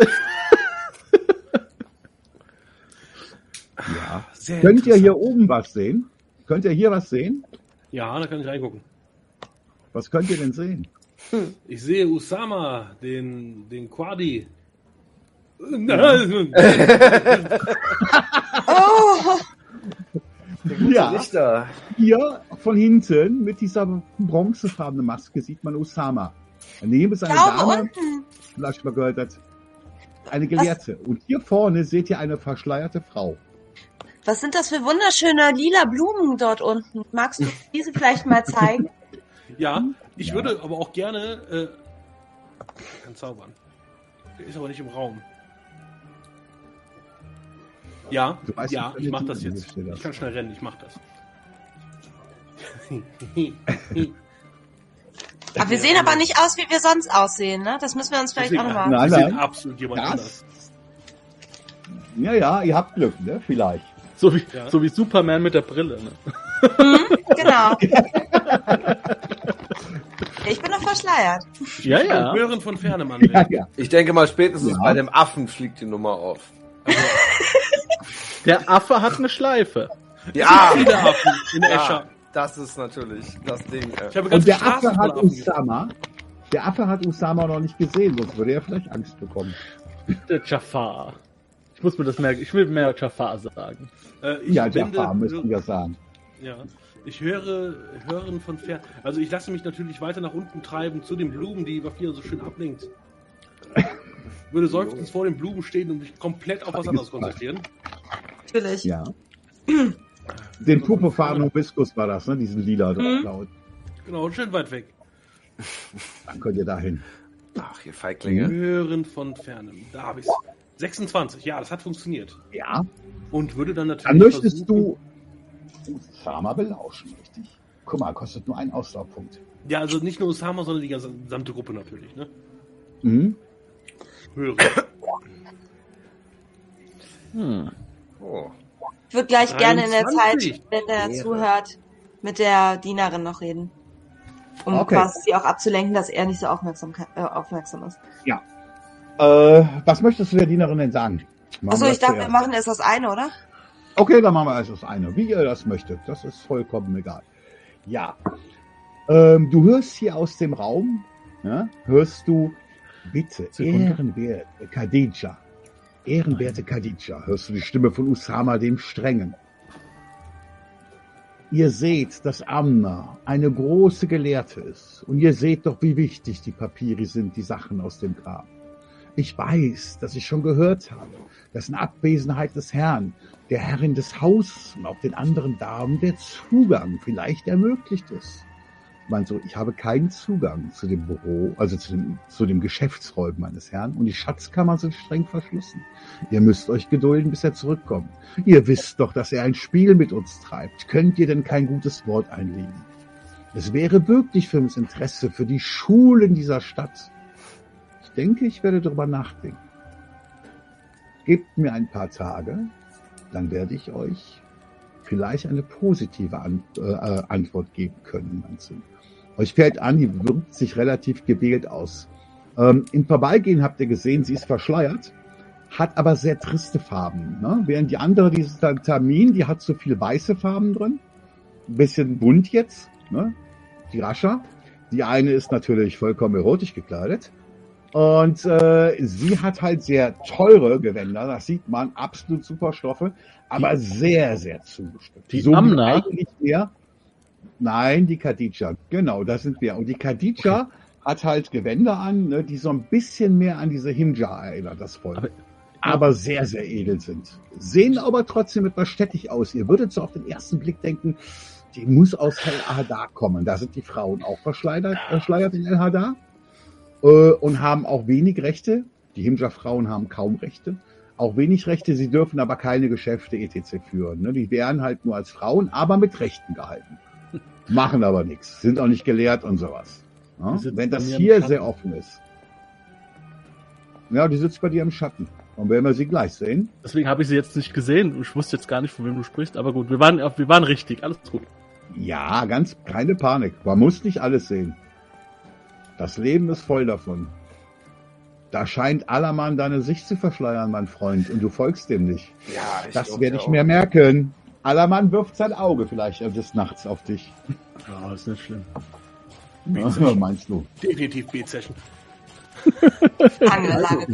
Ja. Sehr Könnt ihr hier oben was sehen? Könnt ihr hier was sehen? Ja, da kann ich reingucken. Was könnt ihr denn sehen? Ich sehe Usama, den, den Quadi. Oh, [LAUGHS] Ja, Lichter. hier von hinten mit dieser bronzefarbenen Maske sieht man Osama. Daneben ist eine glaube Dame, vielleicht mal gehört hat. eine Gelehrte. Und hier vorne seht ihr eine verschleierte Frau. Was sind das für wunderschöne lila Blumen dort unten? Magst du diese vielleicht mal zeigen? Ja, ich Ja. würde aber auch gerne. Äh, kann zaubern. Der ist aber nicht im Raum. Ja, Du weißt ja, ich mach das jetzt. das. Ich kann schnell rennen, ich mach das. Aber wir sehen aber nicht aus, wie wir sonst aussehen, ne? Das müssen wir uns vielleicht auch nochmal. Nein, Wir sind nein. absolut jemand Das- anders. Ja, ja, ihr habt Glück, ne? Vielleicht. So wie, Ja. so wie Superman mit der Brille. Ne? Genau. [LAUGHS] Ich bin noch verschleiert. Ja, ja. Hören von ferne, Mann. Ja, ja. Ich denke mal, spätestens Ja. bei dem Affen fliegt die Nummer auf. [LAUGHS] Der Affe hat eine Schleife. Ja, Viele Affen in ja Escher. das ist natürlich das Ding. Ich Äh. Und der Affe hat. Usama. Der Affe hat Usama noch nicht gesehen, sonst würde er vielleicht Angst bekommen. Der Jafar. Ich muss mir das merken. Ich will mehr Jafar sagen. Äh, ich Ja, Jafar müssen wir sagen. Ja, ich höre hören von fern. Also ich lasse mich natürlich weiter nach unten treiben zu den Blumen, die Vafira so schön ablenkt. [LAUGHS] Würde seufzend vor den Blumen stehen und mich komplett auf was anderes konzentrieren. Natürlich. Ja. Den purpurfarbenen Hibiskus war das, ne? Diesen lila Mhm. Drauflaut. Genau, schön weit weg. Dann könnt ihr dahin. Ach, ihr Feiglinge. Hören von fernem. Da habe ich's. 26, ja, das hat funktioniert. Ja. Und würde dann natürlich. Dann möchtest du Usama belauschen, richtig? Guck mal, kostet nur einen Auslaufpunkt. Ja, also nicht nur Osama, sondern die gesamte Gruppe natürlich, ne? Mhm. Hören. Hm. Oh. Ich würde gleich gerne in der 23. Zeit, wenn der Ehre. zuhört, mit der Dienerin noch reden. Um Okay. quasi sie auch abzulenken, dass er nicht so aufmerksam, äh, aufmerksam ist. Äh, was möchtest du der Dienerin denn sagen? Achso, ich dachte, wir machen erst das eine, oder? Okay, dann machen wir erst das eine. Wie ihr das möchtet. Das ist vollkommen egal. Ja. Ähm, du hörst hier aus dem Raum, ja, hörst du, bitte, Sekunde. ehrenwerte Khadija. Ehrenwerte Khadija. Hörst du die Stimme von Usama dem Strengen. Ihr seht, dass Amna eine große Gelehrte ist. Und ihr seht doch, wie wichtig die Papiere sind, die Sachen aus dem Grab. Ich weiß, dass ich schon gehört habe, dass in Abwesenheit des Herrn, der Herrin des Hauses und auch den anderen Damen der Zugang vielleicht ermöglicht ist. Meine so, ich habe keinen Zugang zu dem Büro, also zu dem, zu dem Geschäftsräumen meines Herrn und die Schatzkammern sind streng verschlossen. Ihr müsst euch gedulden, bis er zurückkommt. Ihr wisst doch, dass er ein Spiel mit uns treibt. Könnt ihr denn kein gutes Wort einlegen? Es wäre wirklich für uns Interesse für die Schulen dieser Stadt. Ich denke, ich werde darüber nachdenken. Gebt mir ein paar Tage, dann werde ich euch vielleicht eine positive An äh, Antwort geben können. Manze. Euch fällt an, die wirkt sich relativ gewählt aus. Ähm, Im Vorbeigehen habt ihr gesehen, sie ist verschleiert, hat aber sehr triste Farben. Ne? Während die andere, dieses Termin, die hat so viel weiße Farben drin. Ein bisschen bunt jetzt, ne? die Rascha. Die eine ist natürlich vollkommen erotisch gekleidet. Und äh, sie hat halt sehr teure Gewänder, das sieht man, absolut super Stoffe, aber sehr, sehr zugestimmt. Die wie Amna? eigentlich mehr. Nein, die Khadija, genau, das sind wir. Und die Khadija hat halt Gewänder an, ne, die so ein bisschen mehr an diese Himja erinnern, das Volk. Aber- Aber, sehr, sehr edel sind. Sehen aber trotzdem etwas städtisch aus. Ihr würdet so auf den ersten Blick denken, die muss aus El Hadar kommen. Da sind die Frauen auch verschleiert, verschleiert in El Hadar äh, und haben auch wenig Rechte. Die Himja-Frauen haben kaum Rechte. Auch wenig Rechte, sie dürfen aber keine Geschäfte etc. führen. Ne? Die werden halt nur als Frauen, aber mit Rechten gehalten. Machen aber nichts, sind auch nicht gelehrt und sowas. Ja? Wenn das hier sehr offen ist. Ja, die sitzt bei dir im Schatten. Und werden wir sie gleich sehen. Deswegen habe ich sie jetzt nicht gesehen. Ich wusste jetzt gar nicht, von wem du sprichst. Aber gut, wir waren, wir waren richtig. Alles gut. Ja, ganz keine Panik. Man muss nicht alles sehen. Das Leben ist voll davon. Da scheint Allermann deine Sicht zu verschleiern, mein Freund, und du folgst dem nicht. Ja, ich Das werde ich auch. mir merken. Allermann wirft sein Auge vielleicht des Nachts auf dich. Ja, ist nicht schlimm. Ja, meinst du? Definitiv B-Session. Lange, Also, lange.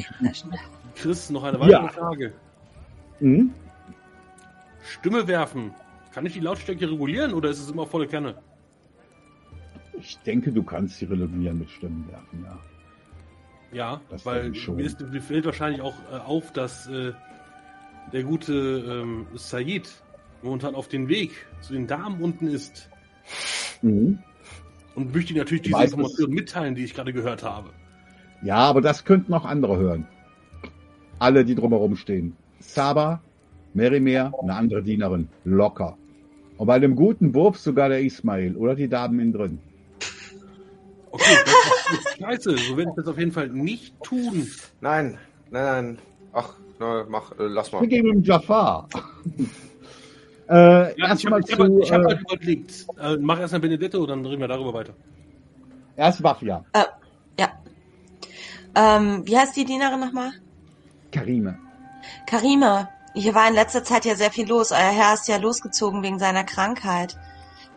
Chris, noch eine weitere Ja. Frage. Hm? Stimme werfen. Kann ich die Lautstärke regulieren oder ist es immer volle Kanne? Ich denke, du kannst sie relativieren mit Stimmen werfen, ja. Ja, Das weil mir, ist, mir fällt wahrscheinlich auch äh, auf, dass äh, der gute ähm, Said momentan auf dem Weg zu den Damen unten ist Mhm. und möchte Ihnen natürlich diese Meistens- Informationen mitteilen, die ich gerade gehört habe. Ja, aber das könnten auch andere hören. Alle, die drumherum stehen. Saba, Merimer, eine andere Dienerin. Locker. Und bei dem guten Wurf sogar der Ismail oder die Damen innen drin. Okay, das ist scheiße. So werde ich das auf jeden Fall nicht tun. Nein, nein, nein. Ach, na, mach, äh, lass mal. Wir gehen mit dem Jafar. Äh, Ja, ich erstmal habe hab, ich hab äh, halt überlegt. Äh, mach erst mal Benedetto, dann reden wir darüber weiter. erst Wafia. Äh, ja. Ähm, wie heißt die Dienerin nochmal? Karime. Karima. Hier war in letzter Zeit ja sehr viel los. Euer Herr ist ja losgezogen wegen seiner Krankheit.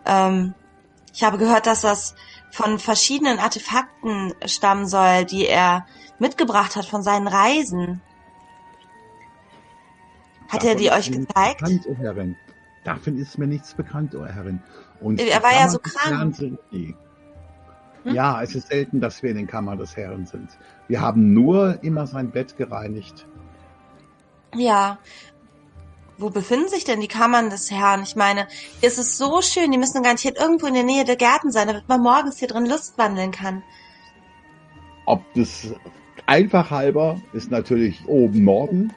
Ähm, ich habe gehört, dass das von verschiedenen Artefakten stammen soll, die er mitgebracht hat von seinen Reisen. Hat er Davon die ist euch gezeigt? Bekannt, Herrin. Davon ist mir nichts bekannt, oh Herrin. Und Er war ja so krank. Sind nie. Hm? Ja, es ist selten, dass wir in den Kammern des Herrn sind. Wir haben nur immer sein Bett gereinigt. Ja. Wo befinden sich denn die Kammern des Herrn? Ich meine, hier ist es so schön, die müssen garantiert irgendwo in der Nähe der Gärten sein, damit man morgens hier drin Lust wandeln kann. Ob das einfach halber ist natürlich oben Norden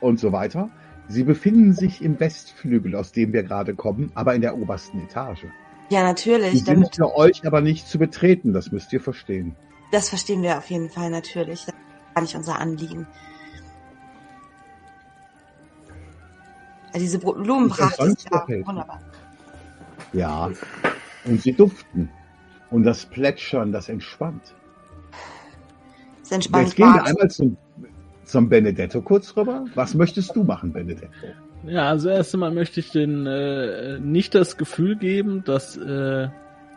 und so weiter. Sie befinden sich im Westflügel, aus dem wir gerade kommen, aber in der obersten Etage. Ja, Die natürlich. sind Damit, für euch aber nicht zu betreten, das müsst ihr verstehen. das verstehen wir auf jeden Fall natürlich. Das ist gar nicht unser Anliegen. Ja, diese Blumenpracht Ist ja wunderbar. Ja, und sie duften. Und das Plätschern, das entspannt. Das entspannt Jetzt gehen wir einmal zum, zum Benedetto kurz rüber. Was möchtest du machen, Benedetto? Ja, also erst einmal möchte ich den äh, nicht das Gefühl geben, dass äh,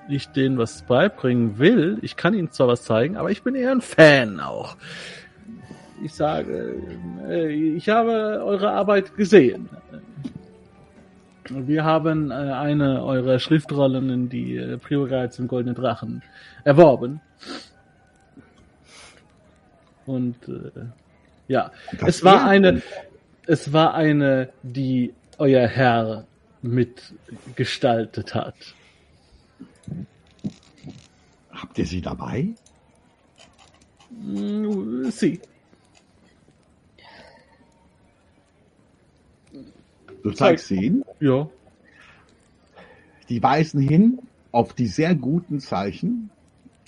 ich denen was beibringen will. Ich kann ihnen zwar was zeigen, aber ich bin eher ein Fan auch. Ich sage, äh, ich habe eure Arbeit gesehen. Wir haben äh, eine eurer Schriftrollen in die äh, Priorat zum Goldenen Drachen erworben. Und äh, ja, es war eine, es war eine, die euer Herr mitgestaltet hat. Habt ihr sie dabei? Mm, Sie. Du zeigst sie ihnen. Ja. Die weisen hin auf die sehr guten Zeichen,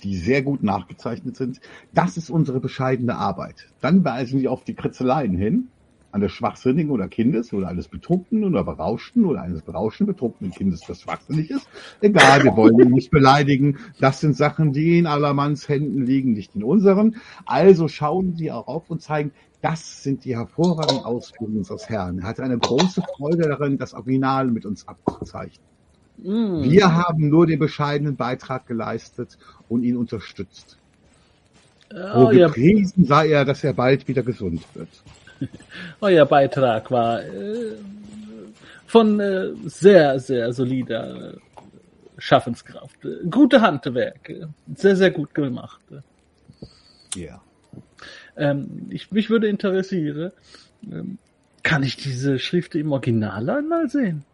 die sehr gut nachgezeichnet sind. Das ist unsere bescheidene Arbeit. Dann weisen sie auf die Kritzeleien hin, eines schwachsinnigen oder Kindes oder eines Betrunkenen oder Berauschten oder eines berauschenden, betrunkenen Kindes, das schwachsinnig ist. Egal, wir wollen ihn nicht beleidigen. Das sind Sachen, die in allermanns Händen liegen, nicht in unseren. Also schauen sie auch auf und zeigen, das sind die hervorragenden Ausführungen unseres Herrn. Er hatte eine große Freude darin, das Original mit uns abzuzeichnen. Mm. Wir haben nur den bescheidenen Beitrag geleistet und ihn unterstützt. Oh, euer, gepriesen sei er, dass er bald wieder gesund wird. [LAUGHS] euer Beitrag war äh, von äh, sehr, sehr solider äh, Schaffenskraft. Gute Handwerk. Sehr, sehr gut gemacht. Ja. Ähm, ich, mich würde interessieren, ähm, kann ich diese Schrift im Original einmal sehen?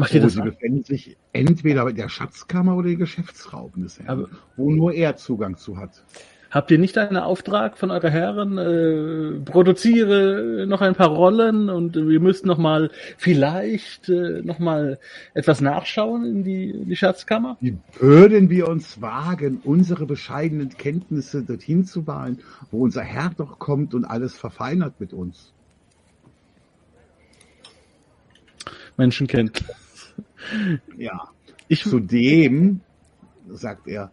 Macht ihr das? sie befinden sich entweder in der Schatzkammer oder in der Geschäftsraum des Herrn, wo nur er Zugang zu hat. Habt ihr nicht einen Auftrag von eurer Herren? Äh, produziere noch ein paar Rollen und wir müssten noch mal vielleicht äh, noch mal etwas nachschauen in die, in die Schatzkammer. Wie würden wir uns wagen, unsere bescheidenen Kenntnisse dorthin zu wagen, wo unser Herr doch kommt und alles verfeinert mit uns? Menschenkenntnis. Ja. Ich, Zudem, sagt er,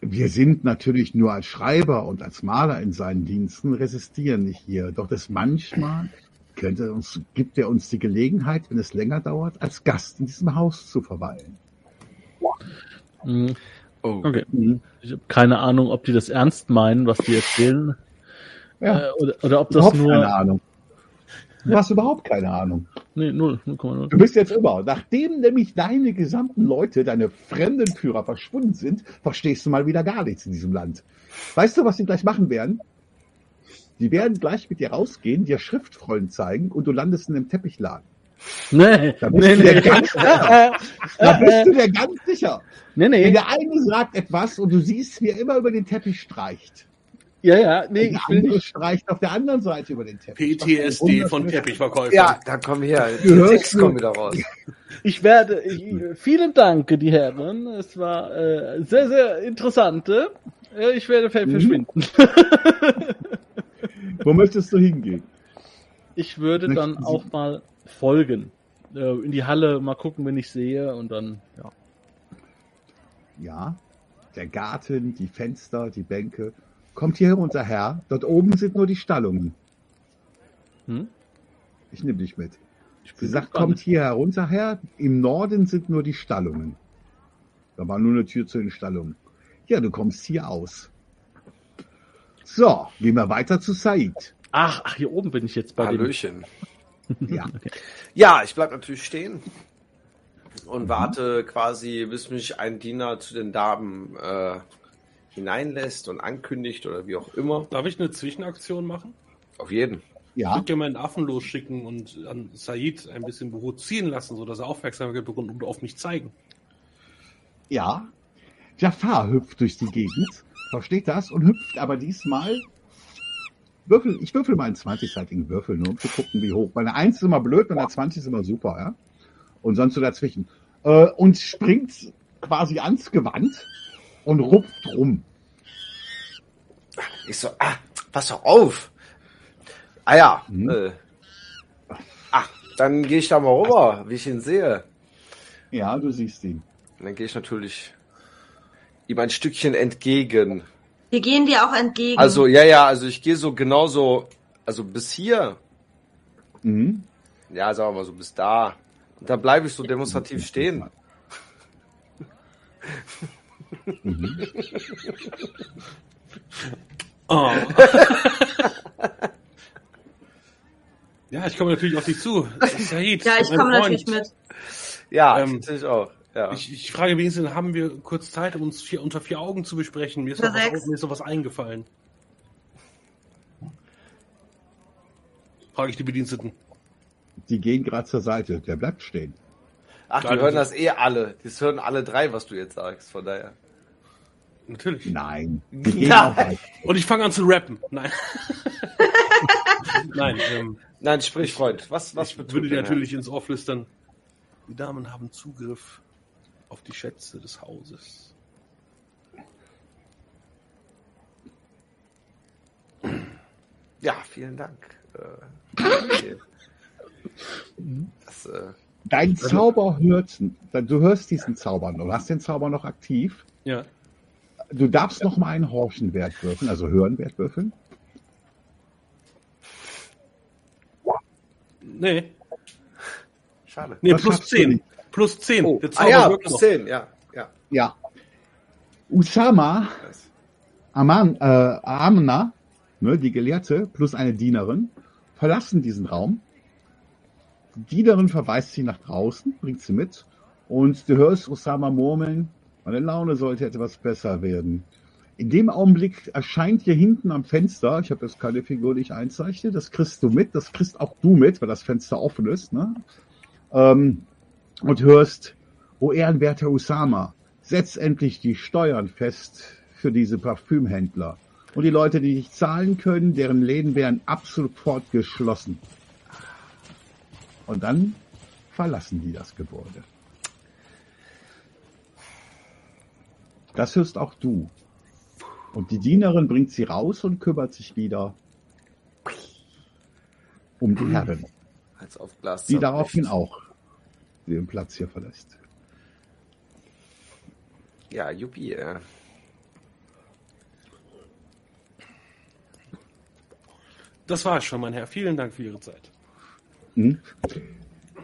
wir sind natürlich nur als Schreiber und als Maler in seinen Diensten, resistieren nicht hier. Doch das manchmal könnte uns, gibt er uns die Gelegenheit, wenn es länger dauert, als Gast in diesem Haus zu verweilen. Mm, Oh. okay. Ich habe keine Ahnung, ob die das ernst meinen, was die erzählen, Ja, äh, oder, oder ob das überhaupt keine nur Ahnung. Du hast überhaupt keine Ahnung. Nee, 0, 0,0. Du bist jetzt über. Nachdem nämlich deine gesamten Leute, deine Fremdenführer verschwunden sind, verstehst du mal wieder gar nichts in diesem Land. Weißt du, was sie gleich machen werden? Die werden gleich mit dir rausgehen, dir Schriftrollen zeigen und du landest in einem Teppichladen. Nee, Da bist nee, du dir nee. ganz sicher. Da [LAUGHS] bist du dir ganz sicher. Nee, Wenn nee. der eine sagt etwas und du siehst, wie er immer über den Teppich streicht. Ja, ja, nee, ich der will nicht. streicht auf der anderen Seite über den Teppich. PTSD von Teppichverkäufern. Ja, da Die hörst Texte nur- kommen wieder raus. Ich werde, ich, vielen Dank, die Herren. Es war äh, sehr, sehr interessant. Äh, ich werde Mhm. verschwinden. [LAUGHS] Wo möchtest du hingehen? Ich würde Möchten dann Sie- auch mal folgen. Äh, in die Halle mal gucken, wenn ich sehe und dann, ja. Ja, der Garten, die Fenster, die Bänke. Kommt hier herunter her. Dort oben sind nur die Stallungen. Hm? Ich nehme dich mit. Ich Sie sagt, kommt hier herunter her. Im Norden sind nur die Stallungen. Da war nur eine Tür zu den Stallungen. Ja, du kommst hier aus. So, gehen wir weiter zu Said. Ach, ach, hier oben bin ich jetzt bei dem. Hallöchen. Ja, [LAUGHS] Ja, ich bleib natürlich stehen und warte quasi, bis mich ein Diener zu den Damen äh, hineinlässt und ankündigt oder wie auch immer. Darf ich eine Zwischenaktion machen? Auf jeden. Ich ja, würde gerne meinen Affen losschicken und an Said ein bisschen provozieren lassen, sodass er Aufmerksamkeit bekommt und auf mich zeigen. ja. Jafar hüpft durch die Gegend, versteht das und hüpft aber diesmal. Würfel, ich würfel mal einen 20-seitigen Würfel, nur um zu gucken, wie hoch. Weil eine 1 ist immer blöd, bei einer 20 ist immer super, ja. Und sonst so dazwischen. Äh, und springt quasi ans Gewand und rupft rum. Ich so, ah, pass doch auf. Ah ja, Mhm. äh, ach, dann gehe ich da mal rüber, wie ich ihn sehe. Ja, du siehst ihn. Und dann gehe ich natürlich ihm ein Stückchen entgegen. Wir gehen dir auch entgegen. Also, ja, ja, also ich gehe so genauso, also bis hier, Mhm. ja, sagen wir mal so bis da. Und dann bleibe ich so demonstrativ stehen. [LAUGHS] Oh. ja, ich komme natürlich auf dich zu. Said, ja, ich mein komme Freund. natürlich mit. Ja, Ähm, natürlich auch. Ja. Ich, ich frage wenigstens, haben wir kurz Zeit, um uns vier, unter vier Augen zu besprechen? Mir ist, noch was, sechs. mir ist noch was eingefallen. Frage ich die Bediensteten. Die gehen gerade zur Seite. Der bleibt stehen. Ach, die hören das eh alle. Das hören alle drei, was du jetzt sagst. Von daher. Natürlich. Nein. [LAUGHS] Nein. auch weiter. Und ich fange an zu rappen. Nein. [LAUGHS] Nein, ähm, Nein, sprich, Freund. Was, was ich würde dir natürlich ins Ohr flüstern. Die Damen haben Zugriff auf die Schätze des Hauses. Ja, vielen Dank. Äh, das, äh, Dein Zauber hört, du hörst diesen Zauber noch, du hast den Zauber noch aktiv. Ja. Du darfst noch mal einen Horchenwert würfeln, also Hörenwert würfeln. Nee, schade. nee plus schaffst du 10. nicht. Plus 10. Oh, ah ja, plus noch. 10, ja. ja. Ja. Usama. Aman, äh, Amna, ne, die Gelehrte, plus eine Dienerin, verlassen diesen Raum. Die Dienerin verweist sie nach draußen, bringt sie mit. Und du hörst Usama murmeln, meine Laune sollte etwas besser werden. In dem Augenblick erscheint hier hinten am Fenster, ich habe jetzt keine Figur, die ich einzeichne, das kriegst du mit, das kriegst auch du mit, weil das Fenster offen ist, ne? Ähm, und hörst, o ehrenwerter Usama, setz endlich die Steuern fest für diese Parfümhändler. Und die Leute, die nicht zahlen können, deren Läden werden ab sofort geschlossen. Und dann verlassen die das Gebäude. Das hörst auch du. Und die Dienerin bringt sie raus und kümmert sich wieder um die Herren, Als auf Glas. die daraufhin auch den Platz hier verlässt. Ja, Juppie. Das war es schon, mein Herr. Vielen Dank für Ihre Zeit. Hm?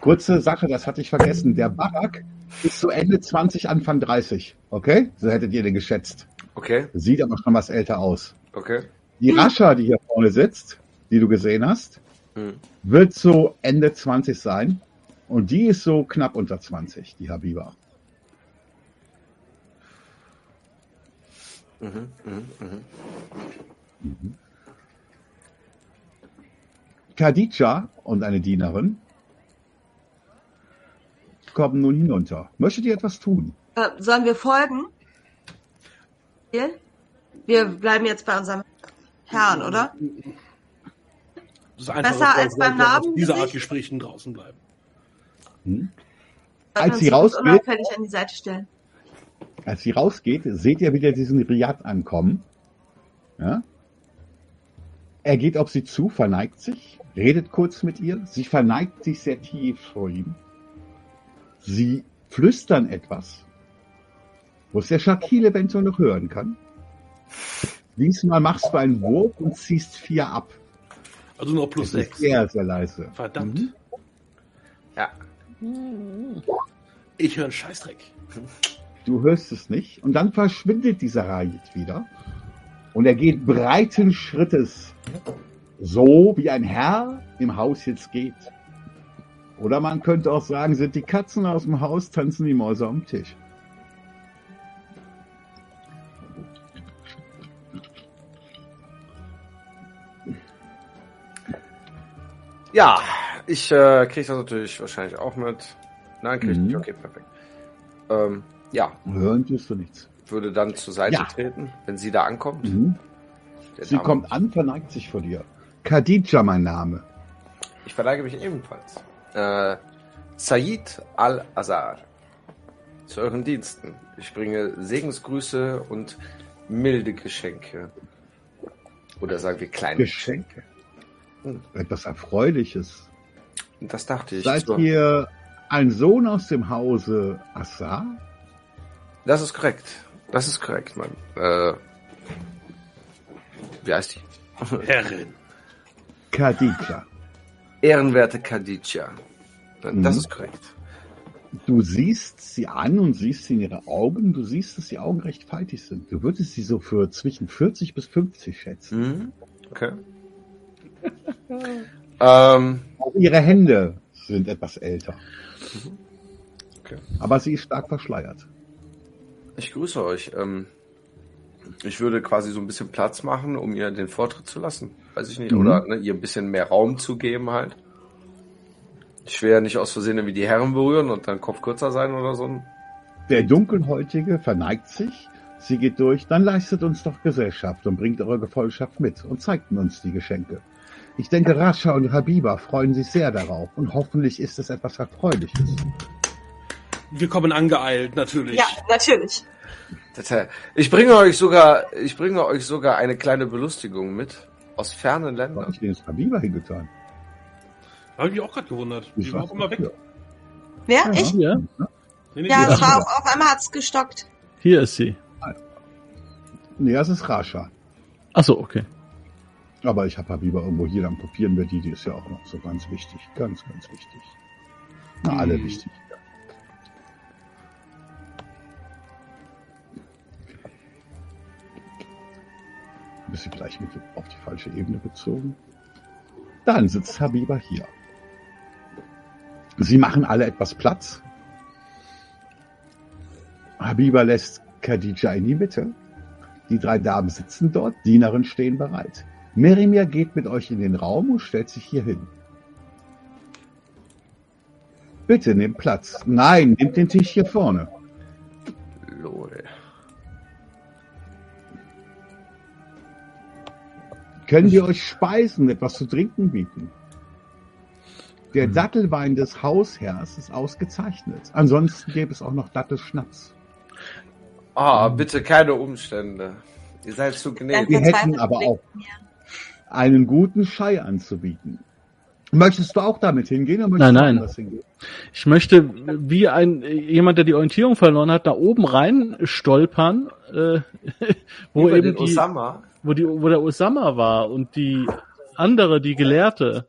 Kurze Sache, das hatte ich vergessen. Der Barak ist so Ende 20, Anfang 30. Okay? So hättet ihr den geschätzt. Okay, Sieht aber schon was älter aus. okay. Die Rascha, die hier vorne sitzt, die du gesehen hast, Hm. wird so Ende 20 sein. Und die ist so knapp unter 20, die Habiba. Mhm, mhm, mhm. Khadija und eine Dienerin kommen nun hinunter. Möchtet ihr etwas tun? Äh, sollen wir folgen? Wir? Wir bleiben jetzt bei unserem Herrn, oder? Das ist einfach, Besser als beim Dieser Art Narbengesicht? Gesprächen draußen bleiben. Hm? Als sie rausgeht- unauffällig an die Seite stellen. Als sie rausgeht, seht ihr wieder diesen Riad ankommen. Ja? Er geht auf sie zu, verneigt sich, redet kurz mit ihr. Sie verneigt sich sehr tief vor ihm. Sie flüstern etwas, was der Shakil eventuell noch hören kann. Diesmal machst du einen Wurf und ziehst vier ab. Also nur plus Das sechs. sehr, sehr leise. Verdammt. Mhm. Ja. Ich höre einen Scheißdreck. Du hörst es nicht. Und dann verschwindet dieser Rajit wieder. Und er geht breiten Schrittes. So wie ein Herr im Haus jetzt geht. Oder man könnte auch sagen, sind die Katzen aus dem Haus, tanzen die Mäuse am Tisch. Ja, ich äh, kriege das natürlich wahrscheinlich auch mit. Nein, kriege ich Mhm. nicht. Okay, perfekt. Ähm, ja, Hören tust du nichts. würde dann zur Seite Ja. treten, wenn sie da ankommt. Mhm. Sie Dame. kommt an, verneigt sich vor dir. Khadija, mein Name. Ich verneige mich ebenfalls. Äh, Said Al-Azhar. Zu euren Diensten. Ich bringe Segensgrüße und milde Geschenke. Oder sagen wir kleine Geschenke. Hm. Etwas Erfreuliches. Das dachte ich. Seid So. ihr ein Sohn aus dem Hause Assar? Das ist korrekt. Das ist korrekt, Mann. Äh, wie heißt die? Herrin. Khadija. Ehrenwerte Khadija. Das Mhm. ist korrekt. Du siehst sie an und siehst sie in ihre Augen. Du siehst, dass die Augen recht faltig sind. Du würdest sie so für zwischen 40 bis 50 schätzen. Mhm. Okay. [LAUGHS] ähm, Auch ihre Hände sind etwas älter. Okay. Aber sie ist stark verschleiert. ich grüße euch. Ähm, ich würde quasi so ein bisschen Platz machen, um ihr den Vortritt zu lassen. Weiß ich nicht. Mhm. Oder ne, ihr ein bisschen mehr Raum zu geben halt. Ich will ja nicht aus Versehen wie die Herren berühren und dann Kopf kürzer sein oder so. Der Dunkelhäutige verneigt sich. Sie geht durch. Dann leistet uns doch Gesellschaft und bringt eure Gefolgschaft mit und zeigt uns die Geschenke. Ich denke, Rascha und Habiba freuen sich sehr darauf und hoffentlich ist es etwas Erfreuliches. Wir kommen angeeilt, natürlich. Ja, natürlich. Ich bringe euch sogar, ich bringe euch sogar eine kleine Belustigung mit aus fernen Was Ländern. habe ich denn jetzt Habiba hingetan? Habe ich mich auch gerade gewundert. Die war auch immer weg. Wer? Ja. Ich? Ja, Ja, es war auch, auf einmal hat's gestockt. hier ist sie. Nee, das ist Rascha. Achso, okay. Aber ich habe Habiba irgendwo hier, dann kopieren wir die, die ist ja auch noch so ganz wichtig. Ganz, ganz wichtig. Na, alle Hm. wichtig. Du gleich mit auf die falsche Ebene gezogen? Dann sitzt Habiba hier. Sie machen alle etwas Platz. Habiba lässt Khadija in die Mitte. Die drei Damen sitzen dort, Dienerin stehen bereit. Merimir geht mit euch in den Raum und stellt sich hier hin. Bitte nehmt Platz. Nein, nehmt den Tisch hier vorne. Lol. Können wir euch Speisen, etwas zu trinken bieten? Der Hm. Dattelwein des Hausherrs ist ausgezeichnet. Ansonsten gäbe es auch noch Dattelschnaps. Ah, bitte keine Umstände. Ihr seid zu gnädig. Wir hätten aber auch einen guten Schei anzubieten. Möchtest du auch damit hingehen? Oder Nein, möchtest du nein. anders hingehen? Ich möchte wie ein jemand, der die Orientierung verloren hat, da oben rein stolpern, äh, [LAUGHS] wo Über eben den die, Osama. Wo die, wo der Osama war und die andere, die Gelehrte.